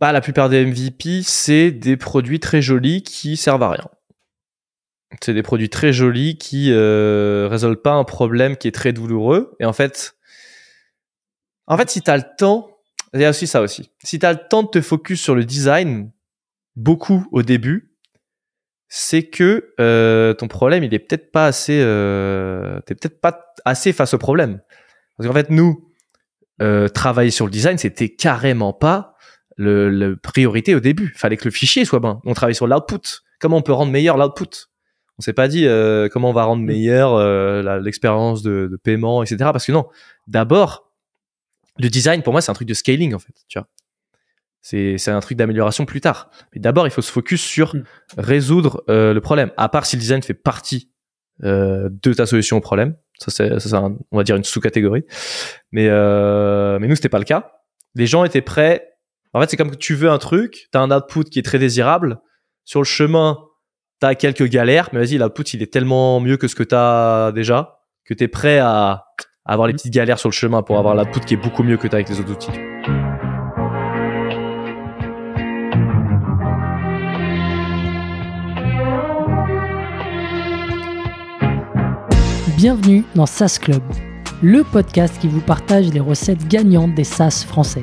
bah, la plupart des MVP, c'est des produits très jolis qui servent à rien. C'est des produits très jolis qui euh, résolvent pas un problème qui est très douloureux. Et en fait, en fait, si tu as le temps, il y a aussi ça aussi. Si tu as le temps de te focus sur le design, beaucoup au début, c'est que euh, ton problème, il est peut-être pas assez, euh, t'es peut-être pas assez face au problème. Parce qu'en fait, nous, euh, travailler sur le design, c'était carrément pas le, priorité au début. Fallait que le fichier soit bon. On travaille sur l'output. Comment on peut rendre meilleur l'output? On s'est pas dit euh, comment on va rendre meilleur euh, l'expérience de, de, paiement, etc. Parce que non, d'abord, le design pour moi c'est un truc de scaling en fait. Tu vois, c'est c'est un truc d'amélioration plus tard. Mais d'abord, il faut se focus sur mm. résoudre euh, le problème. À part si le design fait partie de ta solution au problème, ça c'est on va dire une sous-catégorie. Mais mais nous c'était pas le cas. Les gens étaient prêts en fait, c'est comme que tu veux un truc, tu as un output qui est très désirable. Sur le chemin, tu as quelques galères, mais vas-y, l'output, il est tellement mieux que ce que tu as déjà, que tu es prêt à, avoir les petites galères sur le chemin pour avoir l'output qui est beaucoup mieux que tu as avec les autres outils. Bienvenue dans SaaS Club, le podcast qui vous partage les recettes gagnantes des SaaS français.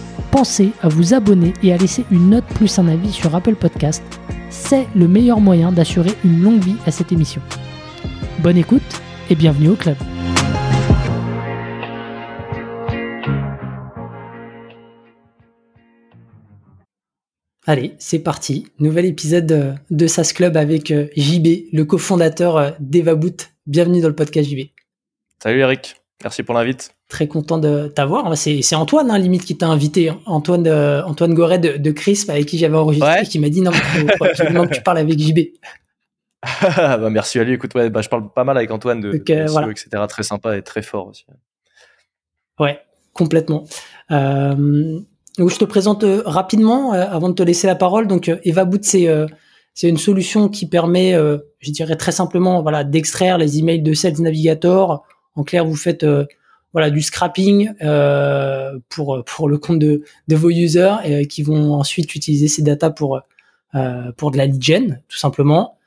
pensez à vous abonner et à laisser une note plus un avis sur Apple Podcast. C'est le meilleur moyen d'assurer une longue vie à cette émission. Bonne écoute et bienvenue au club. Allez, c'est parti. Nouvel épisode de SAS Club avec euh, JB, le cofondateur euh, d'EvaBoot. Bienvenue dans le podcast JB. Salut Eric, merci pour l'invite très content de t'avoir. C'est Antoine, hein, limite, qui t'a invité. Antoine, euh, Antoine Goret de, de Crisp, avec qui j'avais enregistré, qui m'a dit non, absolument que tu parles avec JB. bah, merci à lui. Écoute, ouais, bah, je parle pas mal avec Antoine de, de euh, etc. Très sympa et très fort aussi. Ouais, complètement. Euh, je te présente rapidement avant de te laisser la parole. Donc, EvaBoot, c'est c'est une solution qui permet, je dirais très simplement, voilà, d'extraire les emails de Sales Navigator. En clair, vous faites voilà du scrapping euh, pour pour le compte de, de vos users et, qui vont ensuite utiliser ces datas pour euh, pour de la lead gen tout simplement.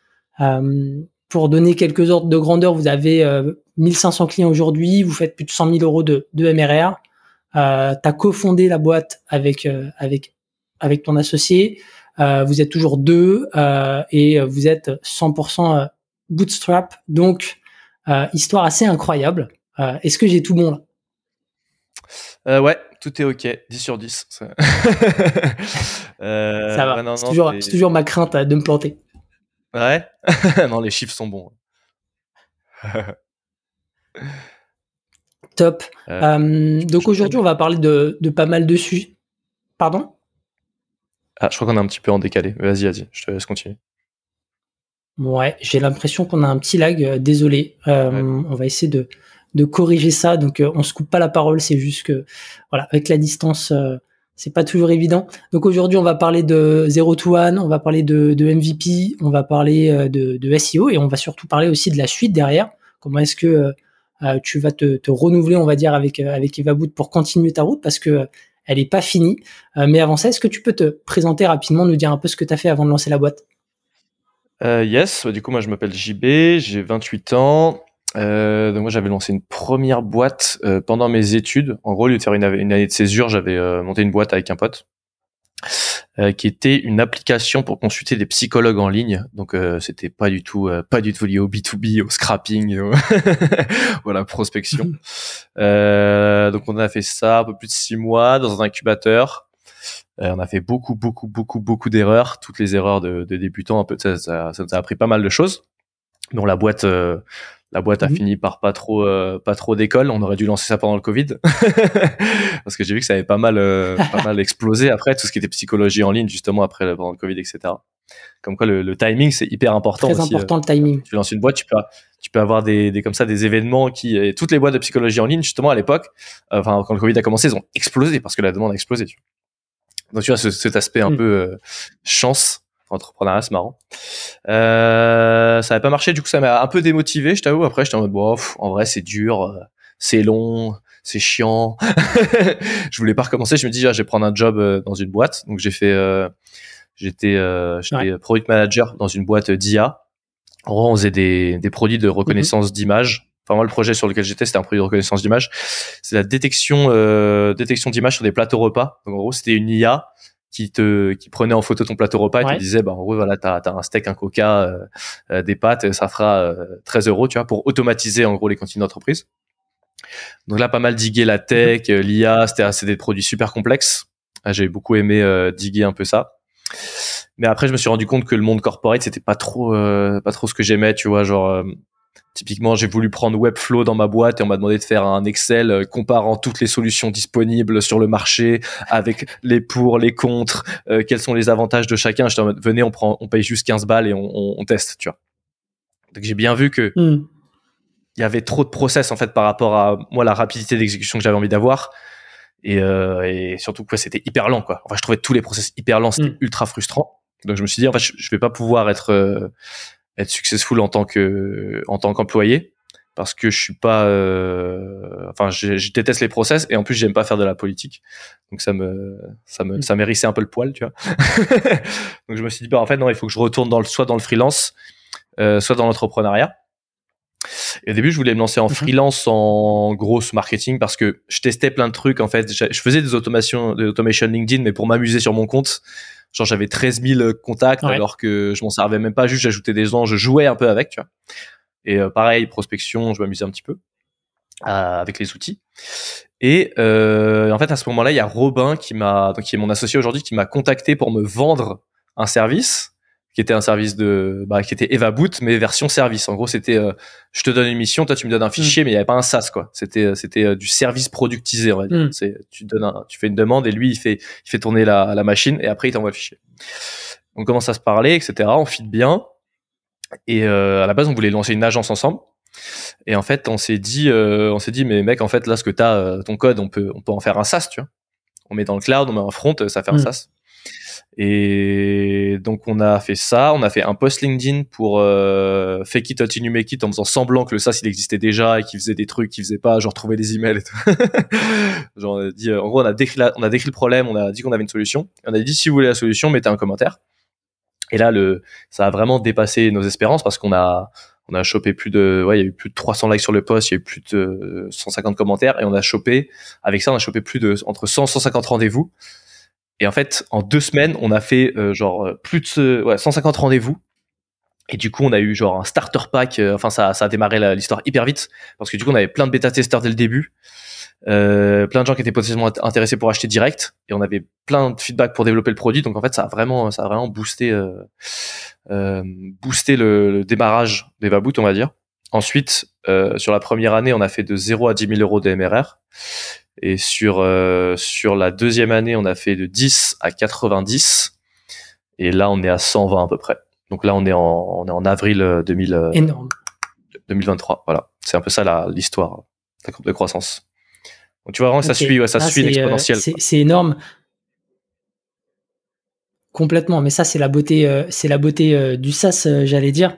Euh, pour donner quelques ordres de grandeur, vous avez 1500 clients aujourd'hui, vous faites plus de 100 000 euros de, de MRR. Euh, tu as cofondé la boîte avec avec avec ton associé. vous êtes toujours deux et vous êtes 100% bootstrap. Donc histoire assez incroyable. Euh, est-ce que j'ai tout bon là? Euh, Ouais, tout est OK. 10 sur 10. euh, Ça va. c'est, toujours, toujours, ma crainte de me planter. Ouais Non, les chiffres sont bons. Top. donc aujourd'hui, on va parler de, de pas mal de sujets. Pardon? Ah, je crois qu'on est un petit peu en décalé. Vas-y, vas-y, je te laisse continuer. Ouais, j'ai l'impression qu'on a un petit lag. Désolé. On va essayer de, de corriger ça. Donc euh, on se coupe pas la parole, c'est juste que voilà, avec la distance, euh, c'est pas toujours évident. Donc aujourd'hui, on va parler de Zero to One, on va parler de, MVP, on va parler euh, de, SEO et on va surtout parler aussi de la suite derrière. Comment est-ce que tu vas te, renouveler, on va dire, avec avec EvaBoot pour continuer ta route parce que elle est pas finie. mais avant ça, est-ce que tu peux te présenter rapidement, nous dire un peu ce que tu as fait avant de lancer la boîte? Yes, du coup moi je m'appelle JB, j'ai 28 ans, euh, donc moi j'avais lancé une première boîte euh, pendant mes études. En gros, au lieu de faire une, année de césure, j'avais euh, monté une boîte avec un pote euh, qui était une application pour consulter des psychologues en ligne. Donc c'était pas du tout pas du tout lié au B2B, au scrapping, ou à la prospection. donc on a fait ça un peu plus de six mois dans un incubateur. on a fait beaucoup beaucoup beaucoup beaucoup d'erreurs, toutes les erreurs de, de débutants. Un peu ça, ça, ça, nous a appris pas mal de choses dont la boîte La boîte a Mhm. fini par pas trop, euh, pas trop d'école. On aurait dû lancer ça pendant le Covid, parce que j'ai vu que ça avait pas mal, euh, pas mal explosé après tout ce qui était psychologie en ligne justement après pendant le Covid, etc. Comme quoi le, le timing c'est hyper important. Très aussi, euh. important le timing. tu lances une boîte, tu peux, tu peux avoir des, des comme ça des événements qui, et toutes les boîtes de psychologie en ligne justement à l'époque, euh, enfin quand le Covid a commencé, ils ont explosé parce que la demande a explosé. Tu vois. Donc tu vois ce- cet aspect un Mm. peu euh, chance entrepreneuriat, c'est marrant. Euh, ça n'avait pas marché, du coup ça m'a un peu démotivé, je t'avoue. Après j'étais en mode bon, pff, en vrai c'est dur, euh, c'est long, c'est chiant. je voulais pas recommencer. Je me dis ah, je vais prendre un job euh, dans une boîte. Donc j'ai fait, euh, j'étais, euh, j'étais product manager dans une boîte d'IA. En gros, on faisait des, des produits de reconnaissance d'image. Enfin, moi, le projet sur lequel j'étais, c'était un produit de reconnaissance d'image. C'est la détection, détection d'image sur des plateaux repas. Donc, en gros, c'était une IA qui te, qui prenait en photo ton plateau repas et Ouais. te disait, bah, en gros, voilà, t'as, t'as un steak, un coca, euh, euh, des pâtes, ça fera euh, 13 euros, tu vois, pour automatiser, en gros, les cantines d'entreprise. Donc là, pas mal diguer la tech, euh, l'IA, c'était, c'était des produits super complexes. Ah, J'ai beaucoup aimé euh, diguer un peu ça. Mais après, je me suis rendu compte que le monde corporate, c'était pas trop, euh, pas trop ce que j'aimais, tu vois, genre, euh, typiquement, j'ai voulu prendre Webflow dans ma boîte et on m'a demandé de faire un Excel euh, comparant toutes les solutions disponibles sur le marché avec les pour, les contre, euh, quels sont les avantages de chacun. En mode, venez, on prend, on paye juste 15 balles et on, on, on teste, tu vois. Donc j'ai bien vu que Hmm. il y avait trop de process en fait par rapport à moi la rapidité d'exécution que j'avais envie d'avoir et, euh, et surtout que c'était hyper lent quoi. Enfin je trouvais tous les process hyper lents, c'était Mm. ultra frustrant. Donc je me suis dit en fait je, je vais pas pouvoir être euh, être successful en tant que en tant qu'employé parce que je suis pas euh, enfin je, je déteste les process et en plus j'aime pas faire de la politique. Donc ça me ça me Mm. ça m'hérissait un peu le poil, tu vois. Donc je me suis dit bah en fait non, il faut que je retourne dans le soit dans le freelance euh, soit dans l'entrepreneuriat. Et au début, je voulais me lancer en Mhm. freelance en grosse marketing parce que je testais plein de trucs. En fait, je je faisais des automations, des automations LinkedIn, mais pour m'amuser sur mon compte. Genre, j'avais 13 000 contacts Ouais. alors que je m'en servais même pas. Juste, j'ajoutais des gens, je jouais un peu avec, tu vois. Et euh, pareil, prospection, je m'amusais un petit peu euh, avec les outils. Et euh, en fait, à ce moment-là, il y a Robin qui m'a, donc qui est mon associé aujourd'hui, qui m'a contacté pour me vendre un service qui était un service de, bah, qui était Eva Boot, mais version service. En gros, c'était, euh, je te donne une mission, toi tu me donnes un fichier, mais il n'y avait pas un SaaS quoi. C'était, euh, c'était euh, du service productisé, on va dire. Mm. C'est, tu donnes, un, tu fais une demande et lui il fait, il fait tourner la, la machine et après il t'envoie le fichier. On commence à se parler, etc. On fit bien. Et euh, à la base, on voulait lancer une agence ensemble. Et en fait, on s'est dit, euh, on s'est dit, mais mec, en fait, là, ce que t'as, euh, ton code, on peut, on peut en faire un SaaS, tu vois. On met dans le cloud, on met un front, ça fait un Mm. SaaS. Et donc on a fait ça, on a fait un post LinkedIn pour euh, fake it until you make it en faisant semblant que le SaaS il existait déjà et qu'il faisait des trucs qu'il faisait pas, genre trouver des emails et tout. genre, on a dit, en gros on a décrit la- on a décrit le problème, on a dit qu'on avait une solution, et on a dit si vous voulez la solution mettez un commentaire. Et là le ça a vraiment dépassé nos espérances parce qu'on a on a chopé plus de ouais il y a eu plus de 300 likes sur le post, il y a eu plus de 150 commentaires et on a chopé avec ça on a chopé plus de entre 100 150 rendez-vous. Et en fait, en deux semaines, on a fait euh, genre euh, plus de ce- ouais, 150 rendez-vous. Et du coup, on a eu genre un starter pack. euh, enfin, ça, ça a démarré l'histoire hyper vite parce que du coup, on avait plein de bêta testeurs dès le début, euh, plein de gens qui étaient potentiellement int- intéressés pour acheter direct, et on avait plein de feedback pour développer le produit. Donc en fait, ça a vraiment, ça a vraiment boosté, euh, euh, boosté le, le démarrage d'Eva Boot, on va dire. Ensuite, euh, sur la première année, on a fait de 0 à 10 000 euros de MRR. Et sur, euh, sur la deuxième année, on a fait de 10 à 90. Et là, on est à 120 à peu près. Donc là, on est en, on est en avril euh, 2000, euh, Énorme. 2023. Voilà. C'est un peu ça l'histoire de la courbe de croissance. Donc tu vois vraiment que ça suit, ouais, ça suit une c'est, exponentielle. c'est- C'est énorme. Complètement, mais ça c'est la beauté, euh, c'est la beauté du SaaS, j'allais dire,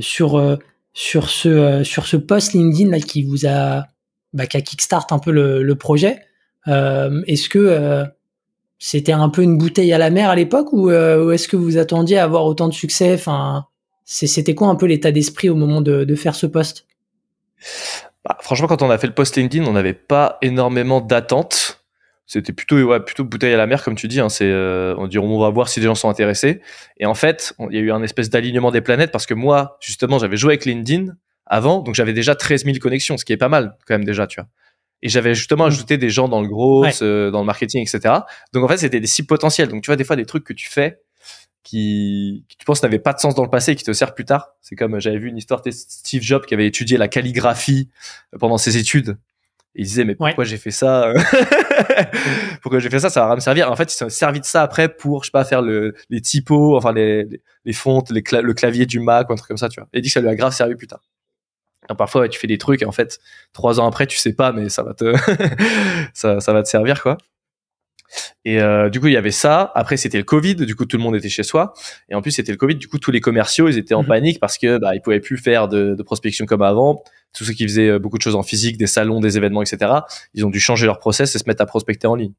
sur sur ce euh, sur ce post LinkedIn là qui vous a bah, qui a kickstart un peu le, le projet. euh, est-ce que euh, c'était un peu une bouteille à la mer à l'époque ou, euh, ou est-ce que vous attendiez à avoir autant de succès? Enfin, c'était quoi un peu l'état d'esprit au moment de, de faire ce post? Bah, franchement, quand on a fait le post LinkedIn, on n'avait pas énormément d'attentes. C'était plutôt, ouais, plutôt bouteille à la mer, comme tu dis. Hein, c'est, euh, on dit, on va voir si des gens sont intéressés. Et en fait, il y a eu un espèce d'alignement des planètes parce que moi, justement, j'avais joué avec LinkedIn avant, donc j'avais déjà 13 000 connexions, ce qui est pas mal quand même déjà, tu vois. Et j'avais justement Mm. ajouté des gens dans le gros, Ouais. euh, dans le marketing, etc. Donc en fait, c'était des cibles potentielles. Donc tu vois, des fois, des trucs que tu fais, qui, qui tu penses n'avait pas de sens dans le passé et qui te sert plus tard. C'est comme j'avais vu une histoire de Steve Jobs qui avait étudié la calligraphie pendant ses études. Et il disait mais pourquoi j'ai fait ça Pourquoi j'ai fait ça? Ça va me servir. En fait, il s'est servi de ça après pour je sais pas faire le, les typos, enfin les, les, fontes, les le clavier du Mac ou un truc comme ça, tu vois. Et il dit que ça lui a grave servi plus tard. parfois, tu fais des trucs et en fait, trois ans après, tu sais pas, mais ça va te ça, ça va te servir quoi. Et euh, du coup, il y avait ça. Après, c'était le Covid. Du coup, tout le monde était chez soi. Et en plus, c'était le Covid. Du coup, tous les commerciaux, ils étaient en mhm. panique parce que bah, ils pouvaient plus faire de, de, prospection comme avant. Tous ceux qui faisaient euh, beaucoup de choses en physique, des salons, des événements, etc. Ils ont dû changer leur process et se mettre à prospecter en ligne.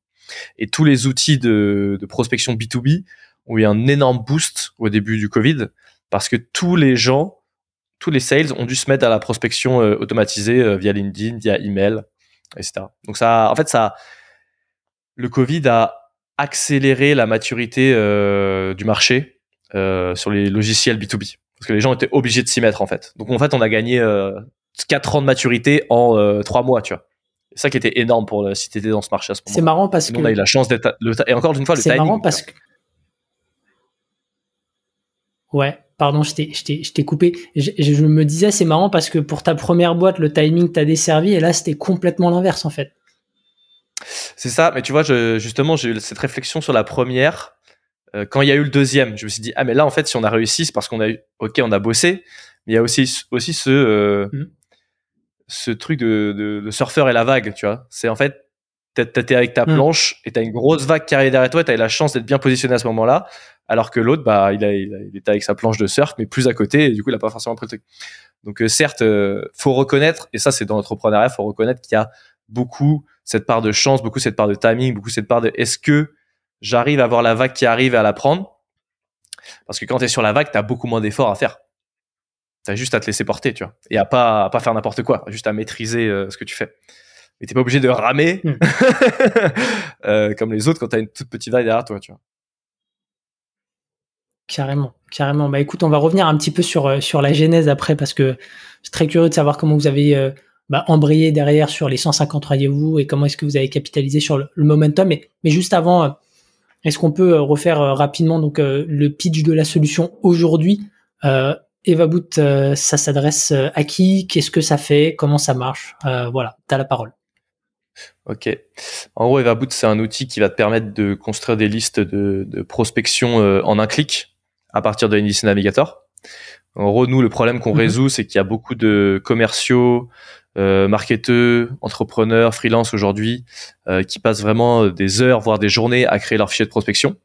Et tous les outils de, de prospection B2B ont eu un énorme boost au début du Covid parce que tous les gens, tous les sales ont dû se mettre à la prospection euh, automatisée euh, via LinkedIn, via email, etc. Donc ça, en fait, ça le Covid a accéléré la maturité euh, du marché euh, sur les logiciels B2B. Parce que les gens étaient obligés de s'y mettre en fait. Donc en fait, on a gagné euh, 4 ans de maturité en euh, 3 mois, tu vois. C'est ça qui était énorme pour le, si tu étais dans ce marché à ce moment. C'est marrant parce que. On a eu la chance d'être. Et encore une fois, le timing. C'est marrant parce que. Ouais, pardon, je t'ai coupé. Je, je, me disais, c'est marrant parce que pour ta première boîte, le timing t'a desservi et là, c'était complètement l'inverse en fait. C'est ça, mais tu vois, je, justement, j'ai eu cette réflexion sur la première. Euh, quand il y a eu le deuxième, je me suis dit, ah, mais là, en fait, si on a réussi, c'est parce qu'on a eu, ok, on a bossé, mais il y a aussi, aussi ce, euh, mmh. ce truc de, de, de, surfeur et la vague, tu vois. C'est en fait, t'étais avec ta mmh. planche et t'as une grosse vague qui arrive derrière toi, t'as eu la chance d'être bien positionné à ce moment-là, alors que l'autre, bah, il, a, il, était avec sa planche de surf, mais plus à côté, et du coup, il a pas forcément pris le truc. Donc, euh, certes, faut reconnaître, et ça, c'est dans l'entrepreneuriat, faut reconnaître qu'il y a beaucoup cette part de chance, beaucoup cette part de timing, beaucoup cette part de est-ce que j'arrive à voir la vague qui arrive et à la prendre? Parce que quand tu es sur la vague, tu as beaucoup moins d'efforts à faire. Tu as juste à te laisser porter, tu vois, et à pas à pas faire n'importe quoi, juste à maîtriser euh, ce que tu fais. Mais t'es pas obligé de ramer hmm. euh, comme les autres quand tu as une toute petite vague derrière toi, tu vois. Carrément, carrément. Bah écoute, on va revenir un petit peu sur euh, sur la genèse après parce que c'est très curieux de savoir comment vous avez bah, embrayer derrière sur les 150 rendez-vous et comment est-ce que vous avez capitalisé sur le, momentum. Mais, mais juste avant, euh, est-ce qu'on peut euh, refaire euh, rapidement donc le pitch de la solution aujourd'hui? Euh, EvaBoot, ça s'adresse à qui? Qu'est-ce que ça fait? Comment ça marche? Voilà, tu as la parole. Ok. En gros, EvaBoot, c'est un outil qui va te permettre de construire des listes de, de prospection en un clic à partir de Indice Navigator. En gros, nous, le problème qu'on mhm. résout, c'est qu'il y a beaucoup de commerciaux, euh, marketeurs, entrepreneurs, freelance aujourd'hui, euh, qui passent vraiment des heures, voire des journées à créer leur fichier de prospection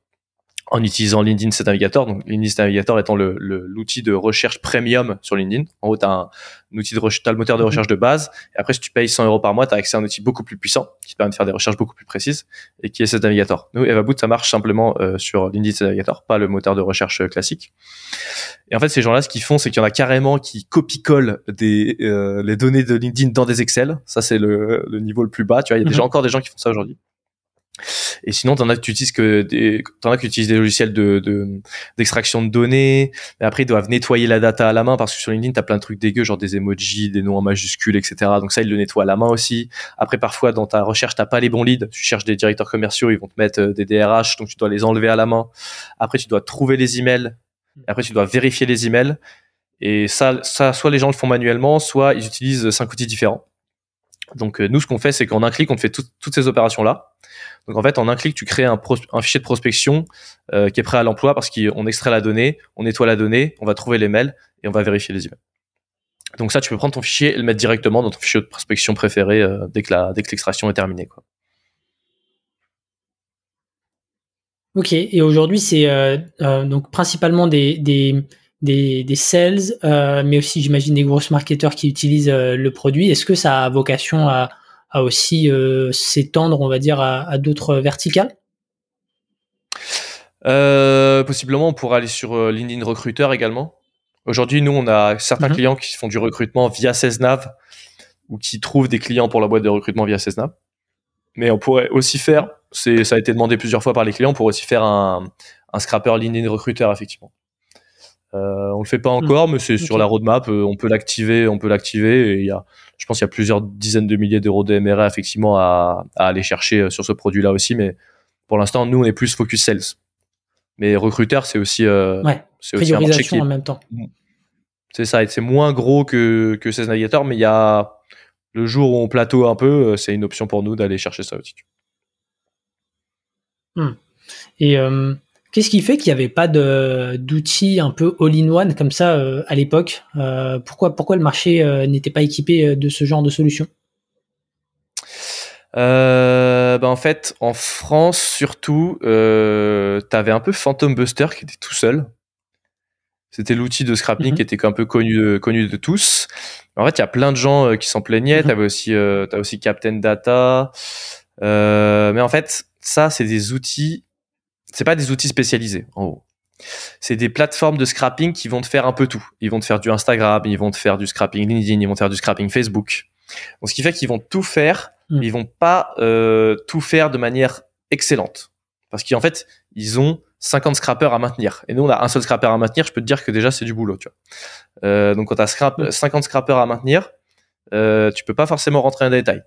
en utilisant LinkedIn Set Navigator. Donc LinkedIn Navigator étant l'outil le, l'outil de recherche premium sur LinkedIn. En gros, tu as un, outil de as le moteur de mhm. recherche de base. Et après, si tu payes 100 euros par mois, tu as accès à un outil beaucoup plus puissant qui te permet de faire des recherches beaucoup plus précises et qui est Set Navigator. Nous, EvaBoot, ça marche simplement euh, sur LinkedIn Set Navigator, pas le moteur de recherche euh, classique. Et en fait, ces gens-là, ce qu'ils font, c'est qu'il y en a carrément qui copie-collent des, euh, les données de LinkedIn dans des Excel. Ça, c'est le, le niveau le plus bas. Tu vois, il y a déjà mhm. encore des gens qui font ça aujourd'hui. Et sinon, t'en as que utilisent que des, t'en as qui utilisent des logiciels de, d'extraction de, données. Mais après, ils doivent nettoyer la data à la main parce que sur LinkedIn, t'as plein de trucs dégueux, genre des emojis, des noms en majuscules, etc. Donc ça, ils le nettoient à la main aussi. Après, parfois, dans ta recherche, t'as pas les bons leads. Tu cherches des directeurs commerciaux, ils vont te mettre euh, des DRH, donc tu dois les enlever à la main. Après, tu dois trouver les emails. Après, tu dois vérifier les emails. Et ça, ça, soit les gens le font manuellement, soit ils utilisent cinq outils différents. Donc euh, nous, ce qu'on fait, c'est qu'en un clic, on fait toutes ces opérations-là. Donc en fait, en un clic, tu crées un, fichier de prospection euh, qui est prêt à l'emploi parce qu'on extrait la donnée, on nettoie la donnée, on va trouver les mails et on va vérifier les emails. Donc ça, tu peux prendre ton fichier et le mettre directement dans ton fichier de prospection préféré euh, dès que l'extraction est terminée. Ok. Et aujourd'hui, c'est donc principalement des des, sales, euh, mais aussi j'imagine des grosses marketeurs qui utilisent euh, le produit. Est-ce que ça a vocation à, à aussi euh, s'étendre, on va dire, à, à d'autres verticales? Possiblement, on pourrait aller sur LinkedIn Recruiter également. Aujourd'hui, nous, on a certains mhm. clients qui font du recrutement via Cesnav ou qui trouvent des clients pour la boîte de recrutement via Cesnav. Mais on pourrait aussi faire, ça a été demandé plusieurs fois par les clients, on pourrait aussi faire un, un scrapper LinkedIn Recruiter, effectivement. Euh, on le fait pas hmm. encore, mais c'est sur la roadmap. Euh, on peut l'activer, on peut l'activer. Et il y a, je pense, qu'il y a plusieurs dizaines de milliers d'euros de MRA effectivement à, aller chercher euh, sur ce produit-là aussi. Mais pour l'instant, nous, on est plus focus sales. Mais recruteur, c'est aussi, euh, ouais. c'est aussi un marché qui est- en même temps. c'est ça, et c'est moins gros que, que 16 navigateurs, mais il y a le jour où on plateau un peu, euh, c'est une option pour nous d'aller chercher ça aussi. Et euh, qu'est-ce qui fait qu'il n'y avait pas d'outils un peu all-in-one comme ça euh, à l'époque Euh, Pourquoi pourquoi le marché euh, n'était pas équipé de ce genre de solution? Bah en fait, en France surtout, euh, t'avais un peu Phantom Buster qui était tout seul. C'était l'outil de scrapping Mhm. qui était un peu connu de, connu de tous. En fait, il y a plein de gens qui s'en plaignaient. T'avais aussi, euh, t'as aussi Captain Data. Mais en fait, ça, c'est des outils. C'est pas des outils spécialisés, en gros. C'est des plateformes de scrapping qui vont te faire un peu tout. Ils vont te faire du Instagram, ils vont te faire du scrapping LinkedIn, ils vont te faire du scrapping Facebook. Donc, ce qui fait qu'ils vont tout faire, Mm. mais ils vont pas euh, tout faire de manière excellente. Parce qu'en fait, ils ont 50 scrappers à maintenir. Et nous, on a un seul scrapper à maintenir. Je peux te dire que déjà, c'est du boulot, tu vois. Euh, donc, quand tu as Mm. 50 scrappers à maintenir, euh, tu peux pas forcément rentrer en détail.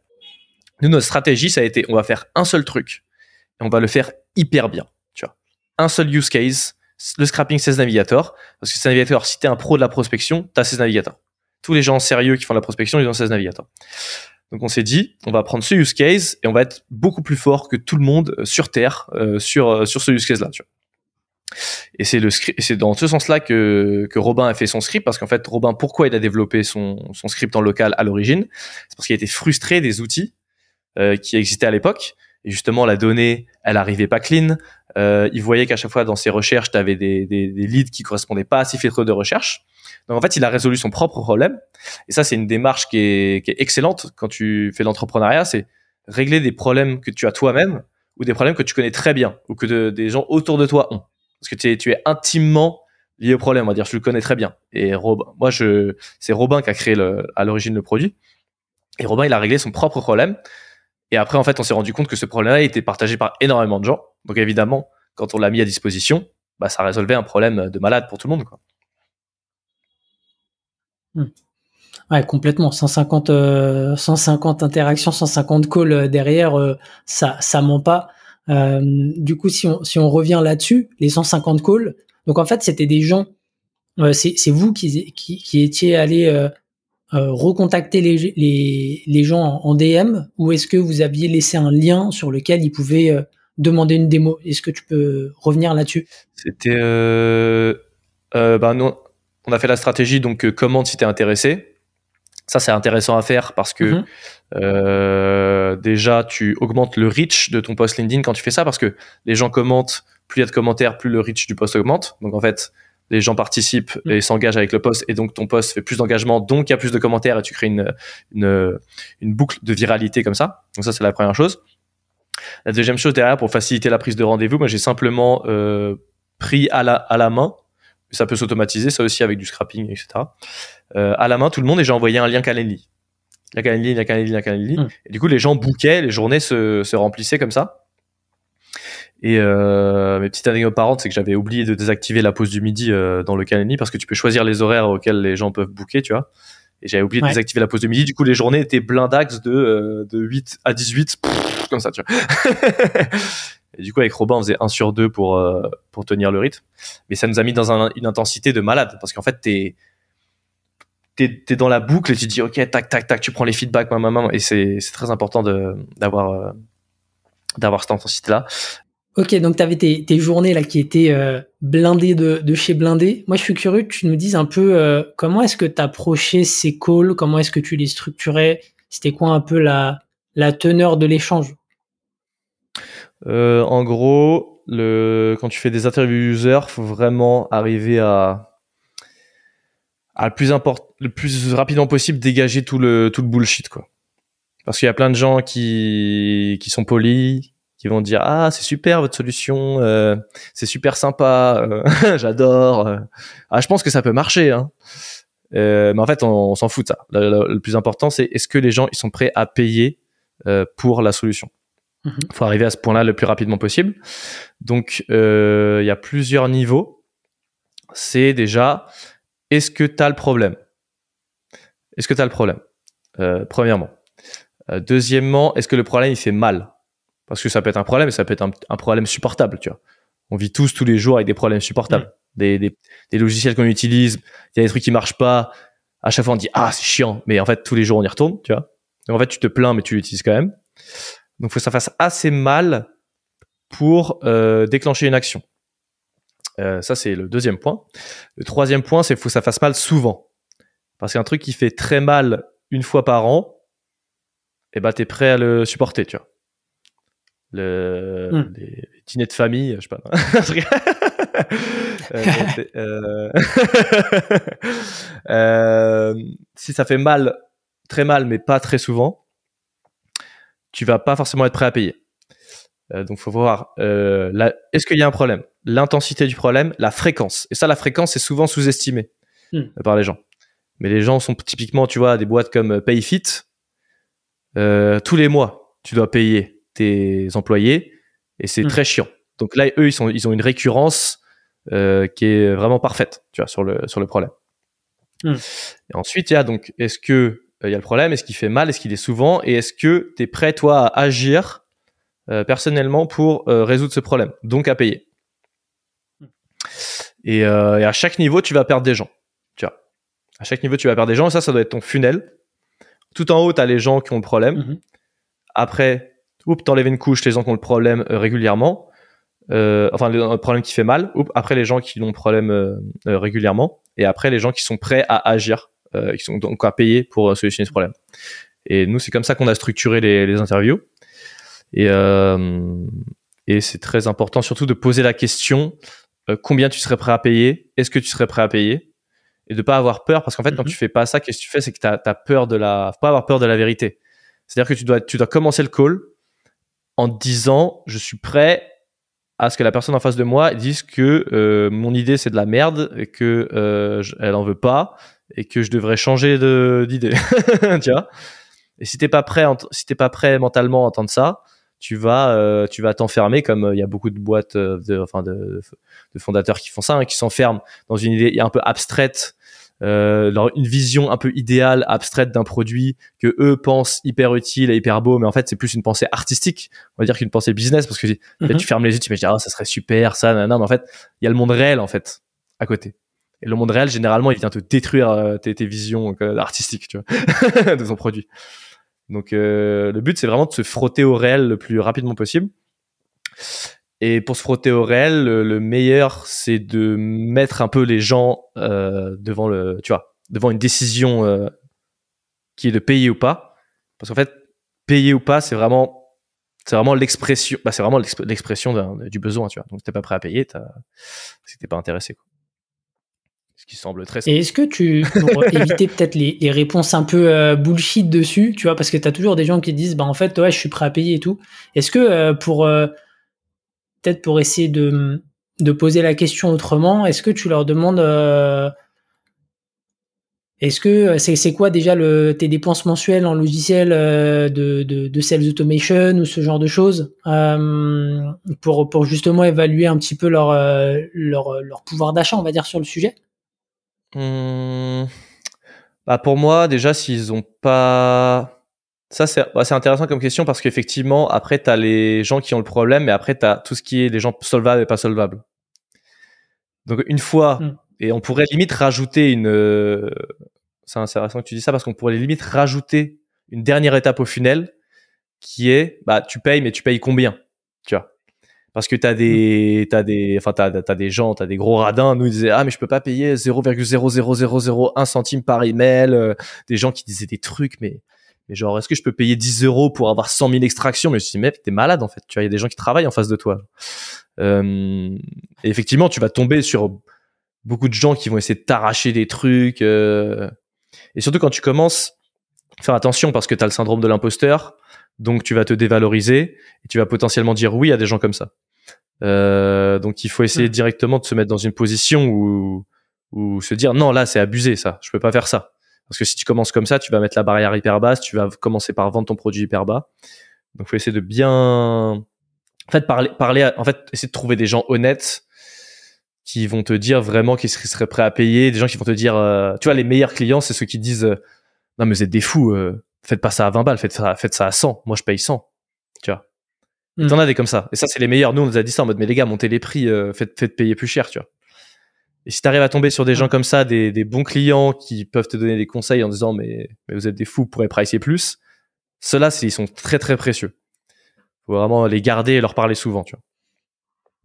Nous, notre stratégie, ça a été, on va faire un seul truc. Et on va le faire hyper bien. Un seul use case, le scrapping 16 Navigator. Parce que 16 Navigator, si t'es un pro de la prospection, t'as 16 Navigator. Tous les gens sérieux qui font de la prospection, ils ont 16 Navigator. Donc on s'est dit, on va prendre ce use case et on va être beaucoup plus fort que tout le monde euh, sur Terre euh, sur, euh, sur ce use case-là. Tu. Et c'est le c'est dans ce sens-là que, que Robin a fait son script, parce qu'en fait, Robin, pourquoi il a développé son, son script en local à l'origine? C'est parce qu'il était frustré des outils euh, qui existaient à l'époque. Et justement, la donnée, elle arrivait pas clean. Euh, il voyait qu'à chaque fois dans ses recherches, tu avais des, des, des leads qui correspondaient pas à ses filtres de recherche. Donc en fait, il a résolu son propre problème. Et ça, c'est une démarche qui est, qui est excellente quand tu fais l'entrepreneuriat, c'est régler des problèmes que tu as toi-même ou des problèmes que tu connais très bien ou que de- des gens autour de toi ont. Parce que tu es, tu es intimement lié au problème, on va dire, tu le connais très bien. Et Robin, moi, je, c'est Robin qui a créé le, à l'origine le produit. Et Robin, il a réglé son propre problème. Et après, en fait, on s'est rendu compte que ce problème-là était partagé par énormément de gens. Donc évidemment, quand on l'a mis à disposition, bah, ça résolvait un problème de malade pour tout le monde. Quoi. Ouais, complètement. 150, euh, 150 interactions, 150 calls euh, derrière, euh, ça, ça ment pas. Euh, du coup, si on, revient là-dessus, les 150 calls, donc en fait, c'était des gens, euh, c'est vous qui, qui, qui étiez allé euh, recontacter les, les, les gens en, en DM ou est-ce que vous aviez laissé un lien sur lequel ils pouvaient euh, demander une démo? Est-ce que tu peux revenir là-dessus? C'était, euh, bah, nous, on a fait la stratégie donc commande si t'es intéressé. Ça c'est intéressant à faire parce que Mhm. euh, déjà tu augmentes le reach de ton post LinkedIn quand tu fais ça parce que les gens commentent, plus il y a de commentaires, plus le reach du post augmente. Donc en fait les gens participent Mhm. et s'engagent avec le post et donc ton post fait plus d'engagement donc il y a plus de commentaires et tu crées une, une, une boucle de viralité comme ça. Donc ça c'est la première chose. La deuxième chose derrière pour faciliter la prise de rendez-vous, moi j'ai simplement euh, pris à la, à la main ça peut s'automatiser, ça aussi avec du scrapping, etc. Euh, à la main, tout le monde, et j'ai envoyé un lien Calendly. La Calendly, la Calendly, la Calendly. Mm. Et du coup, les gens bookaient, les journées se, se remplissaient comme ça. Et euh, mes petites anecdotes parentes, c'est que j'avais oublié de désactiver la pause du midi euh, dans le Calendly parce que tu peux choisir les horaires auxquels les gens peuvent booker, tu vois. Et j'avais oublié Ouais. de désactiver la pause du midi. Du coup, les journées étaient blindax de, euh, de 8 à 18, pff, comme ça, tu vois. Et du coup, avec Robin, on faisait 1 sur 2 pour, euh, pour tenir le rythme. Mais ça nous a mis dans un- une intensité de malade. Parce qu'en fait, t'es t'es t'es dans la boucle et tu te dis, OK, tac, tac, tac, tu prends les feedbacks, maman, maman. Et c'est c'est très important de- d'avoir euh, d'avoir cette intensité-là. Ok, donc tu avais tes, journées là qui étaient euh, blindées de, chez blindé. Moi, je suis curieux que tu nous dises un peu euh, comment est-ce que tu approchais ces calls, comment est-ce que tu les structurais, c'était quoi un peu la, la teneur de l'échange? Euh, en gros, le, quand tu fais des interviews user, faut vraiment arriver à, à le plus le plus rapidement possible dégager tout le, tout le bullshit, quoi. Parce qu'il y a plein de gens qui, qui sont polis, qui vont dire ah c'est super votre solution, euh, c'est super sympa, euh, j'adore. euh. Ah je pense que ça peut marcher, hein. Euh, mais en fait on, on s'en fout de ça. Le, le- le plus important c'est est-ce que les gens ils sont prêts à payer euh, pour la solution? Mhm. faut arriver à ce point-là le plus rapidement possible. Donc, euh, il y a plusieurs niveaux. C'est déjà, est-ce que tu as le problème? Est-ce que tu as le problème? Euh, Premièrement. Euh, deuxièmement, est-ce que le problème, il fait mal? Parce que ça peut être un problème, et ça peut être un, un problème supportable, tu vois. On vit tous tous les jours avec des problèmes supportables. Des, des, des, logiciels qu'on utilise, il y a des trucs qui marchent pas. À chaque fois, on dit ah c'est chiant, mais en fait tous les jours on y retourne, tu vois. Donc en fait tu te plains, mais tu l'utilises quand même. Donc faut que ça fasse assez mal pour euh, déclencher une action. Euh, ça c'est le deuxième point. Le troisième point, c'est qu'il faut que ça fasse mal souvent. Parce qu'un truc qui fait très mal une fois par an, eh ben t'es prêt à le supporter, tu vois. Le, hmm. les, dîners de famille, je sais pas. Euh, euh, euh, si ça fait mal, très mal, mais pas très souvent, tu vas pas forcément être prêt à payer. Euh, donc, faut voir. Euh, Est-ce qu'il y a un problème? L'intensité du problème, la fréquence. Et ça, la fréquence est souvent sous-estimée hmm. par les gens. Mais les gens sont typiquement, tu vois, des boîtes comme PayFit. Euh, tous les mois, tu dois payer tes employés et c'est hmm. très chiant. Donc là, eux, ils, sont, ils ont une récurrence euh, qui est vraiment parfaite, tu vois, sur le, sur le problème. Hmm. Et ensuite, il y a donc, est-ce que euh, il y a le problème, est-ce qu'il fait mal, est-ce qu'il est souvent, et est-ce que tu es prêt, toi, à agir euh, personnellement pour résoudre ce problème, donc à payer. Et, euh, et, à chaque niveau, tu vas perdre des gens. Tu vois, à chaque niveau, tu vas perdre des gens, et ça, ça doit être ton funnel. Tout en haut, tu as les gens qui ont le problème. Mm-hmm. Après, oups, t'enlèves une couche, les gens qui ont le problème régulièrement. Euh, enfin le, problème qui fait mal, après les gens qui ont le problème euh, régulièrement, et après les gens qui sont prêts à agir, euh, qui sont donc à payer pour solutionner ce problème. Et nous, c'est comme ça qu'on a structuré les, les interviews. Et, et c'est très important surtout de poser la question combien tu serais prêt à payer, est-ce que tu serais prêt à payer, et de pas avoir peur, parce qu'en fait, quand mhm. tu fais pas ça, qu'est-ce que tu fais, c'est que tu as, peur de la, faut pas avoir peur de la vérité. C'est-à-dire que tu dois, tu dois commencer le call en disant, je suis prêt à ce que la personne en face de moi dise que euh, mon idée c'est de la merde et que euh, elle en veut pas et que je devrais changer d'idée. Tu vois? Et si t'es pas prêt si t'es pas prêt mentalement à entendre ça tu vas euh, tu vas t'enfermer comme euh, il y a beaucoup de boîtes euh, de enfin de, de fondateurs qui font ça hein, qui s'enferment dans une idée un peu abstraite euh, une vision un peu idéale, abstraite d'un produit que eux pensent hyper utile et hyper beau, mais en fait c'est plus une pensée artistique, on va dire qu'une pensée business, parce que mhm. tu fermes les yeux, tu dis ah ça serait super ça, non, mais en fait il y a le monde réel en fait à côté. Et le monde réel généralement il vient te détruire euh, tes, tes, visions euh, artistiques, tu vois, de ton produit. Donc euh, le but c'est vraiment de se frotter au réel le plus rapidement possible. Et pour se frotter au réel, le, meilleur, c'est de mettre un peu les gens euh, devant le, tu vois, devant une décision euh, qui est de payer ou pas. Parce qu'en fait, payer ou pas, c'est vraiment, c'est vraiment l'expression, bah, c'est vraiment l'expression du besoin, tu vois. Donc, si t'es pas prêt à payer, si t'es pas intéressé, quoi. Ce qui semble très simple. Et est-ce que tu, pour éviter peut-être les, les, réponses un peu euh, bullshit dessus, tu vois, parce que t'as toujours des gens qui disent, bah, en fait, ouais, je suis prêt à payer et tout. Est-ce que pour, peut-être pour essayer de, de, poser la question autrement, est-ce que tu leur demandes euh, est-ce que c'est quoi déjà le, tes dépenses mensuelles en logiciel euh, de, de, sales automation ou ce genre de choses euh, pour, pour justement évaluer un petit peu leur, leur, leur pouvoir d'achat, on va dire, sur le sujet? Mmh. bah Pour moi, déjà, s'ils ont pas ça, bah, c'est intéressant comme question parce qu'effectivement, après, tu as les gens qui ont le problème, mais après, tu as tout ce qui est des gens solvables et pas solvables. Donc, une fois, hmm. et on pourrait limite rajouter une. Euh, c'est intéressant que tu dis ça parce qu'on pourrait limite rajouter une dernière étape au funnel qui est bah, tu payes, mais tu payes combien Tu vois? Parce que tu as des hmm. t'as des enfin t'as as des gens t'as des gros radins nous ils disaient ah mais je peux pas payer 0,00001 centime par email euh, des gens qui disaient des trucs mais mais genre, est-ce que je peux payer 10 euros pour avoir 100 000 extractions? Mais je me suis dit, mec, t'es malade en fait. Tu vois, il y a des gens qui travaillent en face de toi. Euh, et effectivement, tu vas tomber sur beaucoup de gens qui vont essayer de t'arracher des trucs. Euh, et surtout quand tu commences, faire attention parce que tu as le syndrome de l'imposteur. Donc tu vas te dévaloriser et tu vas potentiellement dire oui à des gens comme ça. Euh, donc il faut essayer directement de se mettre dans une position où, où se dire non là c'est abusé ça, je peux pas faire ça. Parce que si tu commences comme ça, tu vas mettre la barrière hyper basse, tu vas commencer par vendre ton produit hyper bas. Donc, faut essayer de bien, en fait, parler, parler, en fait, essayer de trouver des gens honnêtes qui vont te dire vraiment qu'ils seraient prêts à payer, des gens qui vont te dire, euh, tu vois, les meilleurs clients, c'est ceux qui disent, euh, non, mais vous êtes des fous, euh, faites pas ça à 20 balles, faites ça, faites ça à 100. Moi, je paye 100. Tu vois. Mm. T'en as des comme ça. Et ça, c'est les meilleurs. Nous, on nous a dit ça en mode, mais les gars, montez les prix, euh, faites, faites payer plus cher, tu vois. Et si t'arrives à tomber sur des gens comme ça, des, des, bons clients qui peuvent te donner des conseils en disant, mais, mais vous êtes des fous, vous pourrez pricer plus. Ceux-là, ils sont très, très précieux. Faut vraiment les garder et leur parler souvent, tu vois.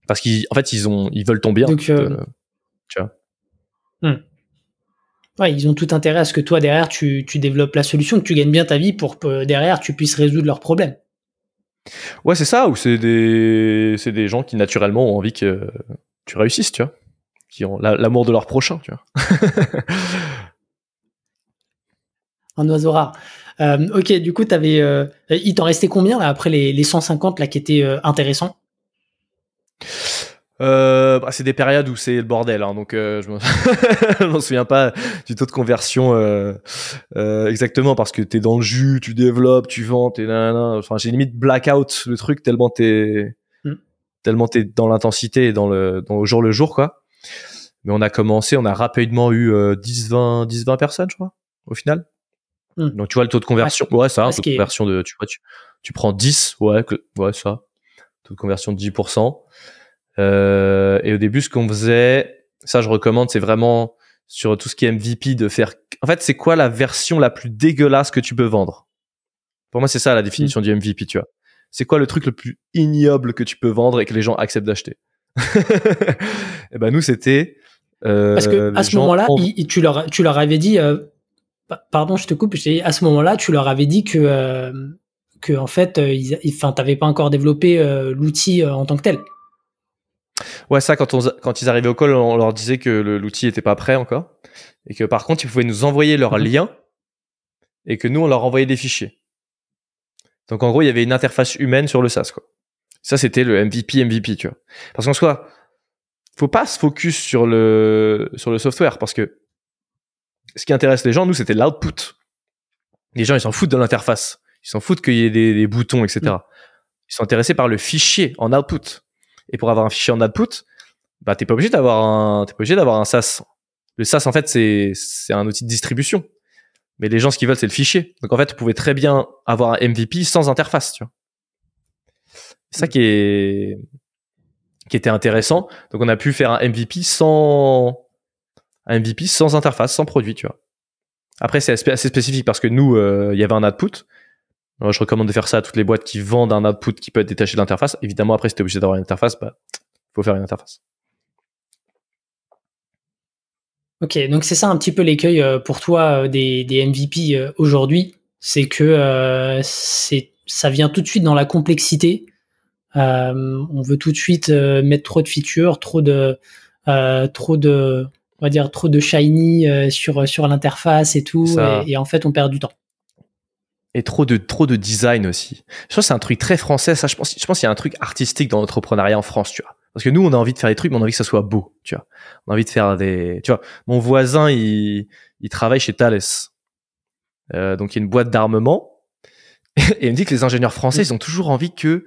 Parce qu'en fait, ils ont, ils veulent ton bien. Donc, euh, tu vois. Hmm. Ouais, ils ont tout intérêt à ce que toi, derrière, tu, tu développes la solution, que tu gagnes bien ta vie pour que derrière, tu puisses résoudre leurs problèmes. Ouais, c'est ça, ou c'est des, c'est des gens qui naturellement ont envie que tu réussisses, tu vois, qui ont l'amour de leur prochain, tu vois. Un oiseau rare. Euh, ok, du coup, avais, euh, il t'en restait combien là après les, les 150 là qui étaient euh, intéressants? Euh, bah, c'est des périodes où c'est le bordel, hein, donc euh, je m'en souviens pas du taux de conversion euh, euh, exactement parce que t'es dans le jus, tu développes, tu vends, t'es Enfin, j'ai limite blackout le truc tellement t'es mm. tellement t'es dans l'intensité et dans le dans le jour le jour quoi. Mais on a commencé, on a rapidement eu 10 20 10 20 personnes, je crois, au final. Mm. Donc tu vois le taux de conversion, ouais, ça, taux de conversion de tu vois tu, tu prends 10, ouais, ouais ça. Taux de conversion de 10 euh, et au début, ce qu'on faisait, ça je recommande, c'est vraiment sur tout ce qui est MVP de faire. En fait, c'est quoi la version la plus dégueulasse que tu peux vendre? Pour moi, c'est ça la définition mm. du MVP, tu vois. C'est quoi le truc le plus ignoble que tu peux vendre et que les gens acceptent d'acheter? Et ben nous, c'était. Euh, Parce que à ce moment-là, tu leur tu leur avais dit. Euh, pardon, je te coupe. Je à ce moment-là, tu leur avais dit que euh, que en fait, enfin, t'avais pas encore développé l'outil en tant que tel. Ouais, ça, quand, on, quand ils arrivaient au call, on leur disait que l'outil était pas prêt encore. Et que par contre, ils pouvaient nous envoyer leurs mhm. liens et que nous, on leur envoyait des fichiers. Donc en gros, il y avait une interface humaine sur le SaaS, quoi. Ça, c'était le MVP, MVP, tu vois. Parce qu'en soi, faut pas se focus sur le, sur le software parce que ce qui intéresse les gens, nous, c'était l'output. Les gens, ils s'en foutent de l'interface. Ils s'en foutent qu'il y ait des, boutons, etc. Mhm. Ils sont intéressés par le fichier en output. Et pour avoir un fichier en output, bah t'es pas obligé d'avoir un, t'es pas obligé d'avoir un SaaS. Le SaaS en fait c'est c'est un outil de distribution. Mais les gens ce qu'ils veulent c'est le fichier. Donc en fait, vous pouvez très bien avoir un MVP sans interface, tu vois. C'est ça qui était intéressant. Donc on a pu faire un MVP sans MVP sans interface, sans produit. Après c'est assez spécifique parce que nous euh, il y avait un output je recommande de faire ça à toutes les boîtes qui vendent un output qui peut être détaché de l'interface. Évidemment, après, si tu es obligé d'avoir une interface, bah, faut faire une interface. Ok, donc c'est ça un petit peu l'écueil euh, pour toi euh, des, MVP aujourd'hui, c'est que ça vient tout de suite dans la complexité. On veut tout de suite mettre trop de features, trop de trop de on va dire trop de shiny sur sur l'interface et tout, et, en fait on perd du temps et trop de trop de design aussi. Je pense que c'est un truc très français. Ça, je pense, je pense qu'il y a un truc artistique dans l'entrepreneuriat en France, tu vois. Parce que nous, on a envie de faire des trucs, mais on a envie que ça soit beau, tu vois. On a envie de faire des, tu vois. Mon voisin, il, il travaille chez Thales, euh, donc il y a une boîte d'armement, et il me dit que les ingénieurs français, ils ont toujours envie que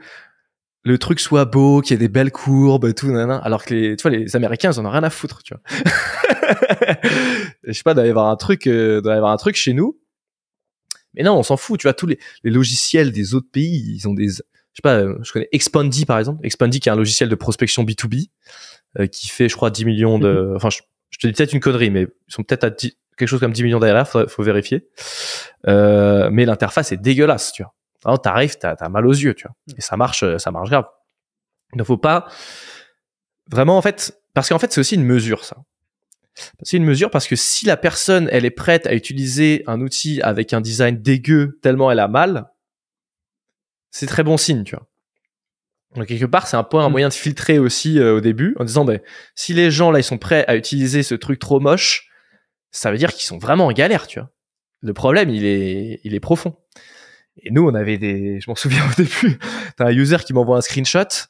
le truc soit beau, qu'il y ait des belles courbes, tout, nanana. alors que les, tu vois, les Américains, ils en ont rien à foutre, tu vois. je sais pas, d'aller avoir un truc, euh, d'aller avoir un truc chez nous mais non, on s'en fout. Tu vois, tous les, logiciels des autres pays, ils ont des, je sais pas, euh, je connais Expandy par exemple. Expandy qui est un logiciel de prospection B2B euh, qui fait, je crois, 10 millions de, mhm. enfin, je, te dis peut-être une connerie, mais ils sont peut-être à quelque chose comme 10 millions d'ARR, faut, faut vérifier. Euh, mais l'interface est dégueulasse, tu vois. Alors, t'arrives, t'as, as mal aux yeux, tu vois. Et ça marche, ça marche grave. Il ne faut pas vraiment, en fait, parce qu'en fait, c'est aussi une mesure, ça. C'est une mesure parce que si la personne, elle est prête à utiliser un outil avec un design dégueu tellement elle a mal, c'est très bon signe, tu vois. Donc quelque part, c'est un point, un mm. moyen de filtrer aussi euh, au début, en disant, ben, si les gens là, ils sont prêts à utiliser ce truc trop moche, ça veut dire qu'ils sont vraiment en galère, tu vois. Le problème, il est, il est profond. Et nous, on avait des, je m'en souviens au début, t'as un user qui m'envoie un screenshot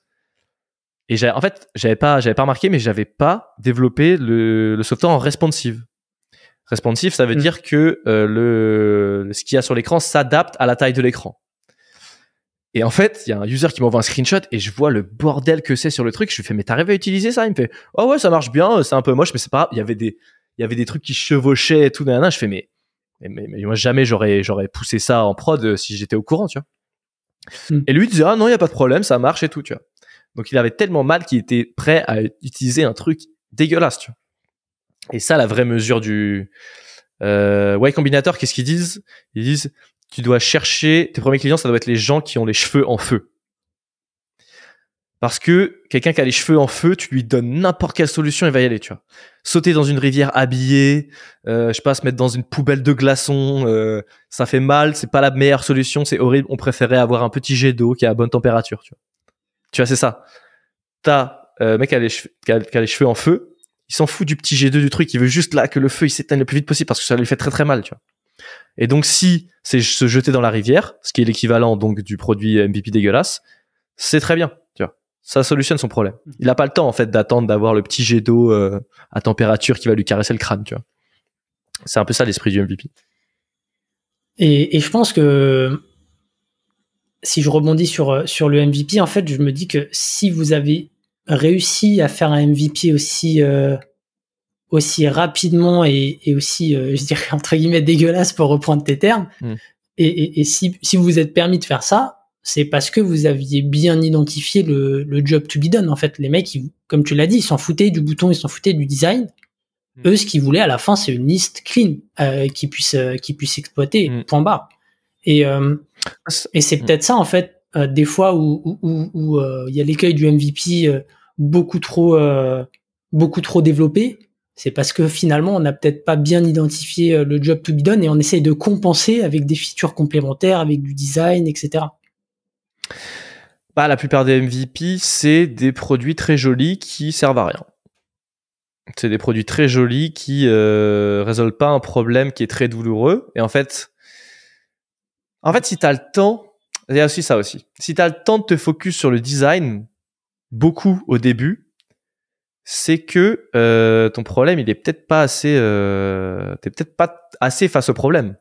et en fait, j'avais pas, j'avais pas remarqué, mais j'avais pas développé le, le software en responsive. Responsive, ça veut mm. dire que euh, le, ce qu'il y a sur l'écran s'adapte à la taille de l'écran. Et en fait, il y a un user qui m'envoie un screenshot et je vois le bordel que c'est sur le truc. Je lui fais, mais t'arrives à utiliser ça? Il me fait, oh ouais, ça marche bien, c'est un peu moche, mais c'est pas grave. Il y avait des, il y avait des trucs qui chevauchaient et tout. Je fais, mais, mais, mais, moi jamais j'aurais, j'aurais poussé ça en prod si j'étais au courant, tu vois. Mm. Et lui il disait ah non il y a pas de problème, ça marche et tout, tu vois. Donc il avait tellement mal qu'il était prêt à utiliser un truc dégueulasse, tu vois. Et ça la vraie mesure du euh, Y Combinator, qu'est-ce qu'ils disent? Ils disent tu dois chercher tes premiers clients, ça doit être les gens qui ont les cheveux en feu. Parce que quelqu'un qui a les cheveux en feu, tu lui donnes n'importe quelle solution, il va y aller, tu vois. Sauter dans une rivière habillée, euh, je sais pas, se mettre dans une poubelle de glaçons, euh, ça fait mal, c'est pas la meilleure solution, c'est horrible. On préférait avoir un petit jet d'eau qui a à bonne température, tu vois. Tu vois, c'est ça. T'as euh, mec qui a, les cheveux, qui, a, les cheveux en feu, il s'en fout du petit jet d'eau du truc, il veut juste là que le feu il s'éteigne le plus vite possible parce que ça lui fait très très mal, tu vois. Et donc si c'est se jeter dans la rivière, ce qui est l'équivalent donc du produit MVP dégueulasse, c'est très bien ça solutionne son problème. Mm. Il n'a pas le temps en fait d'attendre d'avoir le petit jet d'eau euh, à température qui va lui caresser le crâne, tu vois. C'est un peu ça l'esprit du MVP. Et, je pense que si je rebondis sur sur le MVP, en fait, je me dis que si vous avez réussi à faire un MVP aussi euh, aussi rapidement et, aussi, euh, je dirais entre guillemets dégueulasse pour reprendre tes termes, mm. et, et, si si vous vous êtes permis de faire ça, c'est parce que vous aviez bien identifié le, le, job to be done. En fait, les mecs, comme tu l'as dit, ils s'en foutaient du bouton, ils s'en foutaient du design. Mm. Eux, ce qu'ils voulaient à la fin, c'est une liste clean euh, qui puisse euh, qui puisse exploiter. Mm. Point barre. Et euh, et c'est mm. peut-être ça en fait euh, des fois où où où euh, il y a l'écueil du MVP beaucoup trop beaucoup trop développé. C'est parce que finalement, on n'a peut-être pas bien identifié le job to be done et on essaye de compenser avec des features complémentaires, avec du design, etc. Bah, la plupart des MVP, c'est des produits très jolis qui servent à rien. C'est des produits très jolis qui euh, résolvent pas un problème qui est très douloureux. Et en fait, en fait, si tu as le temps, il y a aussi ça aussi. Si tu as le temps de te focus sur le design, beaucoup au début, c'est que euh, ton problème, il est peut-être pas assez, euh, t'es peut-être pas assez face au problème.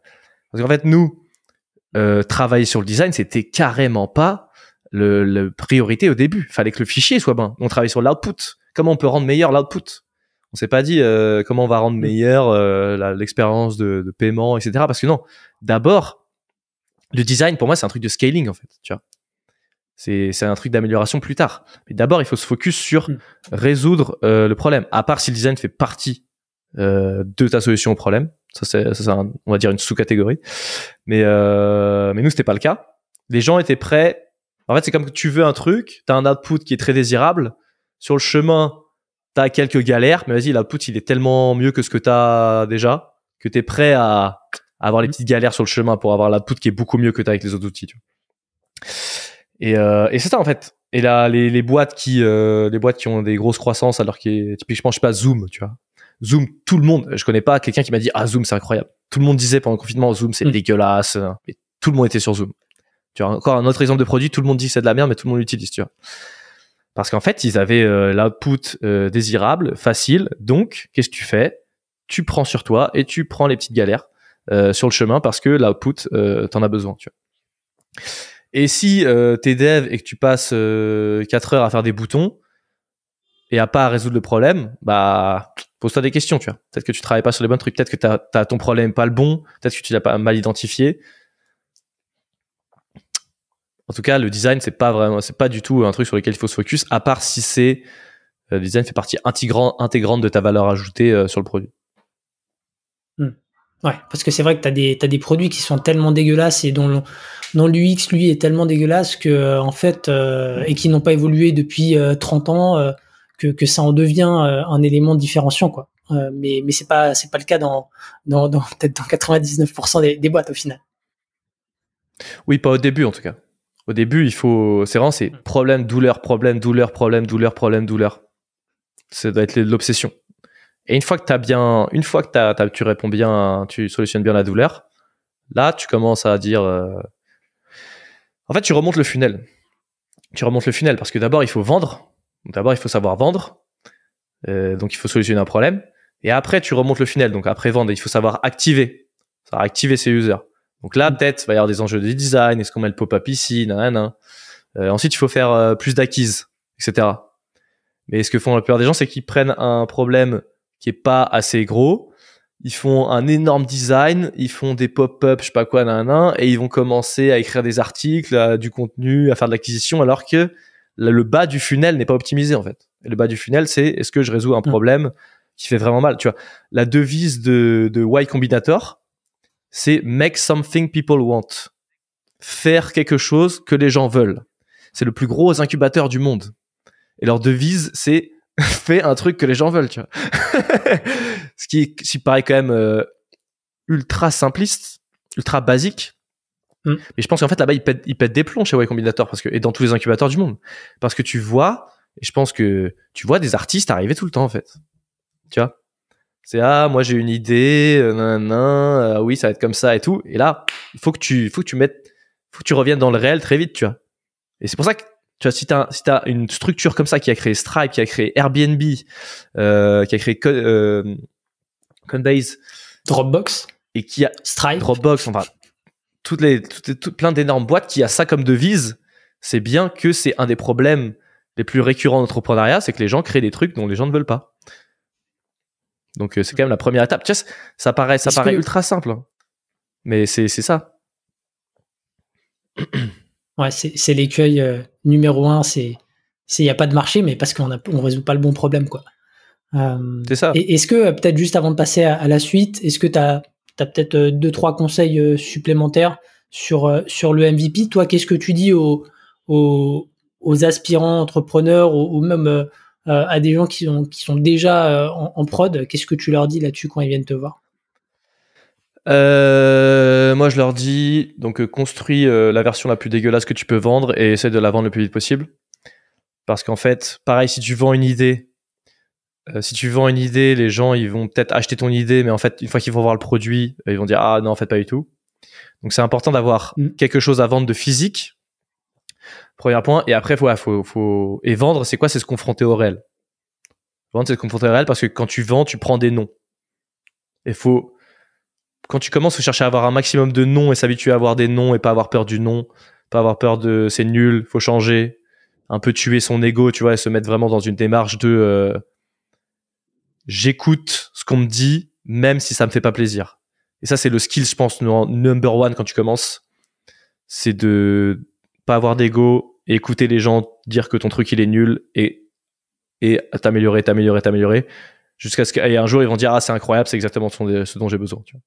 Parce qu'en fait, nous, euh, travailler sur le design, c'était carrément pas le, priorité au début. Fallait que le fichier soit bon. On travaille sur l'output. Comment on peut rendre meilleur l'output? On s'est pas dit euh, comment on va rendre meilleur euh, l'expérience de, de, paiement, etc. Parce que non, d'abord, le design pour moi c'est un truc de scaling en fait. Tu vois, c'est c'est un truc d'amélioration plus tard. Mais d'abord, il faut se focus sur mm. résoudre euh, le problème. À part si le design fait partie de ta solution au problème, ça, c'est, on va dire une sous-catégorie. Mais, mais nous, c'était pas le cas. Les gens étaient prêts. En fait, c'est comme que tu veux un truc, tu as un output qui est très désirable. Sur le chemin, tu as quelques galères, mais vas-y, l'output, il est tellement mieux que ce que tu as déjà, que tu es prêt à, avoir les petites galères sur le chemin pour avoir l'output qui est beaucoup mieux que tu avec les autres outils. Tu vois. Et, euh, et c'est ça, en fait. Et là, les, les boîtes qui, euh, les boîtes qui ont des grosses croissances, alors que typiquement, je sais pas, Zoom, tu vois. Zoom, tout le monde, je connais pas quelqu'un qui m'a dit ah Zoom c'est incroyable. Tout le monde disait pendant le confinement Zoom c'est mm. dégueulasse, mais tout le monde était sur Zoom. Tu vois encore un autre exemple de produit, tout le monde dit c'est de la merde, mais tout le monde l'utilise, tu vois. Parce qu'en fait ils avaient euh, l'output euh, désirable, facile. Donc qu'est-ce que tu fais? Tu prends sur toi et tu prends les petites galères euh, sur le chemin parce que l'output t'en as besoin, tu vois. Et si t'es dev et que tu passes 4 heures à faire des boutons et à pas résoudre le problème, bah pose-toi des questions, tu vois. Peut-être que tu travailles pas sur les bons trucs, peut-être que tu as, ton problème pas le bon, peut-être que tu l'as pas mal identifié. En tout cas, le design, c'est pas vraiment, c'est pas du tout un truc sur lequel il faut se focus, à part si c'est, euh, le design fait partie intégrante de ta valeur ajoutée euh, sur le produit. Hmm. Ouais, parce que c'est vrai que tu as, des produits qui sont tellement dégueulasses et dont, dont l'UX, lui, est tellement dégueulasse que, en fait, euh, et qui n'ont pas évolué depuis 30 ans, que, que ça en devient euh, un élément différenciant quoi. Euh, mais mais c'est pas c'est pas le cas dans dans, dans peut-être dans 99% des, des, boîtes au final. Oui, pas au début en tout cas. Au début, il faut c'est vraiment c'est problème douleur problème douleur problème douleur problème douleur. Ça doit être l'obsession. Et une fois que as bien une fois que t'as, as, tu réponds bien, tu solutionnes bien la douleur, là tu commences à dire euh... en fait, tu remontes le funnel. Tu remontes le funnel parce que d'abord, il faut vendre D'abord, il faut savoir vendre. Euh, donc, il faut solutionner un problème. Et après, tu remontes le funnel. Donc, après vendre, il faut savoir activer. Ça activer ses users. Donc là, peut-être, il va y avoir des enjeux de design. Est-ce qu'on met le pop-up ici nan, euh, Ensuite, il faut faire euh, plus d'acquises, etc. Mais ce que font la plupart des gens, c'est qu'ils prennent un problème qui est pas assez gros ils font un énorme design, ils font des pop-up, je sais pas quoi, nan, et ils vont commencer à écrire des articles, du contenu, à faire de l'acquisition, alors que le bas du funnel n'est pas optimisé en fait. Et le bas du funnel, c'est est-ce que je résous un mm. problème qui fait vraiment mal. Tu vois, la devise de, de Y Combinator, c'est make something people want. Faire quelque chose que les gens veulent. C'est le plus gros incubateur du monde. Et leur devise, c'est fais un truc que les gens veulent, tu vois. Ce qui, qui paraît quand même euh, ultra simpliste, ultra basique. Mm. Mais je pense qu'en fait, là-bas, ils pètent, ils pètent des plombs chez Y Combinator parce que, et dans tous les incubateurs du monde. Parce que tu vois, et je pense que tu vois des artistes arriver tout le temps, en fait. Tu vois? C'est, ah, moi, j'ai une idée, euh, nan, nan, euh, oui, ça va être comme ça et tout. Et là, il faut que tu, faut que tu mettes, faut que tu reviennes dans le réel très vite, tu vois. Et c'est pour ça que tu vois, si t'as si as une structure comme ça qui a créé Stripe, qui a créé Airbnb, euh, qui a créé euh, Coinbase, Dropbox et qui a Stripe, Dropbox, enfin toutes les, toutes, plein d'énormes boîtes qui a ça comme devise, c'est bien que c'est un des problèmes les plus récurrents d'entrepreneuriat, c'est que les gens créent des trucs dont les gens ne veulent pas. Donc euh, c'est quand même la première étape. Ça paraît ça paraît ultra simple, hein. mais c'est c'est ça. Ouais, c'est l'écueil euh, numéro un, c'est il n'y a pas de marché, mais parce qu'on ne résout pas le bon problème. quoi. Euh, c'est ça. Est-ce que, peut-être juste avant de passer à, la suite, est-ce que tu as, as peut-être deux, trois conseils supplémentaires sur, sur le MVP Toi, qu'est-ce que tu dis aux, aux, aux aspirants entrepreneurs ou, même à des gens qui, sont qui sont déjà en, en prod Qu'est-ce que tu leur dis là-dessus quand ils viennent te voir? Euh, moi, je leur dis donc euh, construis euh, la version la plus dégueulasse que tu peux vendre et essaie de la vendre le plus vite possible. Parce qu'en fait, pareil, si tu vends une idée, si tu vends une idée, les gens ils vont peut-être acheter ton idée, mais en fait, une fois qu'ils vont voir le produit, ils vont dire ah non en fait pas du tout. Donc c'est important d'avoir mm. quelque chose à vendre de physique. Premier point. Et après, faut, faut, faut et vendre, c'est quoi? C'est se confronter au réel. Vendre, c'est se confronter au réel parce que quand tu vends, tu prends des noms. Et faut quand tu commences à chercher à avoir un maximum de noms et s'habituer à avoir des noms et pas avoir peur du nom, pas avoir peur de c'est nul, faut changer, un peu tuer son ego, tu vois, et se mettre vraiment dans une démarche de euh, j'écoute ce qu'on me dit, même si ça me fait pas plaisir. Et ça, c'est le skill, je pense, number one quand tu commences. C'est de pas avoir d'ego écouter les gens dire que ton truc il est nul et, et t'améliorer, t'améliorer, t'améliorer jusqu'à ce qu'un jour ils vont dire ah c'est incroyable, c'est exactement ce dont j'ai besoin. Tu vois.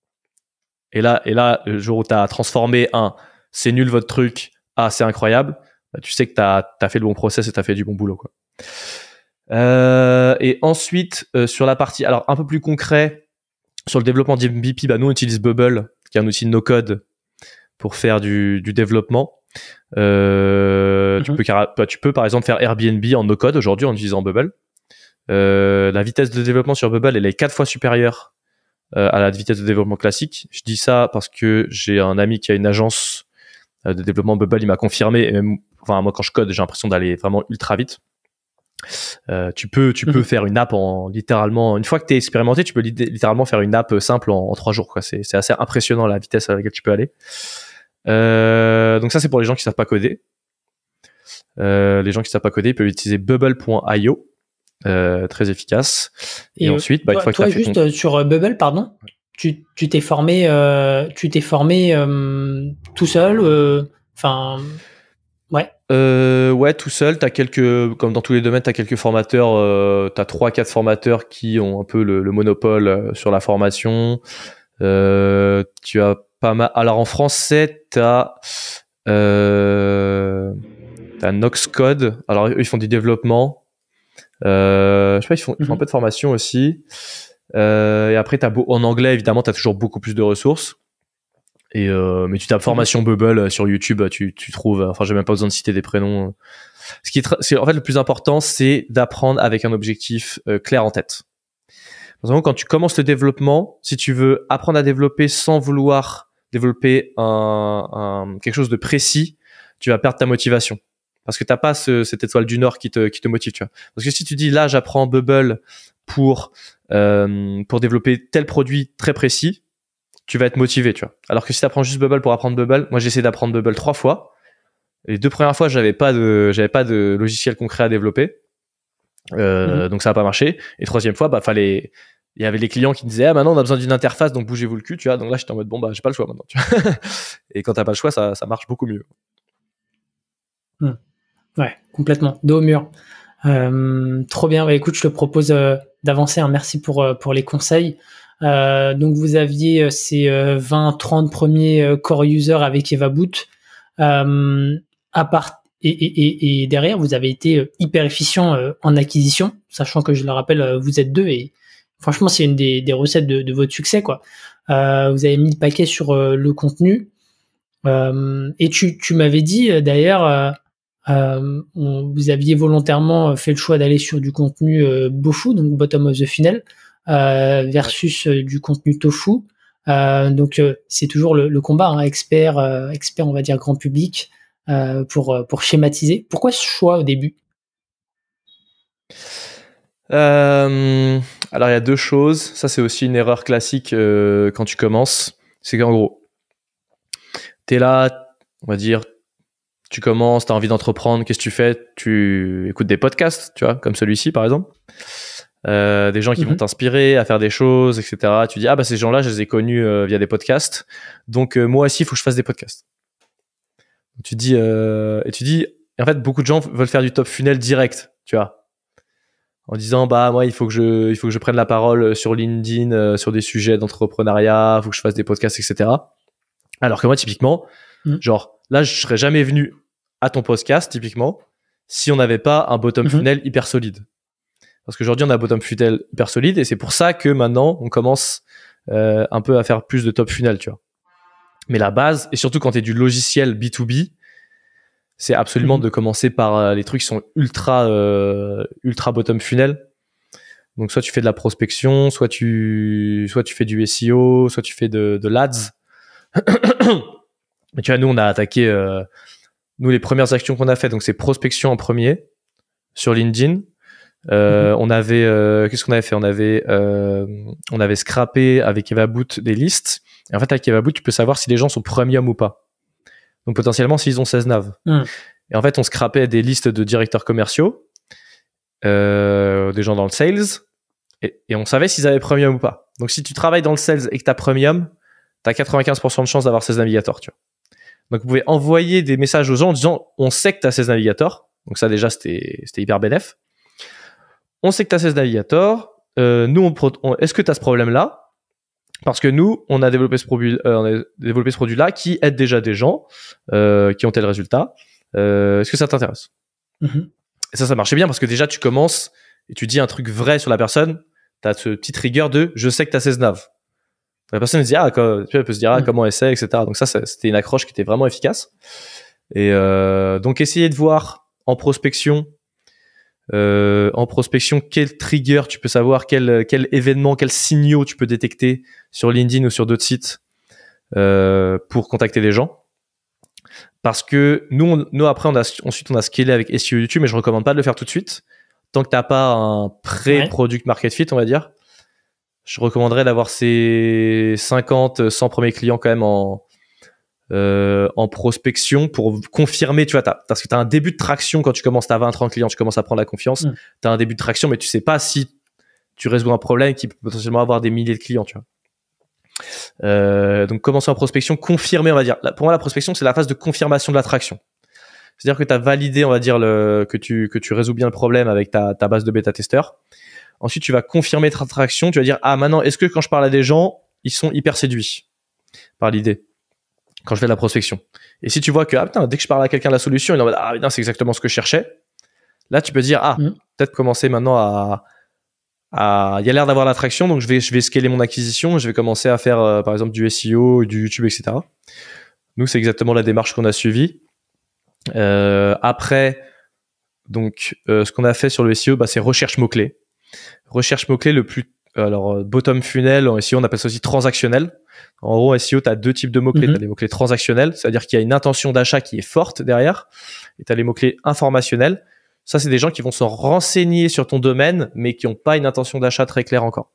Et là, et là, le jour où tu as transformé un c'est nul votre truc ah c'est incroyable, bah, tu sais que tu as, fait le bon process et tu as fait du bon boulot. Quoi. Euh, et ensuite, euh, sur la partie, alors un peu plus concret, sur le développement d'MVP, bah, nous on utilise Bubble, qui est un outil de no-code pour faire du, du développement. Euh, tu, mhm. peux, bah, tu peux par exemple faire Airbnb en no-code aujourd'hui en utilisant Bubble. la vitesse de développement sur Bubble, elle est quatre fois supérieure euh, à la vitesse de développement classique. Je dis ça parce que j'ai un ami qui a une agence euh, de développement Bubble, il m'a confirmé. Et même, enfin, moi, quand je code, j'ai l'impression d'aller vraiment ultra vite. Euh, tu peux, tu peux mhm. faire une app en littéralement une fois que tu es expérimenté, tu peux littéralement faire une app simple en, trois jours. C'est assez impressionnant la vitesse à laquelle tu peux aller. Euh, donc ça, c'est pour les gens qui savent pas coder. Euh, les gens qui savent pas coder peuvent utiliser bubble.io euh, très efficace. Et, ensuite, bah, une fois toi, juste sur Bubble, pardon, tu t'es formé, tu t'es formé tout seul, enfin. Ouais. Euh, ouais, tout seul. T'as quelques, comme dans tous les domaines, t'as quelques formateurs. Euh, t'as trois, quatre formateurs qui ont un peu le, le monopole sur la formation. Euh, tu as pas mal. Alors en français, t'as euh, t'as Noxcode. Alors ils font du développement. Euh, je sais pas, ils font, un mhm. peu de formation aussi. Euh, et après, as beau, en anglais, évidemment, tu as toujours beaucoup plus de ressources. Et euh, mais tu tapes formation Bubble euh, sur YouTube, tu, tu trouves. Enfin, j'ai même pas besoin de citer des prénoms. Ce qui est, en fait le plus important, c'est d'apprendre avec un objectif euh, clair en tête. Par quand tu commences le développement, si tu veux apprendre à développer sans vouloir développer un, un quelque chose de précis, tu vas perdre ta motivation parce que t'as pas ce, cette étoile du Nord qui te, qui te motive, tu vois. Parce que si tu dis là, j'apprends Bubble pour euh, pour développer tel produit très précis, tu vas être motivé, tu vois. Alors que si tu apprends juste Bubble pour apprendre Bubble, moi j'ai essayé d'apprendre Bubble trois fois. Les deux premières fois, j'avais pas de j'avais pas de logiciel concret à développer, euh, mhm. donc ça a pas marché. Et troisième fois, bah fallait il y avait les clients qui disaient ah maintenant on a besoin d'une interface donc bougez-vous le cul tu vois. Donc là j'étais en mode bon bah j'ai pas le choix maintenant et quand t'as pas le choix ça, marche beaucoup mieux. Hmm. ouais complètement. Dos au mur. Euh, trop bien. Bah, écoute je te propose euh, d'avancer hein. merci pour euh, pour les conseils. Donc vous aviez ces 20-30 premiers core users avec EvaBoot à et, derrière, vous avez été hyper efficient en acquisition, sachant que je le rappelle, vous êtes deux et Franchement, c'est une des, recettes de, votre succès, quoi. Euh, vous avez mis le paquet sur euh, le contenu. Euh, et tu, m'avais dit d'ailleurs, vous aviez volontairement fait le choix d'aller sur du contenu bofu, donc bottom of the funnel, versus du contenu tofu. donc c'est toujours le, combat, hein, expert, expert, on va dire grand public, pour pour schématiser. Pourquoi ce choix au début? Euh, alors il y a deux choses. Ça c'est aussi une erreur classique euh, quand tu commences. C'est qu'en gros, tu es là, on va dire, tu commences, tu as envie d'entreprendre, qu'est-ce que tu fais? Tu écoutes des podcasts, tu vois, comme celui-ci par exemple. Euh, des gens qui vont mhm. t'inspirer à faire des choses, etc. Tu dis ah bah ces gens-là, je les ai connus euh, via des podcasts, donc euh, moi aussi il faut que je fasse des podcasts. Tu dis et tu dis en fait beaucoup de gens veulent faire du top funnel direct, tu vois en disant bah moi il faut que je il faut que je prenne la parole euh, sur LinkedIn euh, sur des sujets d'entrepreneuriat, faut que je fasse des podcasts etc. Alors que moi typiquement, mm. genre là je serais jamais venu à ton podcast typiquement si on n'avait pas un bottom mm-hmm. funnel hyper solide. Parce qu'aujourd'hui on a un bottom funnel hyper solide et c'est pour ça que maintenant on commence euh, un peu à faire plus de top funnel tu vois. Mais la base et surtout quand tu es du logiciel B2B, c'est absolument mhm. de commencer par euh, les trucs qui sont ultra euh, ultra bottom funnel. Donc soit tu fais de la prospection, soit tu soit tu fais du SEO, soit tu fais de, de l'ads. Mais tu vois, nous on a attaqué euh, nous les premières actions qu'on a fait, donc c'est prospection en premier sur LinkedIn. Euh, mhm. On avait qu'est-ce qu'on avait fait? On avait on avait scrappé avec EvaBoot des listes. Et en fait avec EvaBoot tu peux savoir si les gens sont premium ou pas. Donc potentiellement s'ils ont 16 naves. Hmm. Et en fait, on scrapait des listes de directeurs commerciaux, euh, des gens dans le sales, et, on savait s'ils avaient premium ou pas. Donc si tu travailles dans le sales et que tu as premium, tu as 95% de chance d'avoir 16 navigateurs. Tu vois. Donc vous pouvez envoyer des messages aux gens en disant on sait que tu as 16 navigateurs. Donc ça déjà, c'était hyper bénéf. On sait que tu as 16 navigateurs. Euh, nous, on, est-ce que tu as ce problème-là? Parce que nous, on a développé ce produit, euh, on a développé ce produit-là qui aide déjà des gens euh, qui ont tel résultat. Euh, est-ce que ça t'intéresse? Mm-hmm. Et ça, ça marchait bien parce que déjà, tu commences et tu dis un truc vrai sur la personne. Tu as ce petit trigger de je sais que tu as 16 naves. La personne se dit, ah, elle peut se dire, ah, mm. comment elle sait, etc. Donc ça, c'était une accroche qui était vraiment efficace. Et donc, essayer de voir en prospection euh, en prospection, quel trigger tu peux savoir, quel, quel événement, quels signaux tu peux détecter sur LinkedIn ou sur d'autres sites euh, pour contacter des gens? Parce que nous, nous après, on a, ensuite, on a scalé avec SEO YouTube, mais je recommande pas de le faire tout de suite. Tant que t'as pas un pré-product market fit, on va dire, je recommanderais d'avoir ces 50, 100 premiers clients quand même en, euh, en prospection pour confirmer, tu vois, parce que tu as un début de traction quand tu commences, à 20, 30 clients, tu commences à prendre la confiance, mm. tu as un début de traction, mais tu sais pas si tu résous un problème qui peut potentiellement avoir des milliers de clients, tu vois. Euh, donc commencer en prospection, confirmer, on va dire. Pour moi, la prospection, c'est la phase de confirmation de l'attraction. C'est-à-dire que tu as validé, on va dire, le, que, tu, que tu résous bien le problème avec ta, ta base de bêta-testeurs. Ensuite, tu vas confirmer ta attraction. Tu vas dire, ah, maintenant, est-ce que quand je parle à des gens, ils sont hyper séduits par l'idée? Quand je fais de la prospection. Et si tu vois que ah, putain, dès que je parle à quelqu'un de la solution, il en va ah c'est exactement ce que je cherchais. Là, tu peux dire ah mm. peut-être commencer maintenant à il y a l'air d'avoir l'attraction, donc je vais je vais scaler mon acquisition, je vais commencer à faire euh, par exemple du SEO, du YouTube, etc. Nous, c'est exactement la démarche qu'on a suivie. Euh, après, donc euh, ce qu'on a fait sur le SEO, bah, c'est recherche mots clés. Recherche mots clés le plus alors bottom funnel en SEO, on appelle ça aussi transactionnel. En gros, SEO, tu as deux types de mots-clés. Mhm. Tu as des mots-clés transactionnels, c'est-à-dire qu'il y a une intention d'achat qui est forte derrière, et tu as les mots-clés informationnels. Ça, c'est des gens qui vont se renseigner sur ton domaine, mais qui n'ont pas une intention d'achat très claire encore.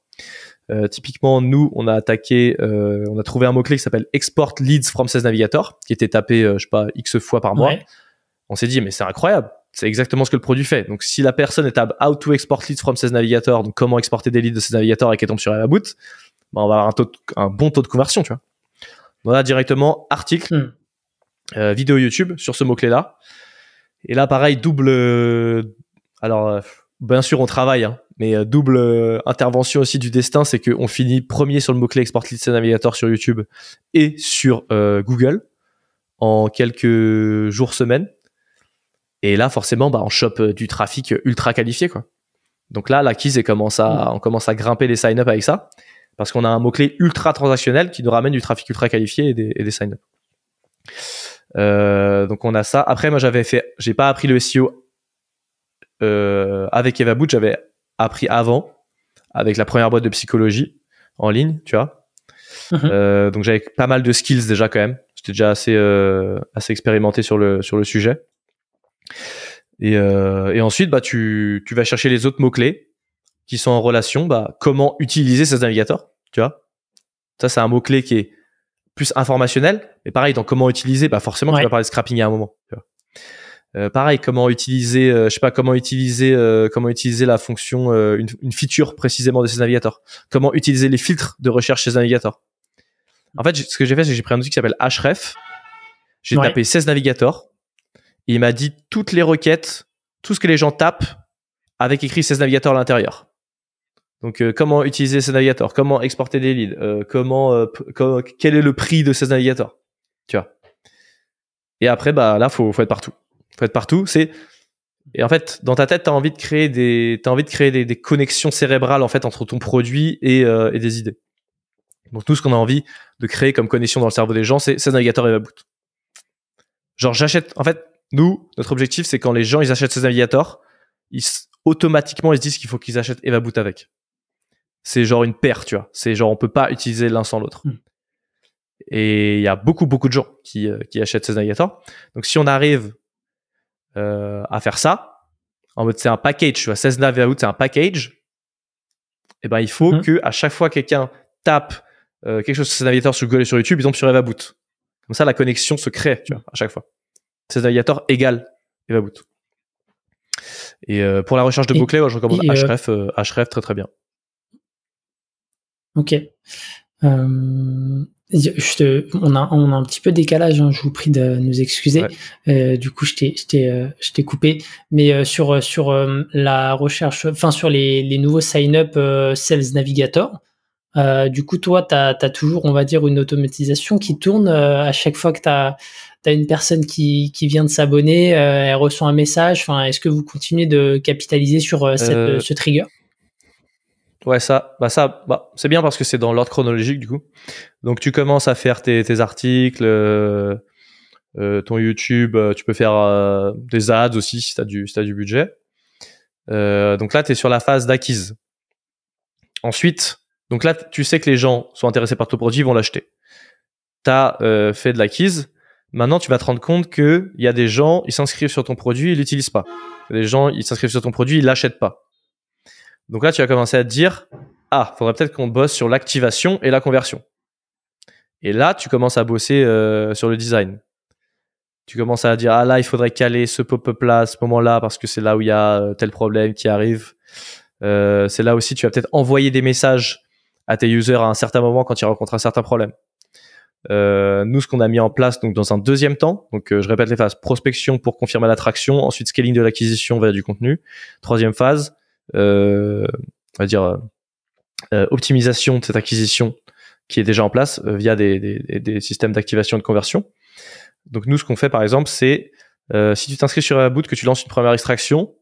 Euh, typiquement, nous, on a attaqué, euh, on a trouvé un mot-clé qui s'appelle Export Leads from 16 Navigator, qui était tapé, euh, je sais pas, X fois par mois. On s'est dit, mais c'est incroyable. C'est exactement ce que le produit fait. Donc, si la personne est à How to export leads from ces navigateurs, donc comment exporter des leads de ces navigateurs et qu'elle tombe sur Evaboot, bah, on va avoir un, taux un bon taux de conversion, tu vois. On a directement article, Hmm. euh, vidéo YouTube sur ce mot-clé-là. Et là, pareil, double. euh, alors, euh, bien sûr, on travaille, hein, mais euh, double intervention aussi du destin, c'est qu'on finit premier sur le mot-clé Export Lead Navigator sur YouTube et sur euh, Google en quelques jours, semaines. Et là, forcément, bah, on chope euh, du trafic ultra qualifié, quoi. Donc là, elle commence à, on commence à grimper les sign-up avec ça, parce qu'on a un mot-clé ultra transactionnel qui nous ramène du trafic ultra qualifié et des, et des sign-up. Euh, donc on a ça. Après, moi, j'avais fait, j'ai pas appris le SEO euh, avec Eva Boot, j'avais appris avant avec la première boîte de psychologie en ligne, tu vois. Mhm. Euh, donc j'avais pas mal de skills déjà quand même. J'étais déjà assez euh, assez expérimenté sur le sur le sujet. Et, euh, et ensuite, bah tu tu vas chercher les autres mots clés qui sont en relation. Bah comment utiliser ces navigateurs, tu vois. Ça c'est un mot clé qui est plus informationnel. Mais pareil, dans comment utiliser, bah forcément Ouais. tu vas parler de scrapping à un moment. Tu vois. Euh, pareil, comment utiliser, euh, je sais pas comment utiliser, euh, comment utiliser la fonction, euh, une, une feature précisément de ces navigateurs. Comment utiliser les filtres de recherche chez ces navigateurs. En fait, ce que j'ai fait, c'est que j'ai pris un outil qui s'appelle Href. J'ai Ouais. tapé 16 navigateurs. Il m'a dit toutes les requêtes, tout ce que les gens tapent avec écrit 16 navigateurs à l'intérieur. Donc, euh, comment utiliser ces navigateurs, comment exporter des leads, euh, comment, euh, p- co- quel est le prix de ces navigateurs, tu vois? Et après, bah là, faut, faut être partout. Faut être partout. C'est et en fait, dans ta tête, t'as envie de créer des, t'as envie de créer des, connexions cérébrales en fait entre ton produit et, des idées. Donc tout ce qu'on a envie de créer comme connexion dans le cerveau des gens, c'est ces navigateurs et Boot. Genre j'achète. En fait, nous, notre objectif, c'est quand les gens ils achètent ces navigateurs, ils automatiquement ils se disent qu'il faut qu'ils achètent EvaBoot avec. C'est genre une paire, tu vois. C'est genre on peut pas utiliser l'un sans l'autre. Hmm. Et il y a beaucoup beaucoup de gens qui, euh, qui achètent ces navigateurs. Donc si on arrive euh, à faire ça, en mode c'est un package, tu vois, 16 nav EvaBoot c'est un package. Et ben il faut Hmm. que à chaque fois quelqu'un tape euh, quelque chose sur ces navigateurs sur Google et sur YouTube, il tombe sur EvaBoot. Comme ça la connexion se crée, tu vois, à chaque fois. Ces navigateurs égale EvaBoot. Et euh, pour la recherche de mots-clés, moi, je recommande euh, Href, euh, Href très très bien. Ok. Euh, je te, on, a, on a un petit peu de décalage, hein, je vous prie de nous excuser. Ouais. Euh, du coup, je t'ai, coupé. Mais euh, sur, sur la recherche, enfin sur les, les nouveaux sign-up Sales Navigator, du coup, toi, tu as, toujours, on va dire, une automatisation qui tourne à chaque fois que tu as, une personne qui, qui vient de s'abonner, euh, elle reçoit un message. Enfin, Est-ce que vous continuez de capitaliser sur euh, cette, Euh, ce trigger? Ouais, ça, bah ça, bah, c'est bien parce que c'est dans l'ordre chronologique du coup. Donc tu commences à faire tes, tes articles, ton YouTube, tu peux faire des ads aussi si t'as du, si t'as du budget. Donc là, tu es sur la phase d'acquise. Ensuite, donc là, tu sais que les gens sont intéressés par ton produit, ils vont l'acheter. Tu as fait de l'acquise. Maintenant, tu vas te rendre compte que il y a des gens, ils s'inscrivent sur ton produit, ils l'utilisent pas. Des gens, ils s'inscrivent sur ton produit, ils l'achètent pas. Donc là, tu vas commencer à te dire, ah, faudrait peut-être qu'on bosse sur l'activation et la conversion. Et là, tu commences à bosser euh, sur le design. Tu commences à dire, ah là, il faudrait caler ce pop-up là, ce moment-là, parce que c'est là où il y a euh, tel problème qui arrive. Euh, c'est là aussi, tu vas peut-être envoyer des messages à tes users à un certain moment quand ils rencontrent un certain problème. Euh, nous, ce qu'on a mis en place donc dans un deuxième temps, donc euh, je répète les phases prospection pour confirmer l'attraction, ensuite scaling de l'acquisition via du contenu, troisième phase, euh, on va dire euh, euh, optimisation de cette acquisition qui est déjà en place euh, via des, des, des systèmes d'activation et de conversion. Donc nous, ce qu'on fait par exemple, c'est si tu t'inscris sur Aboot, que tu lances une première extraction,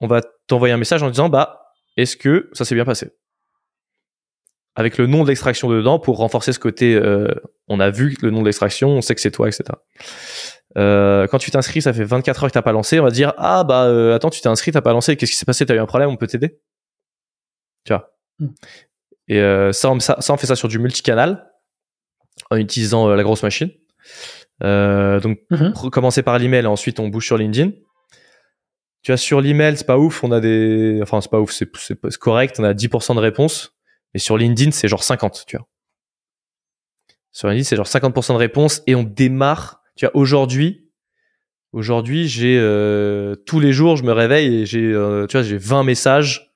on va t'envoyer un message en disant bah est-ce que ça s'est bien passé? Avec le nom de l'extraction dedans pour renforcer ce côté euh, on a vu le nom de l'extraction, on sait que c'est toi, etc. Euh, quand tu t'inscris, ça fait 24 heures que t'as pas lancé, on va dire ah bah euh, attends tu t'es inscrit, t'as pas lancé, qu'est-ce qui s'est passé, t'as eu un problème, on peut t'aider, tu vois? Mm. Et euh, ça, on, ça, ça, on fait ça sur du multicanal en utilisant euh, la grosse machine. Euh, donc Mhm. commencer par l'email, ensuite on bouge sur LinkedIn. Tu vois sur l'email, c'est pas ouf, on a des, enfin c'est pas ouf, c'est correct, on a 10% de réponses. Mais sur LinkedIn, c'est genre 50, tu vois. Sur LinkedIn, c'est genre 50% de réponses et on démarre, tu vois, aujourd'hui, Aujourd'hui, j'ai euh, tous les jours, je me réveille et j'ai, euh, tu vois, j'ai 20 messages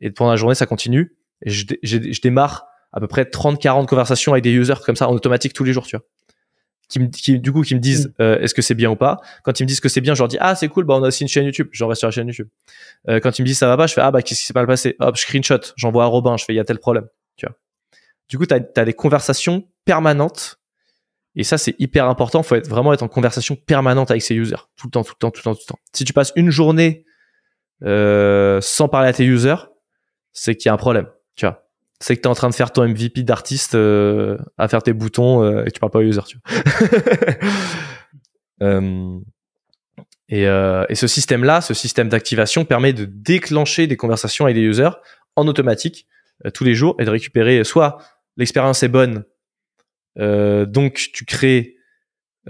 et pendant la journée, ça continue. Et je, j'ai- je démarre à peu près 30-40 conversations avec des users comme ça en automatique tous les jours, tu vois. Qui, me, qui du coup, qui me disent euh, est-ce que c'est bien ou pas? Quand ils me disent que c'est bien, je leur dis ah c'est cool, bah on a aussi une chaîne YouTube. J'envoie sur la chaîne YouTube. Euh, quand ils me disent ça va pas, je fais ah bah qu'est-ce qui s'est mal passé? Hop, je screenshot, j'envoie à Robin, je fais il y a tel problème, tu vois. Du coup, t'as as des conversations permanentes et ça, c'est hyper important. Faut être, vraiment être en conversation permanente avec ses users. Tout le temps, tout le temps, tout le temps, tout le temps. Si tu passes une journée euh, sans parler à tes users, c'est qu'il y a un problème. Tu vois. C'est que tu es en train de faire ton MVP d'artiste euh, à faire tes boutons euh, et tu parles pas aux users. Tu vois. Euh, et, euh, et ce système-là, ce système d'activation permet de déclencher des conversations avec des users en automatique euh, tous les jours et de récupérer soit l'expérience est bonne euh, donc tu crées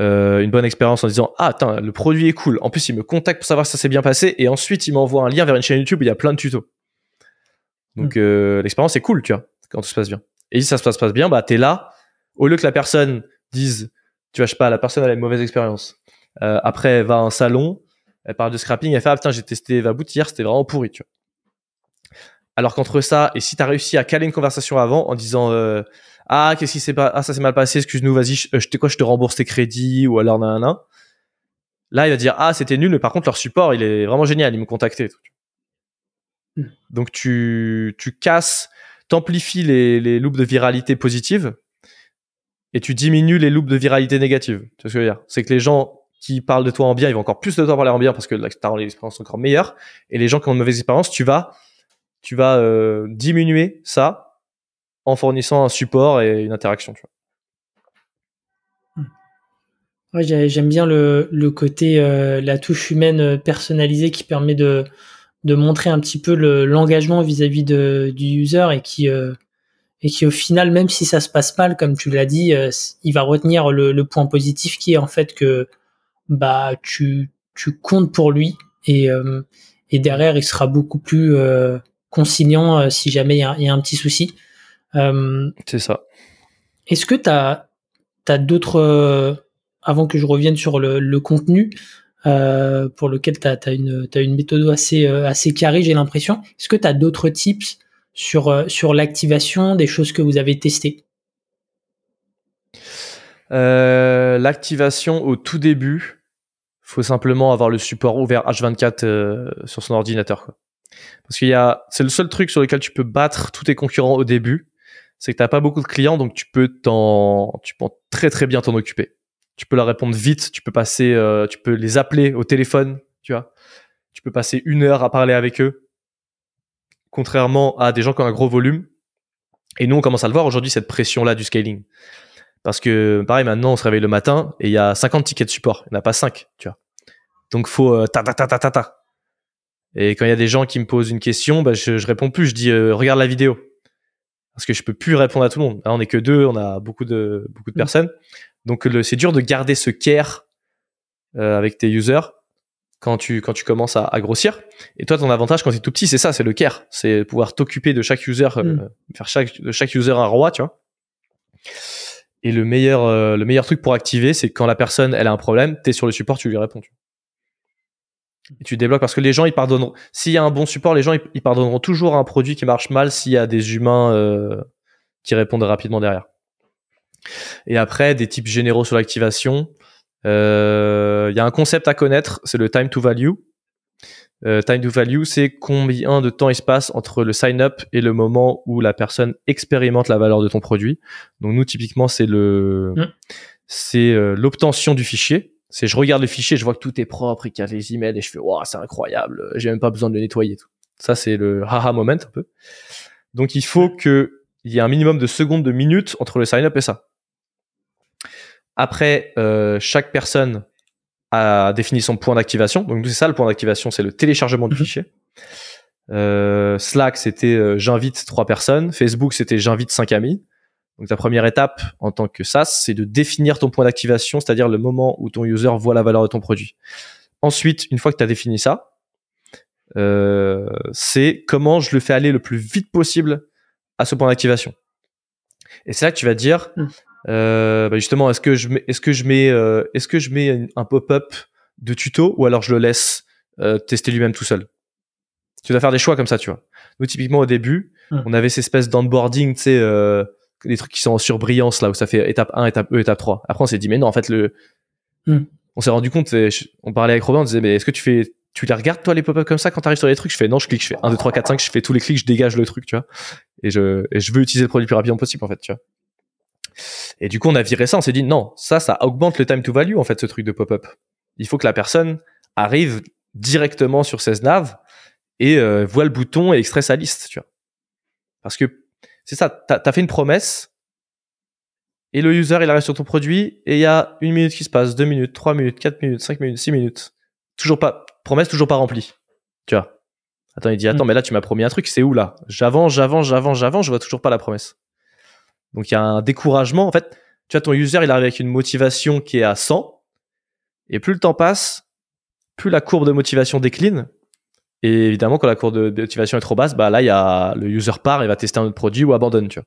une bonne expérience en disant ah attends le produit est cool en plus il me contacte pour savoir si ça s'est bien passé et ensuite il m'envoie un lien vers une chaîne YouTube où il y a plein de tutos donc euh, l'expérience est cool tu vois quand tout se passe bien et si ça se passe pas bien bah t'es là au lieu que la personne dise tu vois je sais pas la personne elle a une mauvaise expérience Euh, après elle va à un salon elle parle de scrapping elle fait ah putain j'ai testé Vaboot hier c'était vraiment pourri tu vois alors qu'entre ça et si t'as réussi à caler une conversation avant en disant euh, ah qu'est-ce qui s'est pas ah ça s'est mal passé excuse-nous vas-y je, euh, je quoi je te rembourse tes crédits ou alors nan là il va dire ah c'était nul mais par contre leur support il est vraiment génial ils m'ont contacté et tout. Mm. Donc tu tu casses t'amplifies les les loops de viralité positive et tu diminues les loops de viralité négative tu vois ce que je veux dire? C'est que les gens qui parlent de toi en bien ils vont encore plus de toi parler en bien parce que t'as l'expérience encore meilleure et les gens qui ont une mauvaise expérience tu vas tu vas euh, diminuer ça en fournissant un support et une interaction. Vois. Ouais, j'ai- j'aime bien le, le côté, euh, la touche humaine euh, personnalisée qui permet de, de montrer un petit peu le- l'engagement vis-à-vis de, du user et qui, euh, et qui au final, même si ça se passe mal, comme tu l'as dit, euh, il va retenir le, le point positif qui est en fait que bah tu, tu comptes pour lui et, euh, et derrière il sera beaucoup plus euh, consignant euh, si jamais il y, a- il y a un petit souci. Euh, C'est ça. est-ce que tu as, d'autres, euh, avant que je revienne sur le, le contenu, euh, pour lequel tu as, une, une méthode assez, euh, assez carrée, j'ai l'impression, est-ce que tu as d'autres tips sur, euh, sur l'activation, des choses que vous avez testées? Euh, L'activation au tout début, faut simplement avoir le support ouvert H24 euh, sur son ordinateur. Quoi. Parce qu'il y a, c'est le seul truc sur lequel tu peux battre tous tes concurrents au début, c'est que t'as pas beaucoup de clients, donc tu peux t'en, tu peux très très bien t'en occuper. Tu peux leur répondre vite, tu peux passer, euh, tu peux les appeler au téléphone, tu vois. Tu peux passer une heure à parler avec eux, contrairement à des gens qui ont un gros volume. Et nous, on commence à le voir aujourd'hui cette pression-là du scaling. Parce que, pareil, maintenant, on se réveille le matin et il y a 50 tickets de support. Il n'y en a pas 5, tu vois. Donc, faut euh, ta ta ta ta ta ta. Et quand il y a des gens qui me posent une question, bah, je, je réponds plus. Je dis, euh, regarde la vidéo. Parce que je peux plus répondre à tout le monde. Là, on est que deux, on a beaucoup de, beaucoup de Mm. personnes. Donc, c'est dur de garder ce care euh, avec tes users quand tu, quand tu commences à, à grossir. Et toi, ton avantage quand tu es tout petit, c'est ça, c'est le care. C'est pouvoir t'occuper de chaque user, euh, Mm. faire chaque, de chaque user un roi, tu vois. Et le meilleur, euh, le meilleur truc pour activer, c'est quand la personne, elle a un problème, t'es sur le support, tu lui réponds. tu. Et tu débloques parce que les gens, ils pardonneront. S'il y a un bon support, les gens, ils, ils pardonneront toujours un produit qui marche mal s'il y a des humains qui répondent rapidement derrière. Et après, des types généraux sur l'activation. Euh, Il y a un concept à connaître, c'est le time to value. Euh, time to value, c'est combien de temps il se passe entre le sign up et le moment où la personne expérimente la valeur de ton produit. Donc nous, typiquement, c'est le, Mm. c'est euh, l'obtention du fichier. C'est je regarde le fichier, je vois que tout est propre et qu'il y a les emails et je fais waouh, c'est incroyable. J'ai même pas besoin de le nettoyer. et Tout. Ça, c'est le haha moment un peu. Donc il faut que il y ait un minimum de secondes, de minutes entre le sign up et ça. Après, euh, chaque personne a défini son point d'activation. Donc c'est ça le point d'activation, c'est le téléchargement du Mhm. fichier. Euh, Slack, c'était euh, j'invite trois personnes. Facebook, c'était j'invite cinq amis. Donc ta première étape en tant que SaaS, c'est de définir ton point d'activation, c'est-à-dire le moment où ton user voit la valeur de ton produit. Ensuite, une fois que tu as défini ça, euh, c'est comment je le fais aller le plus vite possible à ce point d'activation. Et c'est là que tu vas dire, Mm. Bah justement, est-ce que je mets, est-ce que je mets, euh, est-ce que je mets un pop-up de tuto ou alors je le laisse euh, tester lui-même tout seul? Tu dois faire des choix comme ça, tu vois. Nous, typiquement, au début, Hmm. on avait ces espèces d'onboarding, tu sais, euh, des trucs qui sont en surbrillance, là, où ça fait étape 1, étape E, étape 3. Après, on s'est dit, mais non, en fait, le, Hmm. on s'est rendu compte, on parlait avec Robin, on disait, mais est-ce que tu fais, tu les regardes, toi, les pop-up comme ça, quand t'arrives sur les trucs? Je fais, non, je clique, je fais 1, 2, 3, 4, 5, je fais tous les clics, je dégage le truc, tu vois. Et je, et je veux utiliser le produit le plus rapidement possible, en fait, tu vois. Et du coup, on a viré ça, on s'est dit, non, ça, ça augmente le time to value, en fait, ce truc de pop-up. Il faut que la personne arrive directement sur 16 nav et euh, voit le bouton et extrait sa liste, tu vois. Parce que c'est ça, t'as as fait une promesse et le user il arrive sur ton produit et il y a une minute qui se passe, deux minutes, trois minutes, quatre minutes, cinq minutes, six minutes, toujours pas promesse toujours pas remplie, tu vois. Attends, il dit attends Mm. mais là tu m'as promis un truc, c'est où là? J'avance, j'avance, j'avance, j'avance, je vois toujours pas la promesse. Donc il y a un découragement. En fait, tu vois ton user il arrive avec une motivation qui est à 100 et plus le temps passe, plus la courbe de motivation décline. Et évidemment, quand la courbe de motivation est trop basse, bah là, le user part et va tester un autre produit ou abandonne, tu.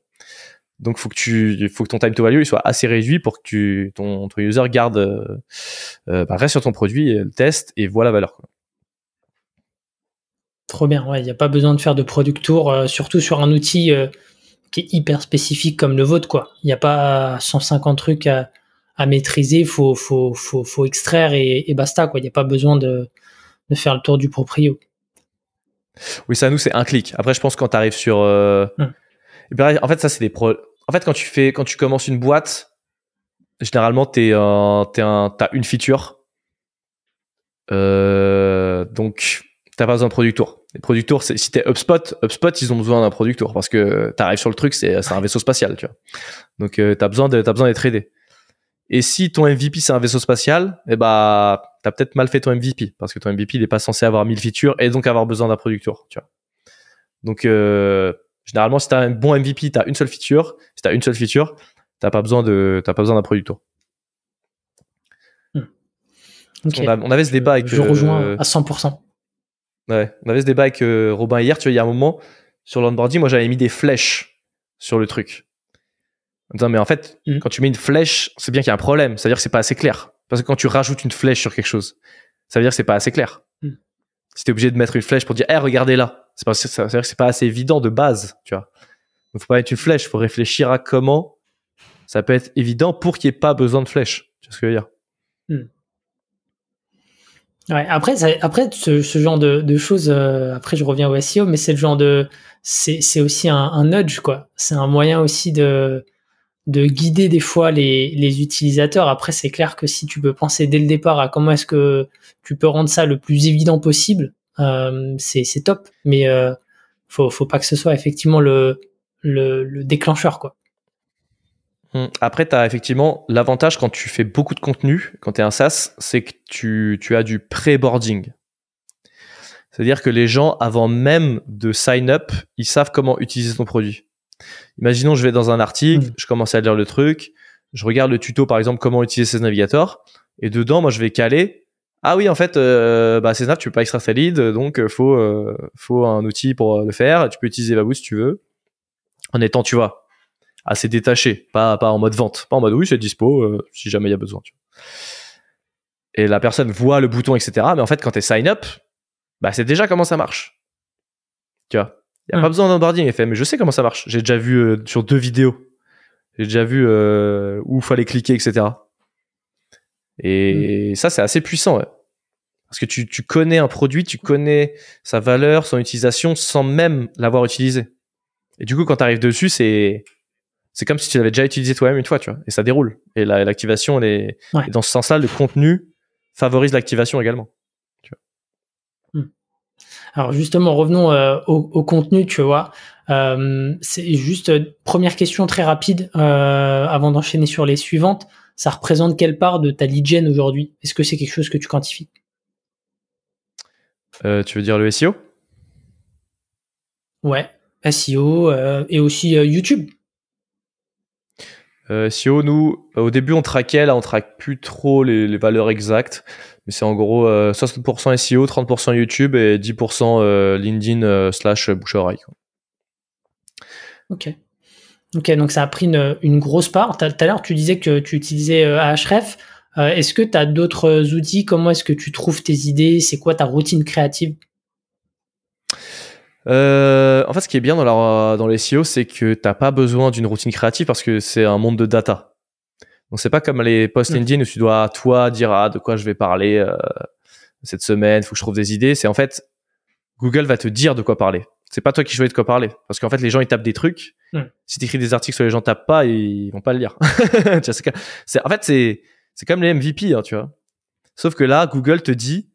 Donc, faut que tu, faut que ton time to value il soit assez réduit pour que ton, user garde, euh, euh, bah, reste sur ton produit, le teste et voit la valeur. Trop bien, il n'y a pas besoin de faire de product tour, euh, surtout sur un outil qui est hyper spécifique comme le vôtre, quoi. Il n'y a pas 150 trucs à, à maîtriser, faut, faut, faut, faut extraire et, et basta, quoi. Il n'y a pas besoin de, de faire le tour du proprio. Oui, ça, nous, c'est un clic. Après, je pense quand tu arrives sur, euh, Hmm. et puis, en fait, ça, c'est des pro. En fait, quand tu fais, quand tu commences une boîte, généralement, t'es un, t'as une feature. Euh, donc, t'as pas besoin de product tour. Les product tours, c'est, si t'es HubSpot, HubSpot, ils ont besoin d'un product tour parce que t'arrives sur le truc, c'est, un vaisseau spatial, tu vois. Donc, euh, t'as besoin de, t'as besoin d'être aidé. Et si ton MVP c'est un vaisseau spatial, eh bah, t'as peut-être mal fait ton MVP parce que ton MVP il est pas censé avoir 1000 features et donc avoir besoin d'un product tour, tu vois. Donc, euh, généralement, si t'as un bon MVP, t'as une seule feature. Si t'as une seule feature, t'as pas besoin de, t'as pas besoin d'un product tour. Ok. On, a- on avait ce débat avec. Je euh, rejoins à 100%. Ouais, on avait ce débat avec euh, Robin hier, tu vois, il y a un moment, sur l'onboarding, moi j'avais mis des flèches sur le truc. En disant, mais en fait, Mhm. quand tu mets une flèche, c'est bien qu'il y a un problème. C'est-à-dire que c'est pas assez clair. Parce que quand tu rajoutes une flèche sur quelque chose, ça veut dire que c'est pas assez clair. Mhm. Si t'es obligé de mettre une flèche pour dire, eh, regardez là, c'est pas, ça veut dire que c'est pas assez évident de base, tu vois. Donc faut pas mettre une flèche, faut réfléchir à comment ça peut être évident pour qu'il n'y ait pas besoin de flèche. Tu vois ce que je veux dire? Ouais, après, après ce, genre de, choses, euh, après je reviens au SEO, mais c'est le genre de, c'est aussi un, nudge quoi. C'est un moyen aussi de de guider des fois les, les utilisateurs. Après, c'est clair que si tu peux penser dès le départ à comment est-ce que tu peux rendre ça le plus évident possible, euh, c'est c'est top. Mais euh, faut faut pas que ce soit effectivement le le, le déclencheur quoi. Hmm. Après, tu as effectivement l'avantage quand tu fais beaucoup de contenu, quand tu es un SaaS, c'est que tu, tu as du pré-boarding. C'est-à-dire que les gens, avant même de sign up, ils savent comment utiliser ton produit. Imaginons, je vais dans un article, Mm. je commence à lire le truc, je regarde le tuto, par exemple, comment utiliser ces navigateurs, et dedans, moi, je vais caler. Ah oui, en fait, euh, bah, César, tu peux pas extraire ta lead, donc euh, faut, euh, faut un outil pour euh, le faire. Tu peux utiliser Baboo si tu veux, en étant, tu vois, assez détaché, pas, pas en mode vente, pas en mode oui, c'est dispo, euh, si jamais il y a besoin. tu vois. Et la personne voit le bouton, etc. Mais en fait, quand tu es sign up, bah, c'est déjà comment ça marche. Tu vois. Il n'y a Hmm. pas besoin d'onboarding. Il fait, mais je sais comment ça marche. J'ai déjà vu euh, sur deux vidéos. J'ai déjà vu euh, où il fallait cliquer, etc. Et ça, c'est assez puissant. ouais. Parce que tu, tu connais un produit, tu connais sa valeur, son utilisation, sans même l'avoir utilisé. Et du coup, quand tu arrives dessus, c'est c'est comme si tu l'avais déjà utilisé toi-même une fois, tu vois. Et ça déroule. Et la- l'activation, elle est Ouais. dans ce sens-là, le contenu favorise l'activation également. Alors justement, revenons euh, au, au contenu, tu vois. Euh, c'est juste euh, première question très rapide avant d'enchaîner sur les suivantes. Ça représente quelle part de ta lead gen aujourd'hui? Est-ce que c'est quelque chose que tu quantifies? Tu veux dire le SEO Ouais, SEO et aussi YouTube. Euh, SEO, nous, euh, au début, on traquait, là, on traque plus trop les, valeurs exactes. Mais c'est en gros euh, 60% SEO, 30% YouTube et 10% euh, LinkedIn slash bouche à oreille. Ok. Ok, donc ça a pris une, une grosse part. Tout à l'heure, tu disais que tu utilisais Ahref. est-ce que tu as d'autres outils? Comment est-ce que tu trouves tes idées? C'est quoi ta routine créative? En fait, ce qui est bien dans, dans les SEO, c'est que t'as pas besoin d'une routine créative parce que c'est un monde de data. Donc c'est pas comme les posts LinkedIn où tu dois toi dire ah de quoi je vais parler cette semaine, faut que je trouve des idées. C'est en fait Google va te dire de quoi parler. C'est pas toi qui choisis de quoi parler. Parce qu'en fait, les gens, ils tapent des trucs. Hmm. Si tu écris des articles sur les gens tapent pas, ils vont pas le lire. c'est, en fait, c'est, c'est comme les MVP, hein, tu vois. Sauf que là, Google te dit,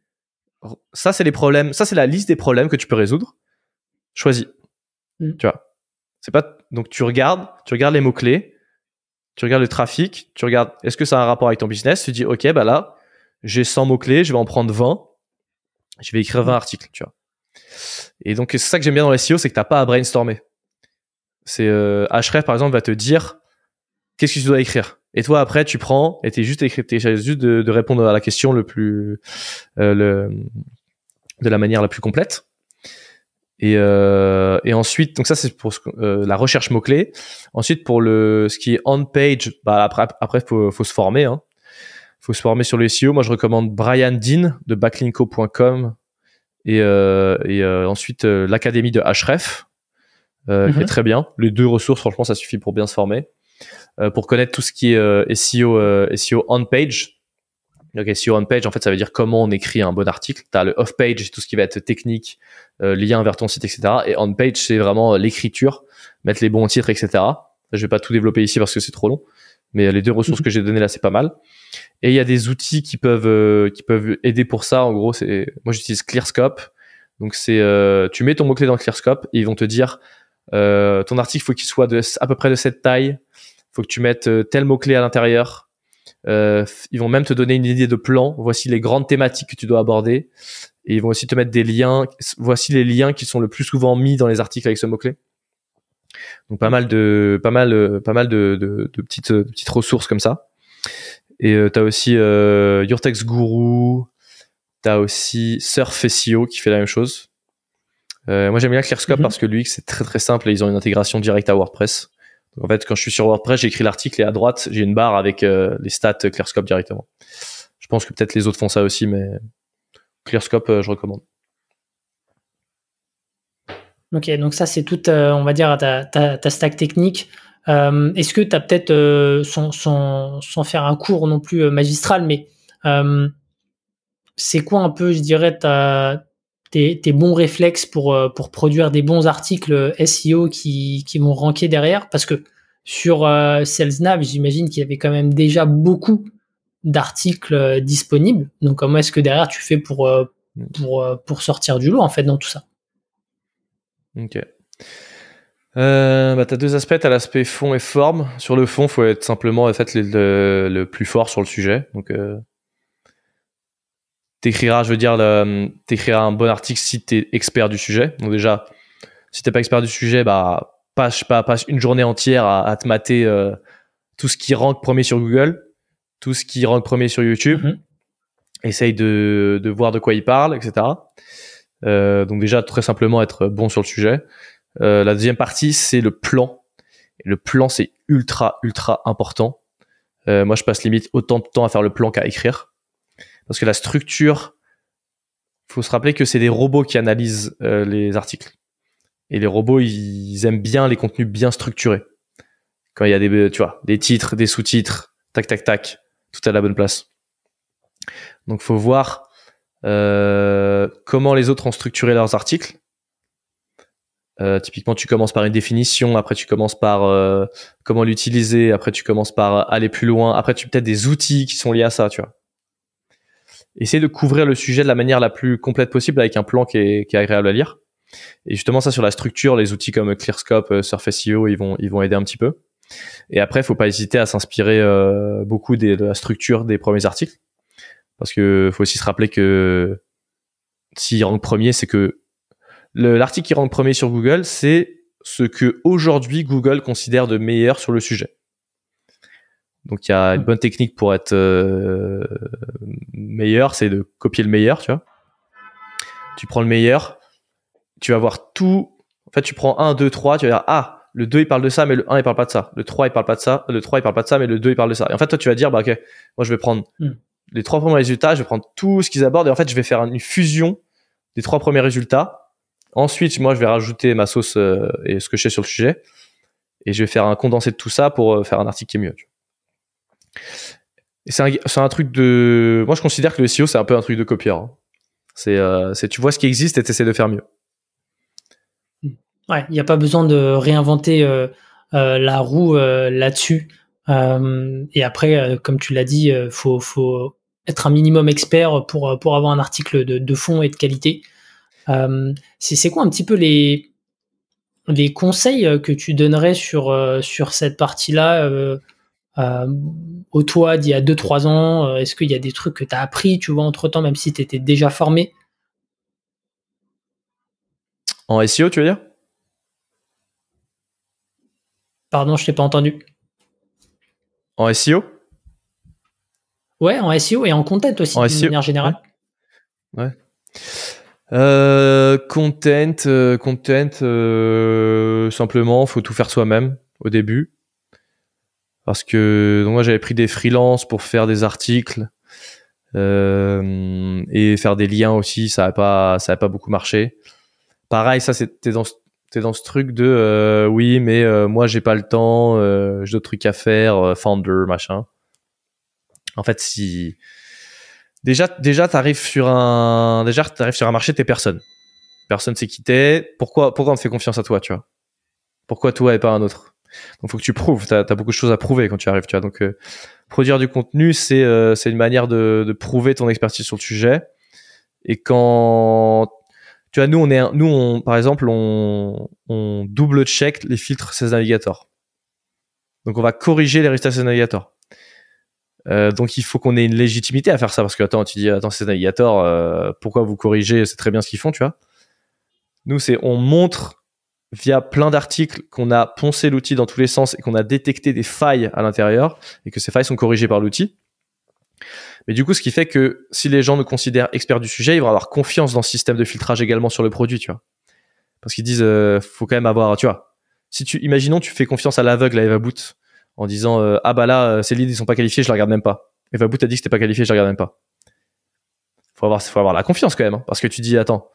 ça, c'est les problèmes, ça, c'est la liste des problèmes que tu peux résoudre. Choisis. Hmm. Tu vois. C'est pas, donc tu regardes, tu regardes les mots-clés, tu regardes le trafic, tu regardes, est-ce que ça a un rapport avec ton business? Tu dis, OK, bah là, j'ai 100 mots-clés, je vais en prendre 20. Je vais écrire 20 articles, tu vois. Et donc, c'est ça que j'aime bien dans les SEO, c'est que t'as pas à brainstormer. C'est euh, Href, par exemple, va te dire qu'est-ce que tu dois écrire? Et toi, après, tu prends et t'es juste écrit, juste de, de, répondre à la question le plus, euh, le, de la manière la plus complète. Et, euh, et ensuite, donc ça c'est pour euh, la recherche mots clés. Ensuite, pour le ce qui est on page, bah après, après faut, faut se former. Hein. Faut se former sur le SEO. Moi, je recommande Brian Dean de backlinko.com et, euh, et euh, ensuite euh, l'académie de Href, qui est mhm. très bien. Les deux ressources, franchement, ça suffit pour bien se former. pour connaître tout ce qui est SEO, SEO on Donc SEO on page, en fait, ça veut dire comment on écrit un bon article. Tu as le off page, tout ce qui va être technique, lien vers ton site, etc. Et on page, c'est vraiment l'écriture, mettre les bons titres, etc. Je vais pas tout développer ici parce que c'est trop long, mais les deux ressources mhm. que j'ai données là, c'est pas mal. Et il y a des outils qui peuvent euh, qui peuvent aider pour ça. En gros, c'est moi j'utilise ClearScope. Donc c'est euh, tu mets ton mot clé dans ClearScope et ils vont te dire euh, ton article faut qu'il soit de à peu près de cette taille. Faut que tu mettes tel mot clé à l'intérieur. Ils vont même te donner une idée de plan. Voici les grandes thématiques que tu dois aborder. Et ils vont aussi te mettre des liens. Voici les liens qui sont le plus souvent mis dans les articles avec ce mot clé. Donc pas mal de pas mal pas mal de, de, de petites de petites ressources comme ça. Et euh, tu as aussi euh, Yourtex Guru, tu as aussi Surf SEO qui fait la même chose. Euh, moi j'aime bien ClearScope mhm. parce que lui c'est très très simple et ils ont une intégration directe à WordPress. En fait quand je suis sur WordPress j'écris l'article et à droite j'ai une barre avec euh, les stats ClearScope directement. Je pense que peut-être les autres font ça aussi mais ClearScope euh, je recommande. Ok, donc ça c'est toute, on va dire, ta, ta, ta stack technique. Euh, est-ce que tu as peut-être, euh, sans, sans, sans, faire un cours non plus euh, magistral, mais c'est quoi un peu, je dirais, ta, tes, bons réflexes pour, pour produire des bons articles SEO qui, qui vont ranker derrière Parce que sur euh, SalesNav, j'imagine qu'il y avait quand même déjà beaucoup d'articles disponibles. Donc comment est-ce que derrière tu fais pour, pour, pour sortir du lot en fait dans tout ça? Ok. Euh, bah, t'as deux aspects, t'as l'aspect fond et forme. Sur le fond, faut être simplement en fait le, le plus fort sur le sujet. Donc, euh, t'écriras, je veux dire, t'écriras un bon article si t'es expert du sujet. Donc déjà, si t'es pas expert du sujet, bah passe pas passe une journée entière à, à te mater euh, tout ce qui rank premier sur Google, tout ce qui rank premier sur YouTube. Mm-hmm. Essaye de, de voir de quoi il parle, etc. Euh, donc déjà, très simplement être bon sur le sujet. Euh, la deuxième partie, c'est le plan. Et le plan, c'est ultra, ultra important. Moi, je passe limite autant de temps à faire le plan qu'à écrire. Parce que la structure, faut se rappeler que c'est des robots qui analysent euh, les articles. Et les robots, ils aiment bien les contenus bien structurés. Quand il y a des, tu vois, des titres, des sous-titres, tac, tac, tac, tout à la bonne place. Donc, faut voir euh, comment les autres ont structuré leurs articles euh, typiquement, tu commences par une définition, après tu commences par euh, comment l'utiliser, après tu commences par aller plus loin, après tu peut-être des outils qui sont liés à ça, tu vois. Essaye de couvrir le sujet de la manière la plus complète possible avec un plan qui est, qui est agréable à lire. Et justement, ça sur la structure, les outils comme ClearScope, euh, Surface SEO, ils vont, ils vont aider un petit peu. Et après, faut pas hésiter à s'inspirer euh, beaucoup de la structure des premiers articles, parce que faut aussi se rappeler que si en premier, c'est que L'article qui rentre premier sur Google, c'est ce que aujourd'hui Google considère de meilleur sur le sujet. Donc il y a une bonne technique pour être euh, meilleur, c'est de copier le meilleur, tu vois. Tu prends le meilleur, tu vas voir tout. En fait, tu prends 1, 2, 3, tu vas dire ah le 2 il parle de ça, mais le 1 il parle pas de ça. Le 3 il parle pas de ça. Le 3 il parle pas de ça, mais le 2 il parle de ça. Et en fait, toi tu vas dire, bah ok, moi je vais prendre Hmm. les trois premiers résultats, je vais prendre tout ce qu'ils abordent et en fait je vais faire une fusion des trois premiers résultats. Ensuite, moi je vais rajouter ma sauce euh, et ce que je sais sur le sujet et je vais faire un condensé de tout ça pour euh, faire un article qui est mieux. tu vois. C'est un, truc de. Moi je considère que le SEO c'est un peu un truc de copieur. hein. C'est, euh, tu vois ce qui existe et tu essaies de faire mieux. Ouais, il n'y a pas besoin de réinventer euh, euh, la roue euh, là-dessus. Et après, comme tu l'as dit, euh, faut, être un minimum expert pour, avoir un article de, fond et de qualité. C'est quoi un petit peu les, conseils que tu donnerais sur cette partie-là euh, au toi d'il y a 2-3 ans euh, Est-ce qu'il y a des trucs que tu as appris, tu vois, entre-temps, même si tu étais déjà formé? En SEO, tu veux dire? Pardon, je t'ai pas entendu. En SEO Ouais, en SEO et en content aussi, En d'une SEO, manière générale. Euh, content, euh, content, euh, simplement, faut tout faire soi-même au début. Parce que donc moi j'avais pris des freelances pour faire des articles euh, et faire des liens aussi, ça a pas, ça a pas beaucoup marché. Pareil, ça t'es dans t'es dans ce truc de euh, oui mais euh, moi j'ai pas le temps, euh, j'ai d'autres trucs à faire, euh, founder machin. En fait si déjà déjà t'arrives sur un déjà t'arrives sur un marché t'es personne personne sait qui t'es pourquoi pourquoi on te fait confiance à toi tu vois? Pourquoi toi et pas un autre? Donc faut que tu prouves. T'as as beaucoup de choses à prouver quand tu arrives tu vois. Donc euh, produire du contenu c'est euh, une manière de, prouver ton expertise sur le sujet. Et quand tu vois nous on est nous on par exemple on on double check les filtres 16 Navigator. Donc on va corriger les résultats 16 Navigator. Euh, donc il faut qu'on ait une légitimité à faire ça parce que attends tu dis attends c'est Navigator euh, pourquoi vous corrigez? C'est très bien ce qu'ils font tu vois. Nous c'est on montre via plein d'articles qu'on a poncé l'outil dans tous les sens et qu'on a détecté des failles à l'intérieur et que ces failles sont corrigées par l'outil. Mais du coup ce qui fait que si les gens nous considèrent experts du sujet ils vont avoir confiance dans ce système de filtrage également sur le produit tu vois. Parce qu'ils disent euh, faut quand même avoir tu vois. Si tu imaginons tu fais confiance à l'aveugle à Eva Boot en disant euh, ah bah là euh, ces leads ils sont pas qualifiés je les regarde même pas Eva Boot a dit que c'était pas qualifié je les regarde même pas. Faut avoir faut avoir la confiance quand même hein, parce que tu dis attends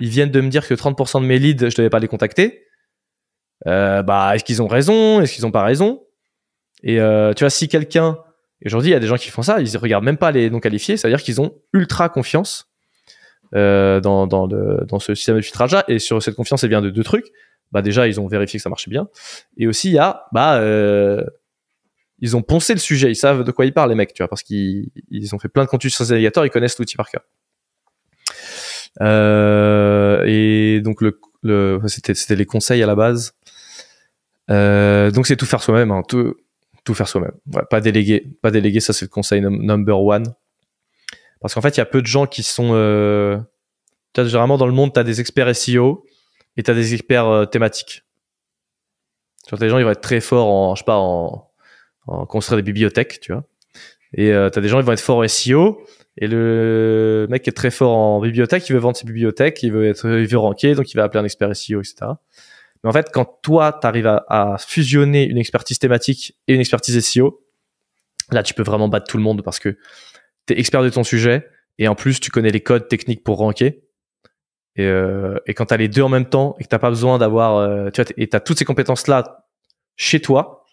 Ils viennent de me dire que 30% de mes leads je devais pas les contacter. Euh, bah est-ce qu'ils ont raison? Est-ce qu'ils ont pas raison? Et euh, tu vois si quelqu'un aujourd'hui il y a des gens qui font ça ils regardent même pas les non qualifiés c'est à dire qu'ils ont ultra confiance euh, dans, dans, le- dans ce système de filtrage là et sur cette confiance elle vient de deux trucs. Bah déjà ils ont vérifié que ça marchait bien. Et aussi il y a bah euh, ils ont poncé le sujet. Ils savent de quoi ils parlent les mecs tu vois parce qu'ils ils ont fait plein de contenu sur ces navigateurs ils connaissent l'outil par cœur et donc le, le c'était c'était les conseils à la base. Euh, donc c'est tout faire soi-même hein, tout tout faire soi-même. Ouais, pas déléguer pas déléguer ça c'est le conseil num- number one. Parce qu'en fait il y a peu de gens qui sont euh, généralement dans le monde t'as des experts SEO et t'as des experts euh, thématiques. T'as des gens ils vont être très forts en je sais pas en, en construire des bibliothèques tu vois. Et euh, t'as des gens ils vont être forts SEO et le mec est très fort en bibliothèque il veut vendre ses bibliothèques il veut être il veut ranker donc il va appeler un expert SEO etc mais en fait quand toi t'arrives à, à fusionner une expertise thématique et une expertise SEO là tu peux vraiment battre tout le monde parce que t'es expert de ton sujet et en plus tu connais les codes techniques pour ranker. Et, euh, quand t'as les deux en même temps et que t'as pas besoin d'avoir euh, tu vois et t'as toutes ces compétences là chez toi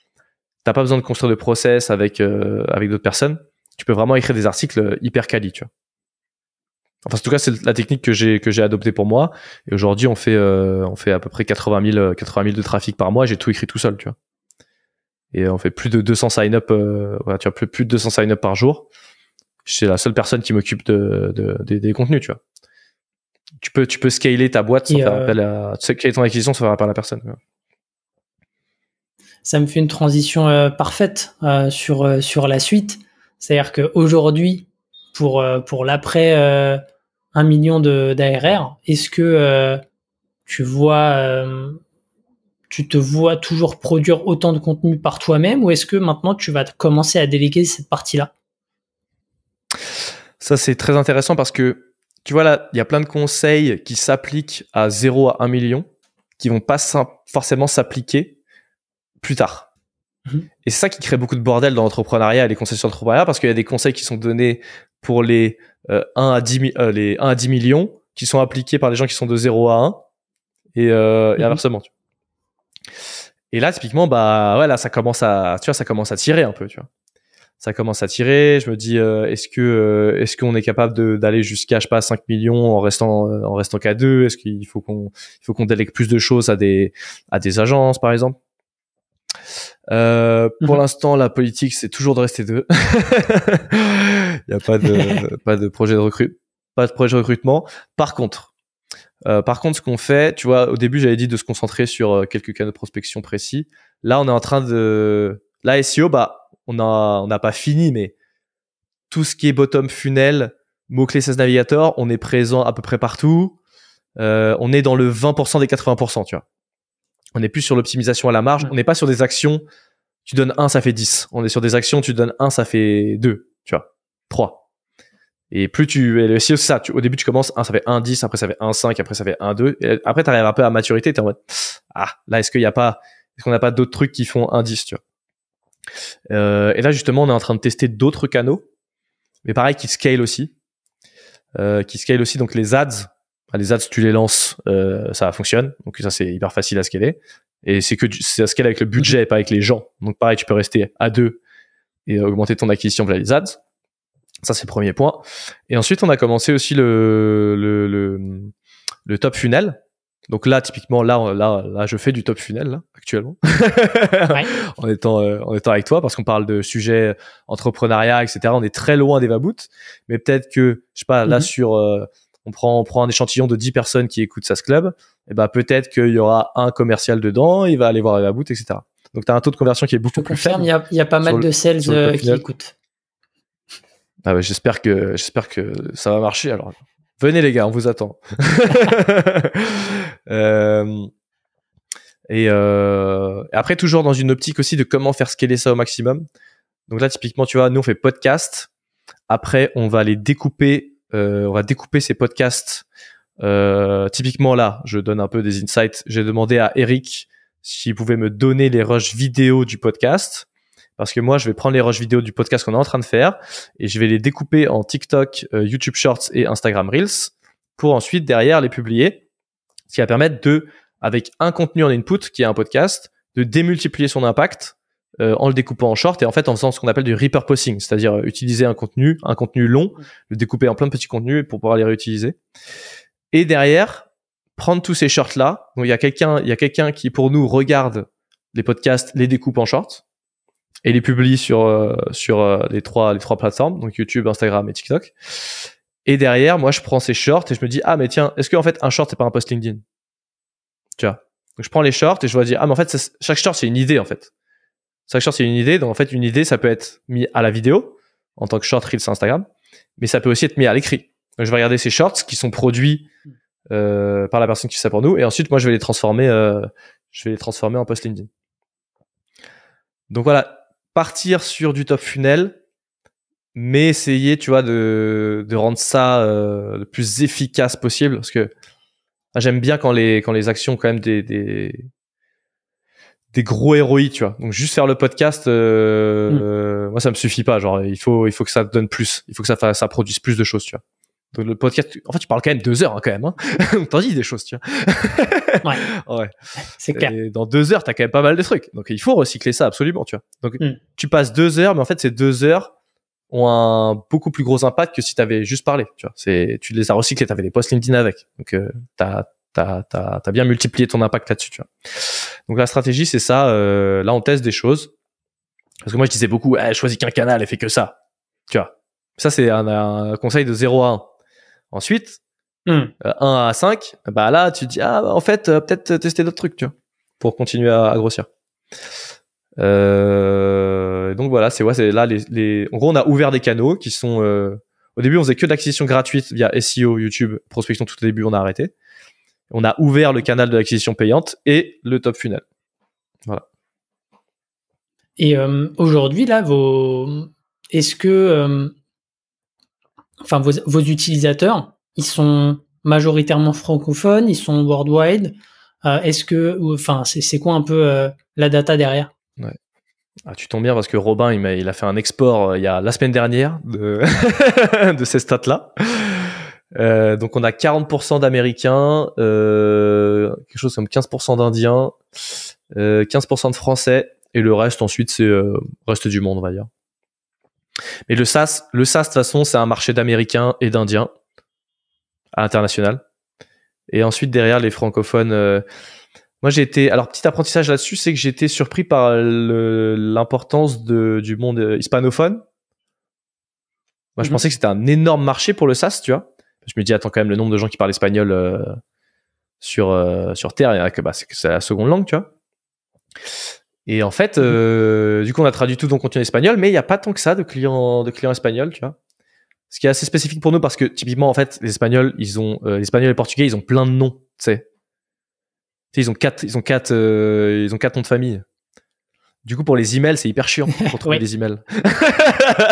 t'as pas besoin de construire de process avec euh, avec d'autres personnes tu peux vraiment écrire des articles hyper quali tu vois. Enfin en tout cas c'est la technique que j'ai que j'ai adoptée pour moi. Et aujourd'hui on fait euh, on fait à peu près 80 000 euh, 80 000 de trafic par mois. J'ai tout écrit tout seul tu vois. Et on fait plus de 200 sign up euh, voilà, tu vois plus, plus de 200 sign up par jour. C'est la seule personne qui m'occupe de, de- des- des contenus tu vois. Tu peux tu peux scaler ta boîte sans Et, faire euh, appel à tu sais, scaler ton acquisition sans faire appel à la personne quoi. Ça me fait une transition euh, parfaite euh, sur, euh, sur la suite. C'est-à-dire qu'aujourd'hui, pour, euh, l'après euh, 1 million d'ARR, est-ce que euh, tu vois, euh, tu te vois toujours produire autant de contenu par toi-même ou est-ce que maintenant tu vas commencer à déléguer cette partie-là? Ça, c'est très intéressant parce que, tu vois, là, il y a plein de conseils qui s'appliquent à 0 à 1 million, qui vont pas forcément s'appliquer plus tard. Et c'est ça qui crée beaucoup de bordel dans l'entrepreneuriat et les conseils sur l'entrepreneuriat parce qu'il y a des conseils qui sont donnés pour les, euh, 1 à 10, mi- euh, les 1 à 10 millions qui sont appliqués par les gens qui sont de 0 à 1 et, euh, et Mhm. inversement. tu vois. Et là, typiquement, bah ouais, là, ça commence à, tu vois, ça commence à tirer un peu, tu vois. Ça commence à tirer. Je me dis, euh, est-ce que, euh, est-ce qu'on est capable d'aller jusqu'à, je sais pas, 5 millions en restant, euh, en restant qu'à deux? Est-ce qu'il faut qu'on, il faut qu'on délègue plus de choses à des, à des agences, par exemple? Euh, pour Mhm. l'instant, la politique, c'est toujours de rester deux. Il n'y a pas de, pas de projet de recrut, pas de projet de recrutement. Par contre, euh, par contre, ce qu'on fait, tu vois, au début, j'avais dit de se concentrer sur euh, quelques canaux de prospection précis. Là, on est en train de, là, SEO, bah, on a, on n'a pas fini, mais tout ce qui est bottom funnel, mots-clés 16 Navigator, on est présent à peu près partout. Euh, on est dans le 20% des 80%, tu vois. On est plus sur l'optimisation à la marge. Ouais. On n'est pas sur des actions, tu donnes 1, ça fait 10. On est sur des actions, tu donnes 1, ça fait 2, tu vois. 3. Et plus tu, et le SEO, c'est ça. Tu, au début, tu commences 1, ça fait 1, 10, après ça fait 1, 5, après ça fait 1, 2. Et après, tu arrives un peu à maturité, tu es en mode, ah, là, est-ce qu'il n'y a pas, est-ce qu'on n'a pas d'autres trucs qui font 1, 10, tu vois. Euh, et là, justement, on est en train de tester d'autres canaux, mais pareil, qui scale aussi. Euh, qui scale aussi, donc les ads. Les ads, tu les lances, euh, ça fonctionne. Donc ça, c'est hyper facile à scaler. Et c'est que c'est à scale avec le budget et pas avec les gens. Donc pareil, tu peux rester à deux et augmenter ton acquisition via les ads. Ça, c'est le premier point. Et ensuite, on a commencé aussi le, le, le, le top funnel. Donc là, typiquement, là, là, là, je fais du top funnel, là, actuellement. en étant, euh, en étant avec toi, parce qu'on parle de sujets entrepreneuriat, etc. On est très loin des Vaboot. Mais peut-être que, je sais pas, là, Mhm. sur, euh, on prend, on prend un échantillon de 10 personnes qui écoutent SAS Club. Et ben, peut-être qu'il y aura un commercial dedans, il va aller voir les Vaboot, etc. Donc, tu as un taux de conversion qui est beaucoup plus faible. il y a, il y a pas mal de sales le euh, qui écoutent. Ah ouais, j'espère que j'espère que ça va marcher. Alors, venez les gars, on vous attend. Euh, et, euh, après, toujours dans une optique aussi de comment faire scaler ça au maximum. Donc là, typiquement, tu vois, nous on fait podcast. Après, on va les découper. Euh, on va découper ces podcasts. Euh, typiquement là, je donne un peu des insights. J'ai demandé à Eric s'il pouvait me donner les rushs vidéo du podcast. Parce que moi, je vais prendre les rushs vidéo du podcast qu'on est en train de faire et je vais les découper en TikTok, euh, YouTube Shorts et Instagram Reels pour ensuite derrière les publier. Ce qui va permettre de, avec un contenu en input qui est un podcast, de démultiplier son impact euh, en le découpant en short et en fait en faisant ce qu'on appelle du repurposing, c'est-à-dire euh, utiliser un contenu, un contenu long, le découper en plein de petits contenus pour pouvoir les réutiliser. Et derrière, prendre tous ces shorts là. Donc il y a quelqu'un, il y a quelqu'un qui pour nous regarde les podcasts, les découpe en shorts et les publie sur euh, sur euh, les trois les trois plateformes, donc YouTube, Instagram et TikTok. Et derrière, moi je prends ces shorts et je me dis ah mais tiens, est-ce qu'en fait un short c'est pas un post LinkedIn? Tu vois? Donc je prends les shorts et je vais dire ah mais en fait ça- chaque short c'est une idée en fait. Chaque short c'est une idée, donc en fait une idée ça peut être mis à la vidéo en tant que short Reels Instagram, mais ça peut aussi être mis à l'écrit. Donc je vais regarder ces shorts qui sont produits euh, par la personne qui fait ça pour nous et ensuite moi je vais les transformer euh, je vais les transformer en post LinkedIn. Donc voilà, partir sur du top funnel, mais essayer, tu vois, de, de rendre ça euh, le plus efficace possible. Parce que j'aime bien quand les, quand les actions, quand même, des, des gros ROI, tu vois. Donc juste faire le podcast, euh, Mm. euh, moi, ça me suffit pas. Genre, il faut, il faut que ça donne plus. Il faut que ça, fasse- ça produise plus de choses, tu vois. Donc le podcast, en fait, tu parles quand même deux heures, hein, quand même. Hein. Donc t'en dis des choses, tu vois. Ouais. ouais. C'est clair. Et dans deux heures, t'as quand même pas mal de trucs. Donc il faut recycler ça absolument, tu vois. Donc Mm. tu passes deux heures, mais en fait ces deux heures ont un beaucoup plus gros impact que si t'avais juste parlé. Tu vois, c'est tu les as recyclés, t'avais des posts LinkedIn avec. Donc euh, t'as t'as t'as t'as bien multiplié ton impact là-dessus, tu vois. Donc la stratégie c'est ça. euh, là on teste des choses parce que moi je disais beaucoup, eh, choisis qu'un canal et fais que ça. Tu vois. Ça c'est un, un conseil de 0 à 1. Ensuite, euh, 1 à 5, bah là, tu te dis, ah, bah, en fait, euh, peut-être tester d'autres trucs, tu vois, pour continuer à, à grossir. Euh, donc voilà, c'est ouais, c'est là les, les, en gros, on a ouvert des canaux qui sont, euh, au début, on faisait que de l'acquisition gratuite via SEO, YouTube, prospection tout au début, on a arrêté. On a ouvert le canal de l'acquisition payante et le top funnel. Et euh, aujourd'hui, là, vos... est-ce que, euh, enfin, vos, vos utilisateurs, ils sont majoritairement francophones, ils sont worldwide. Euh, est-ce que, enfin, c'est c'est quoi un peu la data derrière? Ah, tu tombes bien parce que Robin, il a, il a fait un export euh, il y a la semaine dernière de, de ces stats-là. Euh, donc on a 40% d'Américains, euh, quelque chose comme 15% d'Indiens, euh, 15% de Français et le reste ensuite c'est euh, reste du monde on va dire. Mais le SaaS, le SaaS de toute façon c'est un marché d'Américains et d'Indiens à international. Et ensuite derrière les francophones. euh, moi j'ai été alors petit apprentissage là-dessus c'est que j'ai été surpris par l'importance de du monde hispanophone. Moi je Mhm. pensais que c'était un énorme marché pour le SaaS tu vois je me dis attends quand même le nombre de gens qui parlent espagnol euh, sur euh, sur terre il y en a que bah, c'est que c'est la seconde langue tu vois. Et en fait euh, du coup on a traduit tout dans contenu espagnol mais il y a pas tant que ça de clients de clients espagnols tu vois. Ce qui est assez spécifique pour nous parce que typiquement en fait les espagnols ils ont les espagnols et les portugais ils ont plein de noms tu sais. Ils ont quatre ils ont quatre ils ont quatre noms de famille du coup pour les emails c'est hyper chiant pour trouver Oui. des emails.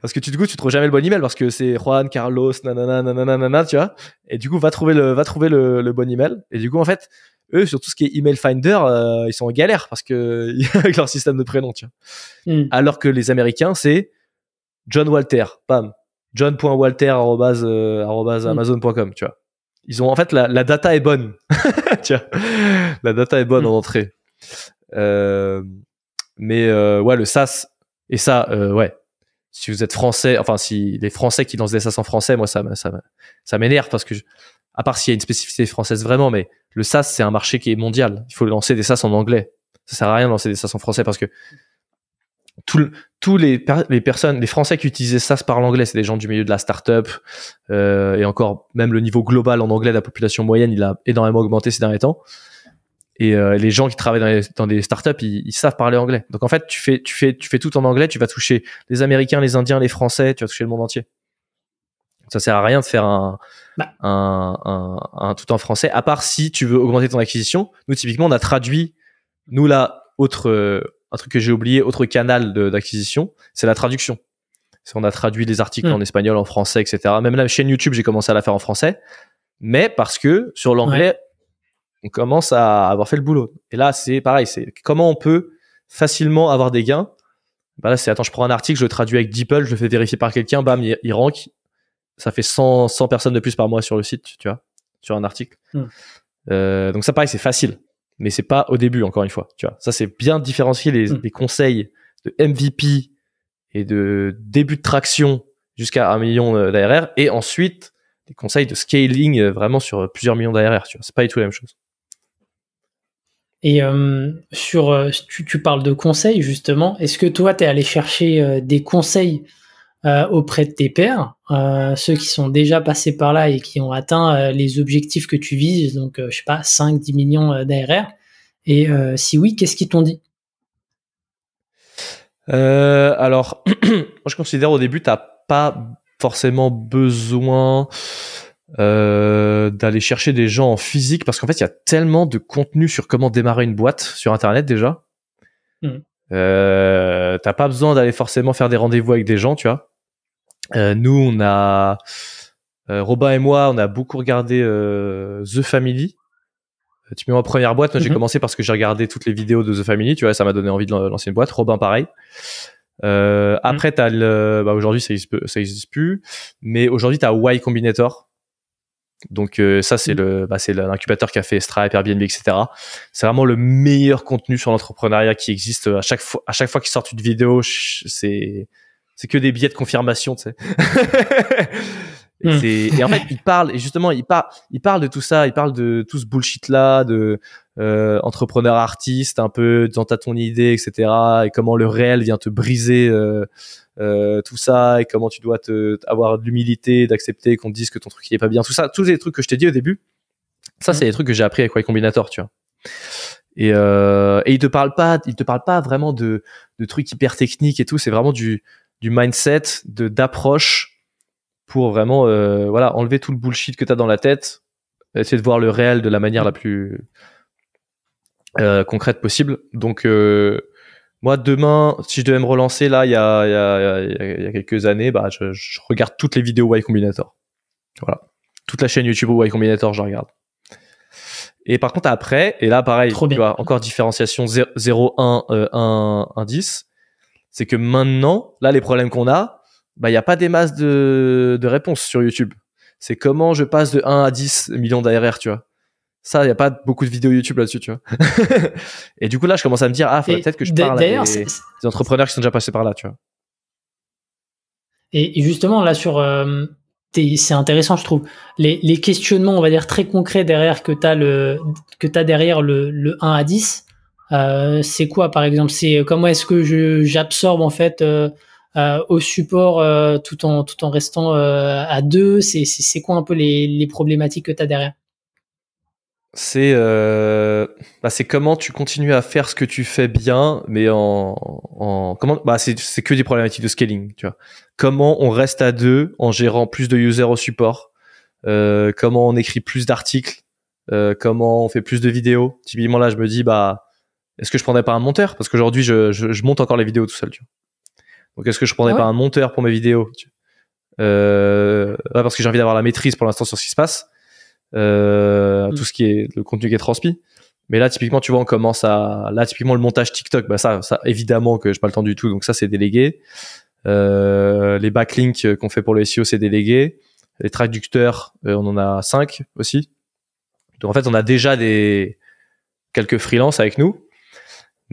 Parce que tu, du coup tu trouves jamais le bon email parce que c'est Juan Carlos nanana nanana nanana tu vois. Et du coup va trouver le va trouver le, le bon email. Et du coup en fait eux sur tout ce qui est email finder euh, ils sont en galère parce que avec leur système de prénom tu vois. Hmm. alors que les américains c'est John Walter pam john.walter arrobase, euh, Mm. amazon.com tu vois. Ils ont en fait la, la data est bonne. Tu vois. La data est bonne Mm. en entrée mais euh, ouais le SaaS et ça euh, ouais. Si vous êtes français enfin si les français qui lancent des SaaS en français moi ça ça ça m'énerve parce que je- à part s'il y a une spécificité française vraiment mais le SaaS c'est un marché qui est mondial. Il faut lancer des SaaS en anglais. Ça sert à rien de lancer des SaaS en français parce que tout tous les, per- les personnes, les Français qui utilisaient SaaS parlent anglais, c'est des gens du milieu de la startup euh, et encore même le niveau global en anglais de la population moyenne, il a énormément augmenté ces derniers temps. Et euh, les gens qui travaillent dans, les- dans des startups, ils, ils savent parler anglais. Donc en fait, tu fais, tu fais, tu fais tout en anglais, tu vas toucher les Américains, les Indiens, les Français, tu vas toucher le monde entier. Ça sert à rien de faire un, Bah. un, un, un tout en français, à part si tu veux augmenter ton acquisition. Nous, typiquement, on a traduit, nous là, autre, euh, un truc que j'ai oublié, autre canal d'acquisition, c'est la traduction. On a traduit des articles Mm. en espagnol, en français, etc. Même la chaîne YouTube, j'ai commencé à la faire en français, mais parce que sur l'anglais, on commence à avoir fait le boulot. Et là, c'est pareil, c'est comment on peut facilement avoir des gains. Bah là, c'est attends, je prends un article, je le traduis avec DeepL, je le fais vérifier par quelqu'un, bam, il, il rank. Ça fait 100, 100 personnes de plus par mois sur le site, tu vois, sur un article. Mm. Euh, donc ça, pareil, c'est facile, mais c'est pas au début, encore une fois, tu vois. Ça, c'est bien différencier les, Mm. les conseils de MVP et de début de traction jusqu'à un million euh, d'ARR, et ensuite des conseils de scaling euh, vraiment sur plusieurs millions d'ARR, tu vois. C'est pas du tout la même chose. Et euh, sur, euh, tu, parles de conseils justement. Est-ce que toi, tu es allé chercher euh, des conseils auprès de tes pairs, ceux qui sont déjà passés par là et qui ont atteint les objectifs que tu vises, donc je sais pas, 5, 10 millions d'ARR? Et si oui, qu'est-ce qu'ils t'ont dit? Alors, moi je considère au début, t'as pas forcément besoin euh, d'aller chercher des gens en physique parce qu'en fait, il y a tellement de contenu sur comment démarrer une boîte sur Internet déjà. Mhm. Euh, t'as pas besoin d'aller forcément faire des rendez-vous avec des gens, tu vois. Euh, nous, on a euh, Robin et moi, on a beaucoup regardé euh, The Family. Tu mets ma première boîte, moi j'ai Mhm. commencé parce que j'ai regardé toutes les vidéos de The Family, tu vois, ça m'a donné envie de lan- lancer une boîte. Robin pareil. Euh, après t'as le, bah aujourd'hui ça existe, ça existe plus, mais aujourd'hui t'as Y Combinator. Donc euh, ça c'est Mhm. le, bah, c'est l'incubateur qui a fait Stripe, Airbnb, etc. C'est vraiment le meilleur contenu sur l'entrepreneuriat qui existe. À chaque fois, à chaque fois qu'ils sortent une vidéo, c'est c'est que des billets de confirmation, tu sais. et, Mm. et en fait, il parle, et justement, il parle, il parle de tout ça, il parle de tout ce bullshit-là, de euh, entrepreneur artiste, un peu dans ta ton idée, etc. Et comment le réel vient te briser euh, euh, tout ça, et comment tu dois te, avoir de l'humilité, d'accepter qu'on te dise que ton truc il est pas bien, tout ça, tous les trucs que je t'ai dit au début. Ça, Mm. c'est les trucs que j'ai appris avec Y Combinator, tu vois. Et, euh, et il te parle pas, il te parle pas vraiment de, de trucs hyper techniques et tout. C'est vraiment du, du mindset, de d'approche pour vraiment, euh, voilà, enlever tout le bullshit que t'as dans la tête, essayer de voir le réel de la manière la plus euh, concrète possible. Donc euh, moi demain, si je devais me relancer là, il y a, y a, y a- y a quelques années, bah je, je regarde toutes les vidéos Y Combinator. Voilà, toute la chaîne YouTube Y Combinator, je regarde. Et par contre, après, et là, pareil, tu vois, encore différenciation 0, 1, 1, 1, 10. C'est que maintenant, là, les problèmes qu'on a, bah, il n'y a pas des masses de, de réponses sur YouTube. C'est comment je passe de 1 à 10 millions d'ARR, tu vois. Ça, il n'y a pas beaucoup de vidéos YouTube là-dessus, tu vois. et du coup, là, je commence à me dire, ah, peut-être que je parle à des, entrepreneurs qui sont déjà passés par là, tu vois. Et, justement, là, sur, euh, c'est intéressant, je trouve. Les, les, questionnements, on va dire, très concrets derrière que tu as, le, que as derrière le, le 1 à 10, euh, c'est quoi, par exemple? C'est comment est-ce que j'absorbe, en fait, euh, euh, au support euh, tout en tout en restant euh, à deux C'est c'est quoi un peu les, les problématiques que tu as derrière? C'est euh, bah c'est comment tu continues à faire ce que tu fais bien, mais en, en comment bah c'est c'est que des problématiques de scaling, tu vois. Comment on reste à deux en gérant plus de users au support, euh, comment on écrit plus d'articles, euh, comment on fait plus de vidéos. Typiquement là, je me dis bah est-ce que je prendrais pas un monteur? Parce qu'aujourd'hui je, je, je monte encore les vidéos tout seul, tu vois. Donc est-ce que je prendrais pas un monteur pour mes vidéos? Euh, parce que j'ai envie d'avoir la maîtrise pour l'instant sur ce qui se passe, euh, mm. tout ce qui est le contenu qui est transmis. Mais là, typiquement, tu vois, on commence à là typiquement le montage TikTok, bah ça, ça évidemment que j'ai pas le temps du tout, donc ça c'est délégué. Euh, les backlinks qu'on fait pour le SEO, c'est délégué. Les traducteurs, euh, on en a cinq aussi. Donc en fait, on a déjà des quelques freelances avec nous.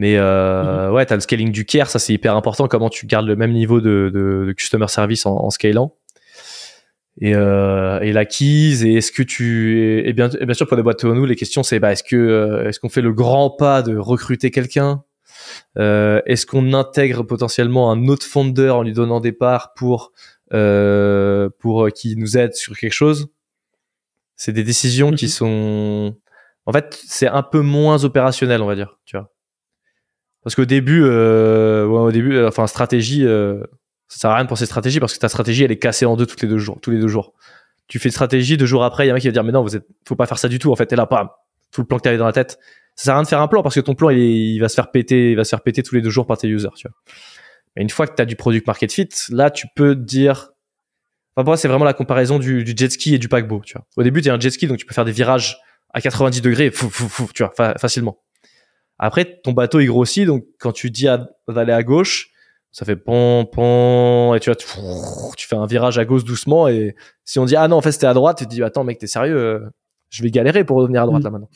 Mais euh, mhm. ouais, t'as le scaling du care, ça c'est hyper important. Comment tu gardes le même niveau de, de, de customer service en, en scalant et, euh, et l'acquise et est-ce que tu et bien, bien sûr pour les boîtes nous les questions c'est bah, est-ce que euh, est-ce qu'on fait le grand pas de recruter quelqu'un? Euh, est-ce qu'on intègre potentiellement un autre fondeur en lui donnant des parts pour euh, pour qui nous aide sur quelque chose? C'est des décisions qui mhm. sont en fait c'est un peu moins opérationnel on va dire tu vois parce qu'au début, euh, ouais, au début, euh, enfin stratégie, euh, ça sert à rien de penser stratégie parce que ta stratégie elle est cassée en deux toutes les deux jours, tous les deux jours. Tu fais stratégie deux jours après, il y a un mec qui va dire mais non, vous êtes, faut pas faire ça du tout. En fait, t'es là, pas tout le plan que t'avais dans la tête. Ça sert à rien de faire un plan parce que ton plan il, va se faire péter, il va se faire péter tous les deux jours par tes users. Tu vois. Mais une fois que tu as du product market fit, là tu peux dire. Enfin, pour moi, c'est vraiment la comparaison du, du, jet ski et du paquebot. Tu vois. Au début, tu es un jet ski, donc tu peux faire des virages à 90 degrés, tu vois, facilement. Après, ton bateau il grossit, donc quand tu dis d'aller à gauche, ça fait pom pom et tu vois, tu, fais un virage à gauche doucement et si on dit ah non en fait c'était à droite, tu te dis attends mec t'es sérieux, euh, je vais galérer pour revenir à droite mm. là maintenant.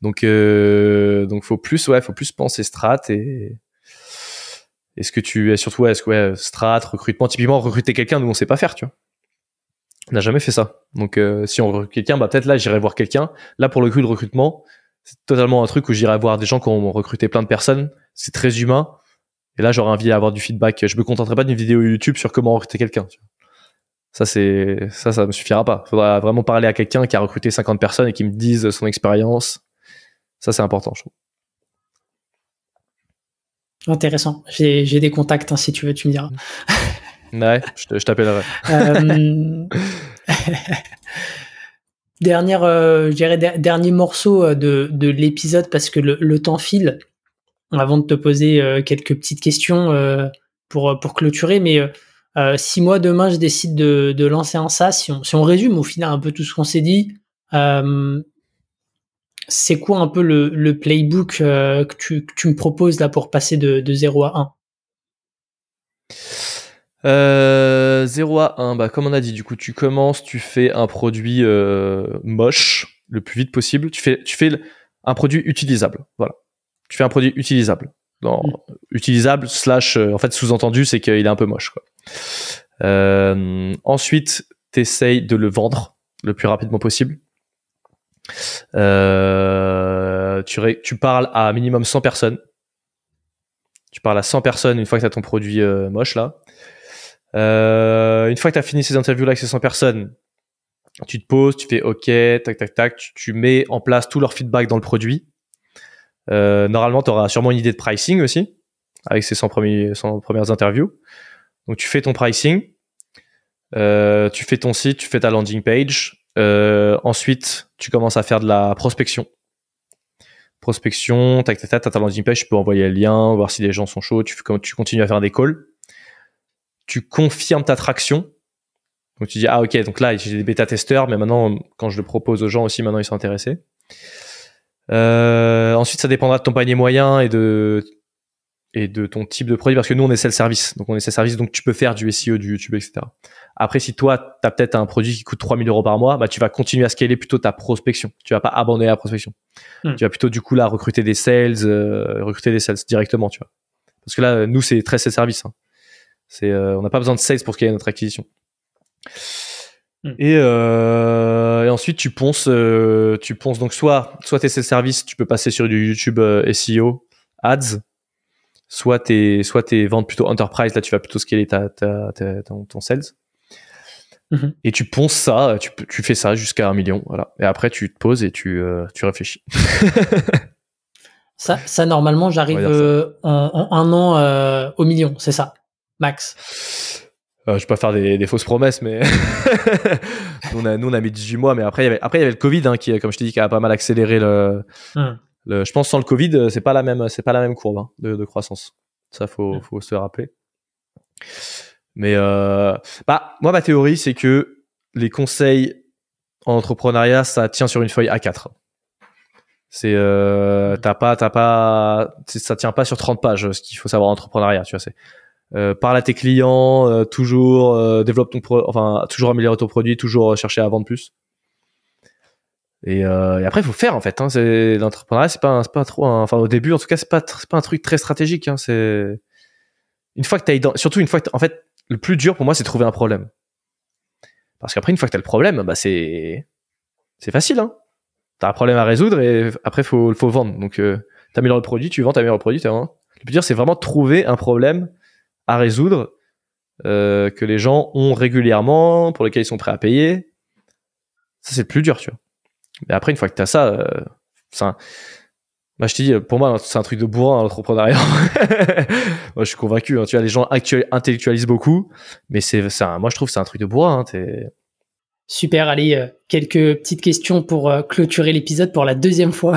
Donc euh, donc faut plus ouais faut plus penser strat et est-ce que tu es surtout est-ce que ouais, strat recrutement typiquement recruter quelqu'un nous on sait pas faire tu vois on n'a jamais fait ça donc euh, si on recrute quelqu'un bah peut-être là j'irai voir quelqu'un là pour le coup le recrutement c'est totalement un truc où j'irai voir des gens qui ont recruté plein de personnes. C'est très humain. Et là, j'aurais envie d'avoir du feedback. Je me contenterai pas d'une vidéo YouTube sur comment recruter quelqu'un. Ça, c'est, ça, ça me suffira pas. Faudra vraiment parler à quelqu'un qui a recruté 50 personnes et qui me dise son expérience. Ça, c'est important, je trouve. Intéressant. J'ai des contacts, hein, si tu veux, tu me diras. ouais, je t'appellerai. Euh... Dernière, euh, dernier morceau euh, de, de l'épisode parce que le, temps file. Avant de te poser euh, quelques petites questions pour pour clôturer, mais si moi demain je décide de, de lancer un SaaS, si on, si on résume au final un peu tout ce qu'on s'est dit, c'est quoi un peu le, le playbook que tu, que, tu, me proposes là pour passer de, de 0 à 1 euh, 0 à 1, bah, comme on a dit, du coup, tu commences, tu fais un produit euh, moche le plus vite possible. Tu fais, tu fais un produit utilisable. Voilà. Tu fais un produit utilisable. Dans, mm. Utilisable, slash, euh, en fait, sous-entendu, c'est qu'il est un peu moche. Quoi. Euh, ensuite, tu essayes de le vendre le plus rapidement possible. Euh, tu, tu parles à minimum 100 personnes. Tu parles à 100 personnes une fois que tu as ton produit euh, moche là. Euh, une fois que tu as fini ces interviews-là avec ces 100 personnes, tu te poses, tu fais OK, tac, tac, tac, tu, mets en place tout leur feedback dans le produit. Euh, normalement, tu auras sûrement une idée de pricing aussi, avec ces 100, premiers, 100 premières interviews. Donc, tu fais ton pricing, euh, tu fais ton site, tu fais ta landing page. Ensuite, tu commences à faire de la prospection. Prospection, tac, tac, tac, ta landing page, tu peux envoyer le lien, voir si les gens sont chauds, tu continues à faire des calls tu confirmes ta traction. Donc tu dis ah ok donc là j'ai des bêta testeurs mais maintenant quand je le propose aux gens aussi maintenant ils sont intéressés. ensuite, ça dépendra de ton panier moyen et de et de ton type de produit parce que nous on est self-service donc on est self-service donc tu peux faire du SEO du YouTube etc après si toi tu as peut-être un produit qui coûte 3000 euros par mois bah tu vas continuer à scaler plutôt ta prospection tu vas pas abandonner la prospection hmm. tu vas plutôt du coup là recruter des sales euh, recruter des sales directement tu vois parce que là nous c'est très self-service hein. C'est euh, on n'a pas besoin de sales pour scaler notre acquisition. Hmm. et, euh, et, ensuite tu ponces tu ponces. Donc soit soit tes self-service tu peux passer sur du YouTube SEO ads. Soit tes soit tes ventes plutôt enterprise. Là tu vas plutôt scaler ta, ta, ton, sales. Mhm. et tu ponces ça tu, tu fais ça jusqu'à un million voilà. Et après tu te poses et tu euh, tu réfléchis. Ça ça normalement j'arrive euh, en, un an euh, au million c'est ça? Max je vais pas faire des, fausses promesses, mais nous, on a, nous, on a mis 18 mois, mais après, il y avait, après, il y avait le Covid, hein, qui, comme je t'ai dit, qui a pas mal accéléré le, hum je pense sans le Covid, euh, c'est pas la même, c'est pas la même courbe hein, de, croissance. Ça faut, faut se rappeler. Mais euh, bah moi ma théorie c'est que les conseils en entrepreneuriat ça tient sur une feuille A4. C'est euh, t'as pas t'as pas ça tient pas sur 30 pages ce qu'il faut savoir en entrepreneuriat tu vois c'est euh, parle à tes clients euh, toujours développe ton pro enfin toujours améliorer ton produit toujours chercher à vendre plus et, euh, et, après, il faut faire en fait. Hein, c'est l'entrepreneuriat, c'est pas, pas trop. enfin, au début, en tout cas, c'est pas, pas un truc très stratégique. Hein, c'est une fois que t'as surtout une fois que en fait, le plus dur pour moi, c'est trouver un problème. Parce qu'après, une fois que t'as le problème, bah c'est, c'est facile. Hein. T'as un problème à résoudre et après, faut, faut vendre. Donc, euh, t'améliores le produit, tu vends, t'améliores le produit. Le plus dur, c'est vraiment trouver un problème à résoudre euh, que les gens ont régulièrement, pour lesquels ils sont prêts à payer. Ça, c'est le plus dur, tu vois. Mais après, une fois que tu as ça, euh, ça moi, je te dis, pour moi, c'est un truc de bourrin, l'entrepreneuriat. moi, je suis convaincu. Hein. Tu vois, les gens intellectualisent beaucoup, mais c'est, moi, je trouve que c'est un truc de bourrin. Hein. Super, allez, euh, quelques petites questions pour euh, clôturer l'épisode pour la deuxième fois,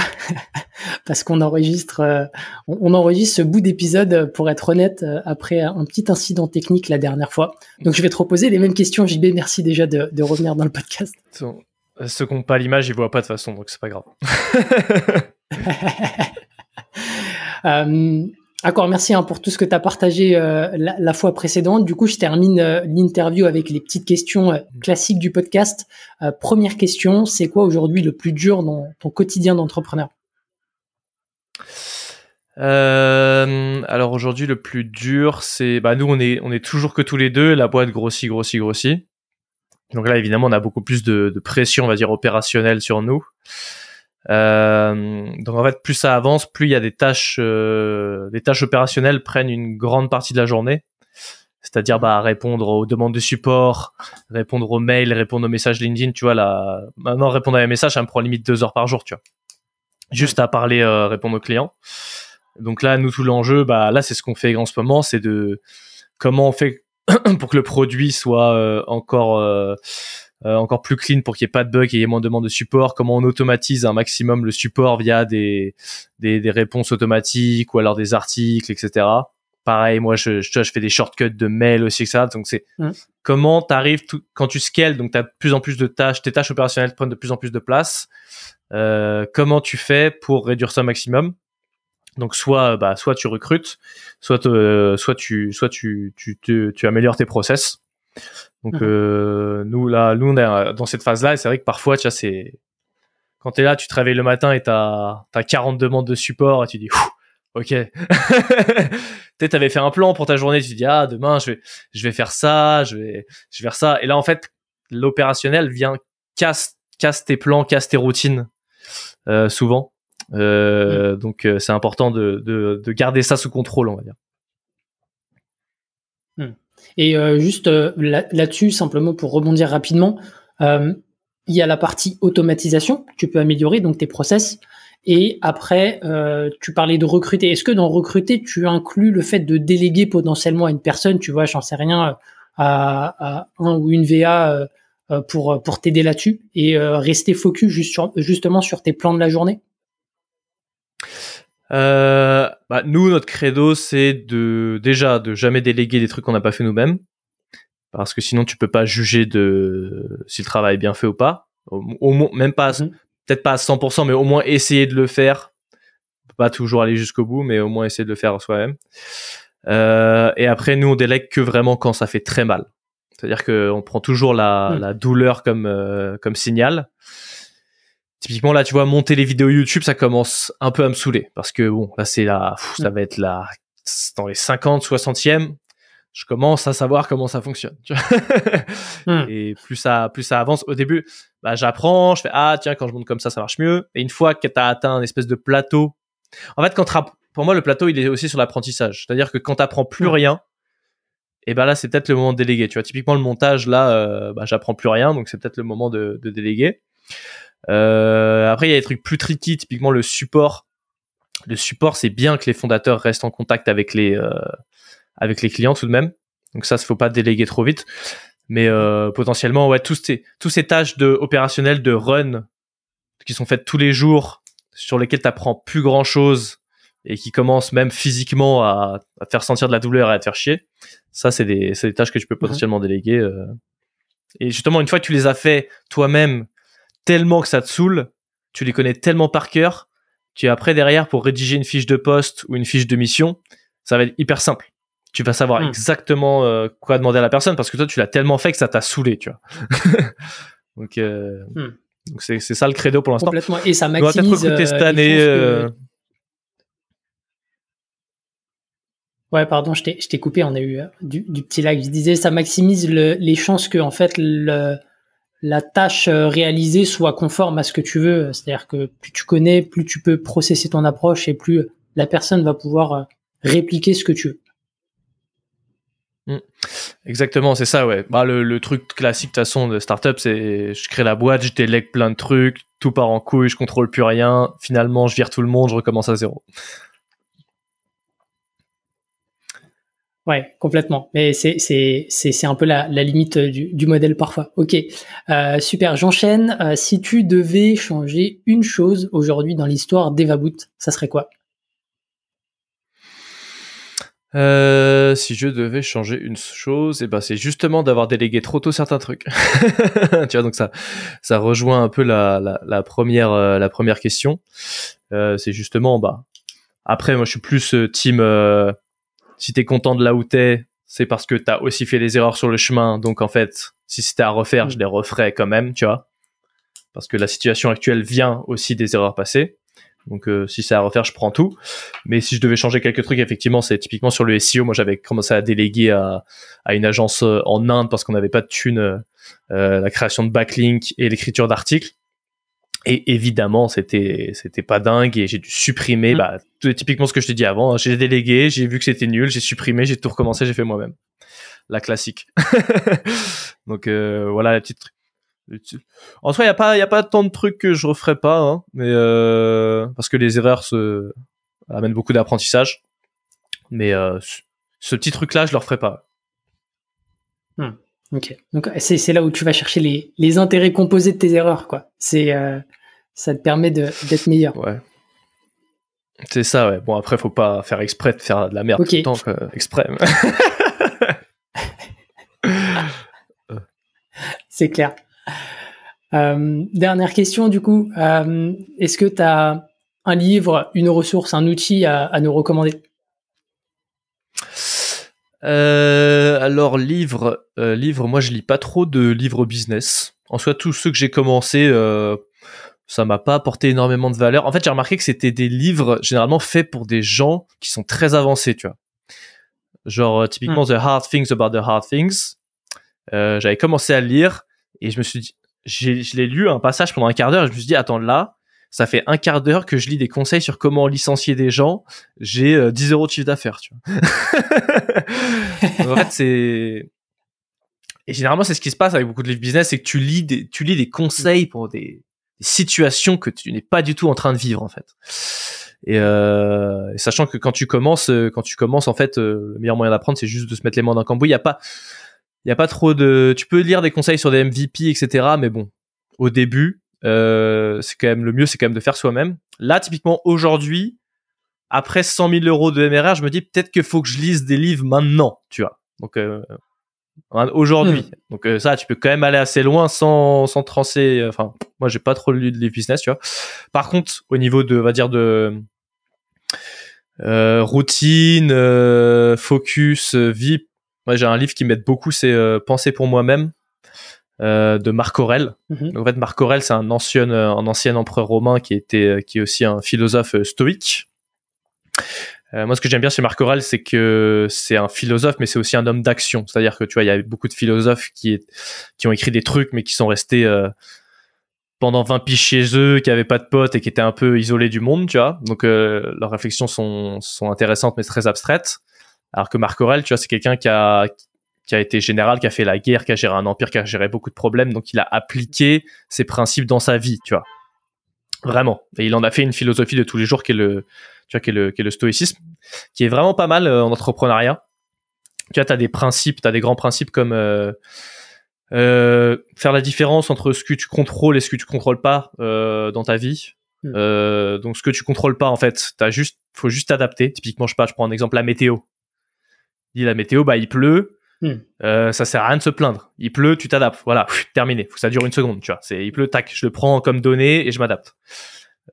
parce qu'on enregistre, euh, on, enregistre ce bout d'épisode, pour être honnête, après un petit incident technique la dernière fois. Donc je vais te reposer les mêmes questions, JB, merci déjà de, de revenir dans le podcast. Ceux qui n'ont pas l'image, ils voient pas de toute façon, donc c'est pas grave. euh, D'accord, merci hein, pour tout ce que tu as partagé euh, la, fois précédente. Du coup, je termine euh, l'interview avec les petites questions euh, classiques du podcast. première question, c'est quoi aujourd'hui le plus dur dans ton quotidien d'entrepreneur? Alors aujourd'hui le plus dur c'est bah nous on est on est toujours que tous les deux la boîte grossit grossit grossit donc là, évidemment, on a beaucoup plus de, de pression, on va dire, opérationnelle sur nous. Euh, donc en fait, plus ça avance, plus il y a des tâches, euh, des tâches opérationnelles prennent une grande partie de la journée. C'est-à-dire bah, répondre aux demandes de support, répondre aux mails, répondre aux messages LinkedIn. Tu vois là, maintenant répondre à un message, ça me prend limite deux heures par jour. Tu vois, juste à parler, euh, répondre aux clients. Donc là, nous tout l'enjeu, bah là c'est ce qu'on fait en ce moment, c'est de comment on fait pour que le produit soit euh, encore euh, encore plus clean pour qu'il n'y ait pas de bugs et il y ait moins de demandes de support, comment on automatise un maximum le support via des, des, des réponses automatiques ou alors des articles, etc. Pareil, moi, je, je, je fais des shortcuts de mail aussi, etc. Donc, c'est mmh. comment tu arrives, quand tu scales, donc tu as de plus en plus de tâches, tes tâches opérationnelles prennent de plus en plus de place. Euh, comment tu fais pour réduire ça au maximum? Donc soit bah soit tu recrutes, soit euh, soit tu soit tu tu, tu, améliores tes process. Donc mhm. euh, nous là nous on est dans cette phase là et c'est vrai que parfois tu vois c'est quand tu es là, tu te réveilles le matin et tu as, 40 demandes de support et tu dis OK. tu avais fait un plan pour ta journée, tu dis ah demain je vais je vais faire ça, je vais je vais faire ça et là en fait l'opérationnel vient casse casse tes plans, casse tes routines euh, souvent euh. Donc euh, c'est important de, de, de, garder ça sous contrôle, on va dire. Mm. Et euh, juste là-dessus, simplement pour rebondir rapidement, il y a la partie automatisation tu peux améliorer, donc tes process. Et après, tu parlais de recruter. Est-ce que dans recruter, tu inclus le fait de déléguer potentiellement à une personne, tu vois, j'en sais rien, à, un ou une VA pour, pour t'aider là-dessus et rester focus justement sur tes plans de la journée? Euh, bah, nous, notre credo, c'est de déjà de jamais déléguer des trucs qu'on n'a pas fait nous-mêmes, parce que sinon tu peux pas juger de si le travail est bien fait ou pas. Au, même pas, mhm. peut-être pas à 100%, mais au moins essayer de le faire. Pas toujours aller jusqu'au bout, mais au moins essayer de le faire soi-même. Euh, et après, nous, on délègue que vraiment quand ça fait très mal. C'est-à-dire qu'on prend toujours la, la douleur comme, euh, comme signal. Typiquement, là, tu vois, monter les vidéos YouTube, ça commence un peu à me saouler. Parce que, bon, là, c'est la, pff, ça va être la, dans les 50, 60e. Je commence à savoir comment ça fonctionne. tu vois. Hmm. Et plus ça, plus ça avance. Au début, bah, j'apprends, je fais, ah, tiens, quand je monte comme ça, ça marche mieux. Et une fois que tu as atteint un espèce de plateau, en fait, quand pour moi, le plateau, il est aussi sur l'apprentissage. C'est-à-dire que quand t'apprends plus Ouais. rien, et ben là, c'est peut-être le moment de déléguer. Tu vois, typiquement, le montage, là, euh, bah, j'apprends plus rien, donc c'est peut-être le moment de, de déléguer. Euh, après, il y a des trucs plus tricky, typiquement le support. Le support, c'est bien que les fondateurs restent en contact avec les, euh, avec les clients tout de même. Donc ça, il faut pas déléguer trop vite. Mais euh, potentiellement, ouais, tous ces, tous ces tâches de opérationnelles de run qui sont faites tous les jours, sur lesquelles tu apprends plus grand chose et qui commencent même physiquement à, à te faire sentir de la douleur et à te faire chier. Ça, c'est des, c'est des tâches que tu peux potentiellement déléguer. euh. Et justement, une fois que tu les as fait toi-même tellement que ça te saoule, tu les connais tellement par cœur, que après derrière pour rédiger une fiche de poste ou une fiche de mission, ça va être hyper simple. Tu vas savoir Hmm. exactement euh, quoi demander à la personne parce que toi tu l'as tellement fait que ça t'a saoulé, tu vois. donc euh, Hmm. c'est ça le credo pour l'instant. Complètement. Et ça On va peut-être maximise. cette année. que- euh, Ouais, pardon, je t'ai coupé. On a eu du, du petit lag. Je disais, ça maximise le- les chances que en fait le, la tâche euh, réalisée soit conforme à ce que tu veux. C'est-à-dire que plus tu connais, plus tu peux processer ton approche et plus la personne va pouvoir euh, répliquer ce que tu veux. Exactement, c'est ça, ouais. Bah, le, le truc classique, de toute façon, de startup, c'est je crée la boîte, je délègue plein de trucs, tout part en couille, je contrôle plus rien. Finalement, je vire tout le monde, je recommence à zéro. Ouais, complètement. Mais c'est un peu la, la limite du, modèle parfois. Ok, Euh, super. J'enchaîne. Euh, si tu devais changer une chose aujourd'hui dans l'histoire d'Evaboot, ça serait quoi? Euh, si je devais changer une chose, et ben c'est justement d'avoir délégué trop tôt certains trucs. tu vois, donc ça, ça rejoint un peu la, première, question. C'est justement, bah, après, moi, je suis plus team. Si t'es content de là où t'es, c'est parce que t'as aussi fait des erreurs sur le chemin. Donc en fait, si c'était à refaire, Mm. je les referais quand même, tu vois. Parce que la situation actuelle vient aussi des erreurs passées. Donc euh, si c'est à refaire, je prends tout. Mais si je devais changer quelques trucs, effectivement, c'est typiquement sur le SEO. Moi, j'avais commencé à déléguer à, à une agence euh, en Inde parce qu'on n'avait pas de thunes euh, la création de backlinks et l'écriture d'articles. Et évidemment, c'était c'était pas dingue et j'ai dû supprimer. Mm. Bah, typiquement ce que je t'ai dit avant. hein. J'ai délégué, j'ai vu que c'était nul, j'ai supprimé, j'ai tout recommencé, j'ai fait moi-même. La classique. Donc euh, voilà la petite. En soi, il y a pas il y a pas tant de trucs que je referais pas, hein, mais euh, parce que les erreurs se amènent beaucoup d'apprentissage. Mais euh, ce- petit truc-là, je le referais pas. Ok. Donc c'est c'est là où tu vas chercher les les intérêts composés de tes erreurs, quoi. C'est euh, ça te permet de d'être meilleur. Ouais. C'est ça, ouais. Bon, après, faut pas faire exprès de faire de la merde tout le temps, exprès. C'est clair. Euh, dernière question, du coup. Euh, Est-ce que tu as un livre, une ressource, un outil à, à nous recommander? Euh, alors livre, euh, livre, moi je lis pas trop de livres business. En soi, tous ceux que j'ai commencé, euh, ça m'a pas apporté énormément de valeur. En fait, j'ai remarqué que c'était des livres généralement faits pour des gens qui sont très avancés, tu vois. Genre euh, typiquement The Hard Things About the Hard Things. Euh, J'avais commencé à lire et je me suis dit, j'ai- je l'ai lu un passage pendant un quart d'heure. et Je me suis dit, attends là, ça fait un quart d'heure que je lis des conseils sur comment licencier des gens. J'ai euh, 10 euros de chiffre d'affaires, tu vois. en fait, c'est et généralement c'est ce qui se passe avec beaucoup de livres business, c'est que tu lis des tu lis des conseils pour des, situations que tu n'es pas du tout en train de vivre en fait. Et, euh, sachant que quand tu commences, euh, quand tu commences en fait, euh, le meilleur moyen d'apprendre c'est juste de se mettre les mains dans le cambouis. Il y a pas il y a pas trop de tu peux lire des conseils sur des MVP etc. Mais bon au début euh, c'est quand même le mieux c'est quand même de faire soi-même. Là typiquement aujourd'hui après 100 000 euros de MRR, je me dis peut-être qu'il faut que je lise des livres maintenant, tu vois. Donc, euh, aujourd'hui. Hmm. Donc euh, ça, tu peux quand même aller assez loin sans sans trancer. Enfin, moi, j'ai pas trop lu de livre business, tu vois. Par contre, au niveau de, on va dire de euh, routine, euh, focus, vie. Moi, j'ai un livre qui m'aide beaucoup, c'est Penser pour moi-même de Marc Aurel. Mhm. En fait, Marc Aurel, c'est un ancien, un ancien empereur romain qui était, qui est aussi un philosophe stoïque. Euh, moi, ce que j'aime bien chez Marc Aurel, c'est que c'est un philosophe, mais c'est aussi un homme d'action. C'est-à-dire que tu vois, il y a beaucoup de philosophes qui, qui ont écrit des trucs, mais qui sont restés euh, pendant 20 piges chez eux, qui avaient pas de potes et qui étaient un peu isolés du monde, tu vois. Donc euh, leurs réflexions sont, sont intéressantes, mais très abstraites. Alors que Marc Aurel, tu vois, c'est quelqu'un qui a qui a été général, qui a fait la guerre, qui a géré un empire, qui a géré beaucoup de problèmes, donc il a appliqué ses principes dans sa vie, tu vois. Vraiment. Et il en a fait une philosophie de tous les jours qui est le, tu vois, qui est le, qui est le stoïcisme, qui est vraiment pas mal euh, en entrepreneuriat. Tu vois, tu as des principes, tu as des grands principes comme euh, euh, faire la différence entre ce que tu contrôles et ce que tu contrôles pas euh, dans ta vie. Hmm. Donc ce que tu contrôles pas en fait, t'as juste, faut juste t'adapter. Typiquement, je sais pas, je prends un exemple la météo. Dit la météo, bah il pleut, hmm. euh, ça sert à rien de se plaindre. Il pleut, tu t'adaptes. Voilà, terminé. Faut que ça dure une seconde, tu vois. C'est il pleut, tac, je le prends comme donnée et je m'adapte.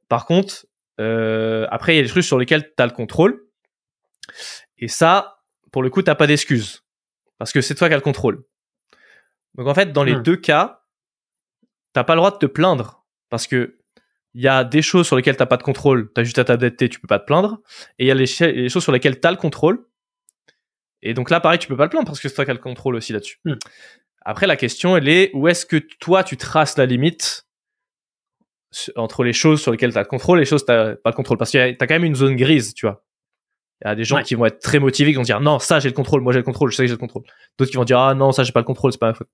Par contre, euh, après, il y a des trucs sur lesquels tu as le contrôle. Et ça, pour le coup, t'as pas d'excuse. Parce que c'est toi qui as le contrôle. Donc en fait, dans les hmm. deux cas, t'as pas le droit de te plaindre. Parce que il y a des choses sur lesquelles t'as pas de contrôle, t'as juste à t'adapter, tu peux pas te plaindre. Et il y a les, choses sur lesquelles t'as le contrôle. Et donc là, pareil, tu peux pas te plaindre parce que c'est toi qui as le contrôle aussi là-dessus. Hmm. Après, la question, elle est où est-ce que toi, tu traces la limite entre les choses sur lesquelles tu as le contrôle et les choses tu pas le contrôle? Parce que tu as quand même une zone grise, tu vois. Il y a des gens qui vont être très motivés, qui vont dire non, ça j'ai le contrôle, moi j'ai le contrôle, je sais que j'ai le contrôle. D'autres qui vont dire ah non, ça j'ai pas le contrôle, c'est pas ma faute.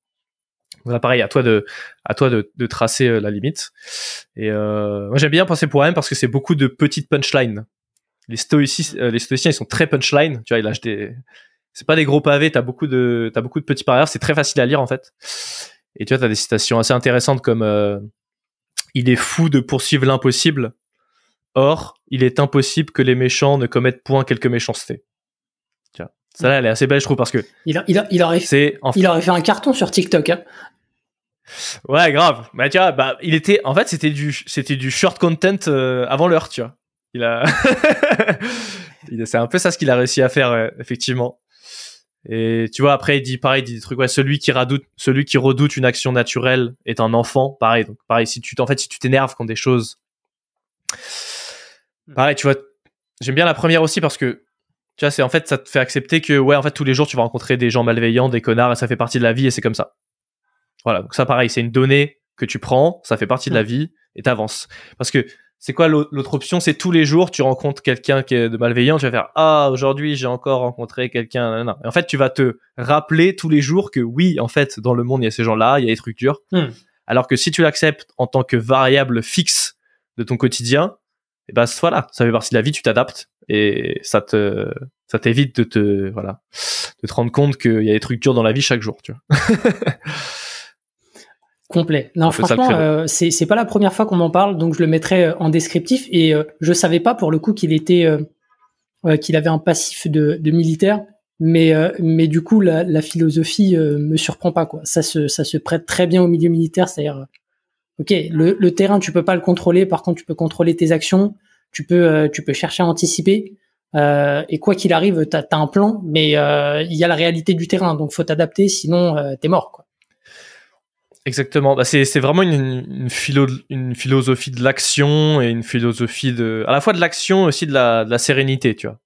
Voilà, pareil, à toi de, à toi de, de tracer euh, la limite. Et euh, moi j'aime bien penser pour même parce que c'est beaucoup de petites punchlines. Les stoïciens, euh, les stoïciens ils sont très punchline. Tu vois, ils lâchent des, c'est pas des gros pavés, t'as beaucoup de, t'as beaucoup de petits paragraphes, c'est très facile à lire en fait. Et tu vois, t'as des citations assez intéressantes comme euh, il est fou de poursuivre l'impossible. Or, il est impossible que les méchants ne commettent point quelque méchanceté. Tiens, ça là, elle est assez belle, je trouve, parce que il, il, il aurait, fait, il aurait fait un carton sur TikTok. Hein. Ouais, grave. Mais tu vois, bah, il était, en fait, c'était du, c'était du short content euh, avant l'heure, tu vois. Il a, c'est un peu ça ce qu'il a réussi à faire, effectivement. Et tu vois, après, il dit pareil, il dit des trucs, ouais, celui qui redoute, celui qui redoute une action naturelle est un enfant. Pareil, donc pareil, si tu, en fait, si tu t'énerves contre des choses, hmm. pareil, tu vois, j'aime bien la première aussi parce que, tu vois, c'est en fait, ça te fait accepter que, ouais, en fait, tous les jours, tu vas rencontrer des gens malveillants, des connards, et ça fait partie de la vie, et c'est comme ça. Voilà, donc ça, pareil, c'est une donnée que tu prends, ça fait partie de la hmm. vie, et t'avances. Parce que c'est quoi l'autre option? C'est tous les jours, tu rencontres quelqu'un qui est de malveillant, tu vas faire ah aujourd'hui j'ai encore rencontré quelqu'un. En fait, tu vas te rappeler tous les jours que oui, en fait, dans le monde il y a ces gens-là, il y a des structures. Hmm. Alors que si tu l'acceptes en tant que variable fixe de ton quotidien, et eh ben voilà, ça fait partie de la vie, tu t'adaptes et ça te ça t'évite de te voilà de te rendre compte qu'il y a des trucs durs dans la vie chaque jour, tu vois. Complet. Non, franchement, euh, c'est pas la première fois qu'on m'en parle, donc je le mettrai euh, en descriptif. Et euh, je savais pas pour le coup qu'il était euh, qu'il avait un passif de, de militaire, mais mais du coup la, la philosophie me surprend pas quoi. Ça se ça se prête très bien au milieu militaire, c'est-à-dire ok le, le, terrain tu peux pas le contrôler, par contre tu peux contrôler tes actions, tu peux tu peux chercher à anticiper. et quoi qu'il arrive, t'as as un plan, mais il y a la réalité du terrain, donc faut t'adapter, sinon t'es mort. Quoi. Exactement. Bah, c'est, vraiment une, une, philo, une philosophie de l'action et une philosophie de, à la fois de l'action aussi de la, de la sérénité, tu vois.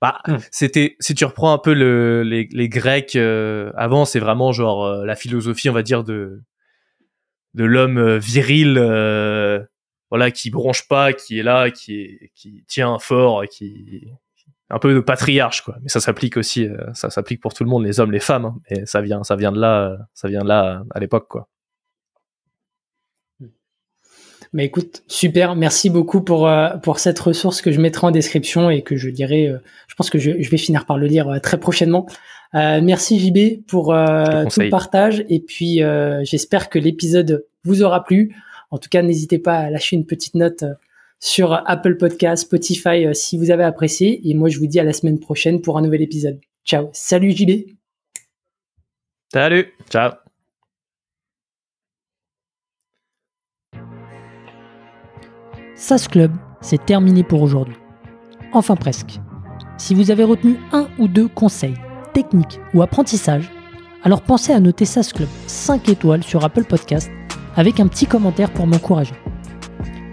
Bah, hmm. c'était, si tu reprends un peu le, les, les Grecs euh, avant, c'est vraiment genre euh, la philosophie, on va dire de, de l'homme euh, viril, voilà, qui bronche pas, qui est là, qui, qui tient fort, qui, un peu de patriarche quoi. Mais ça s'applique aussi euh, ça s'applique pour tout le monde les hommes les femmes hein. et ça vient ça vient de là euh, ça vient de là à l'époque quoi. Mais écoute super. Merci beaucoup pour euh, pour cette ressource que je mettrai en description et que je dirais je pense que je, vais finir par le lire très prochainement. Merci JB pour tout le partage. Et puis j'espère que l'épisode vous aura plu. En tout cas n'hésitez pas à lâcher une petite note sur Apple Podcast, Spotify euh, si vous avez apprécié. Et moi, je vous dis à la semaine prochaine pour un nouvel épisode. Ciao. Salut JB. Salut, ciao. SAS Club, c'est terminé pour aujourd'hui. Enfin presque. Si vous avez retenu un ou deux conseils, techniques ou apprentissages, alors pensez à noter SAS Club 5 étoiles sur Apple Podcast avec un petit commentaire pour m'encourager.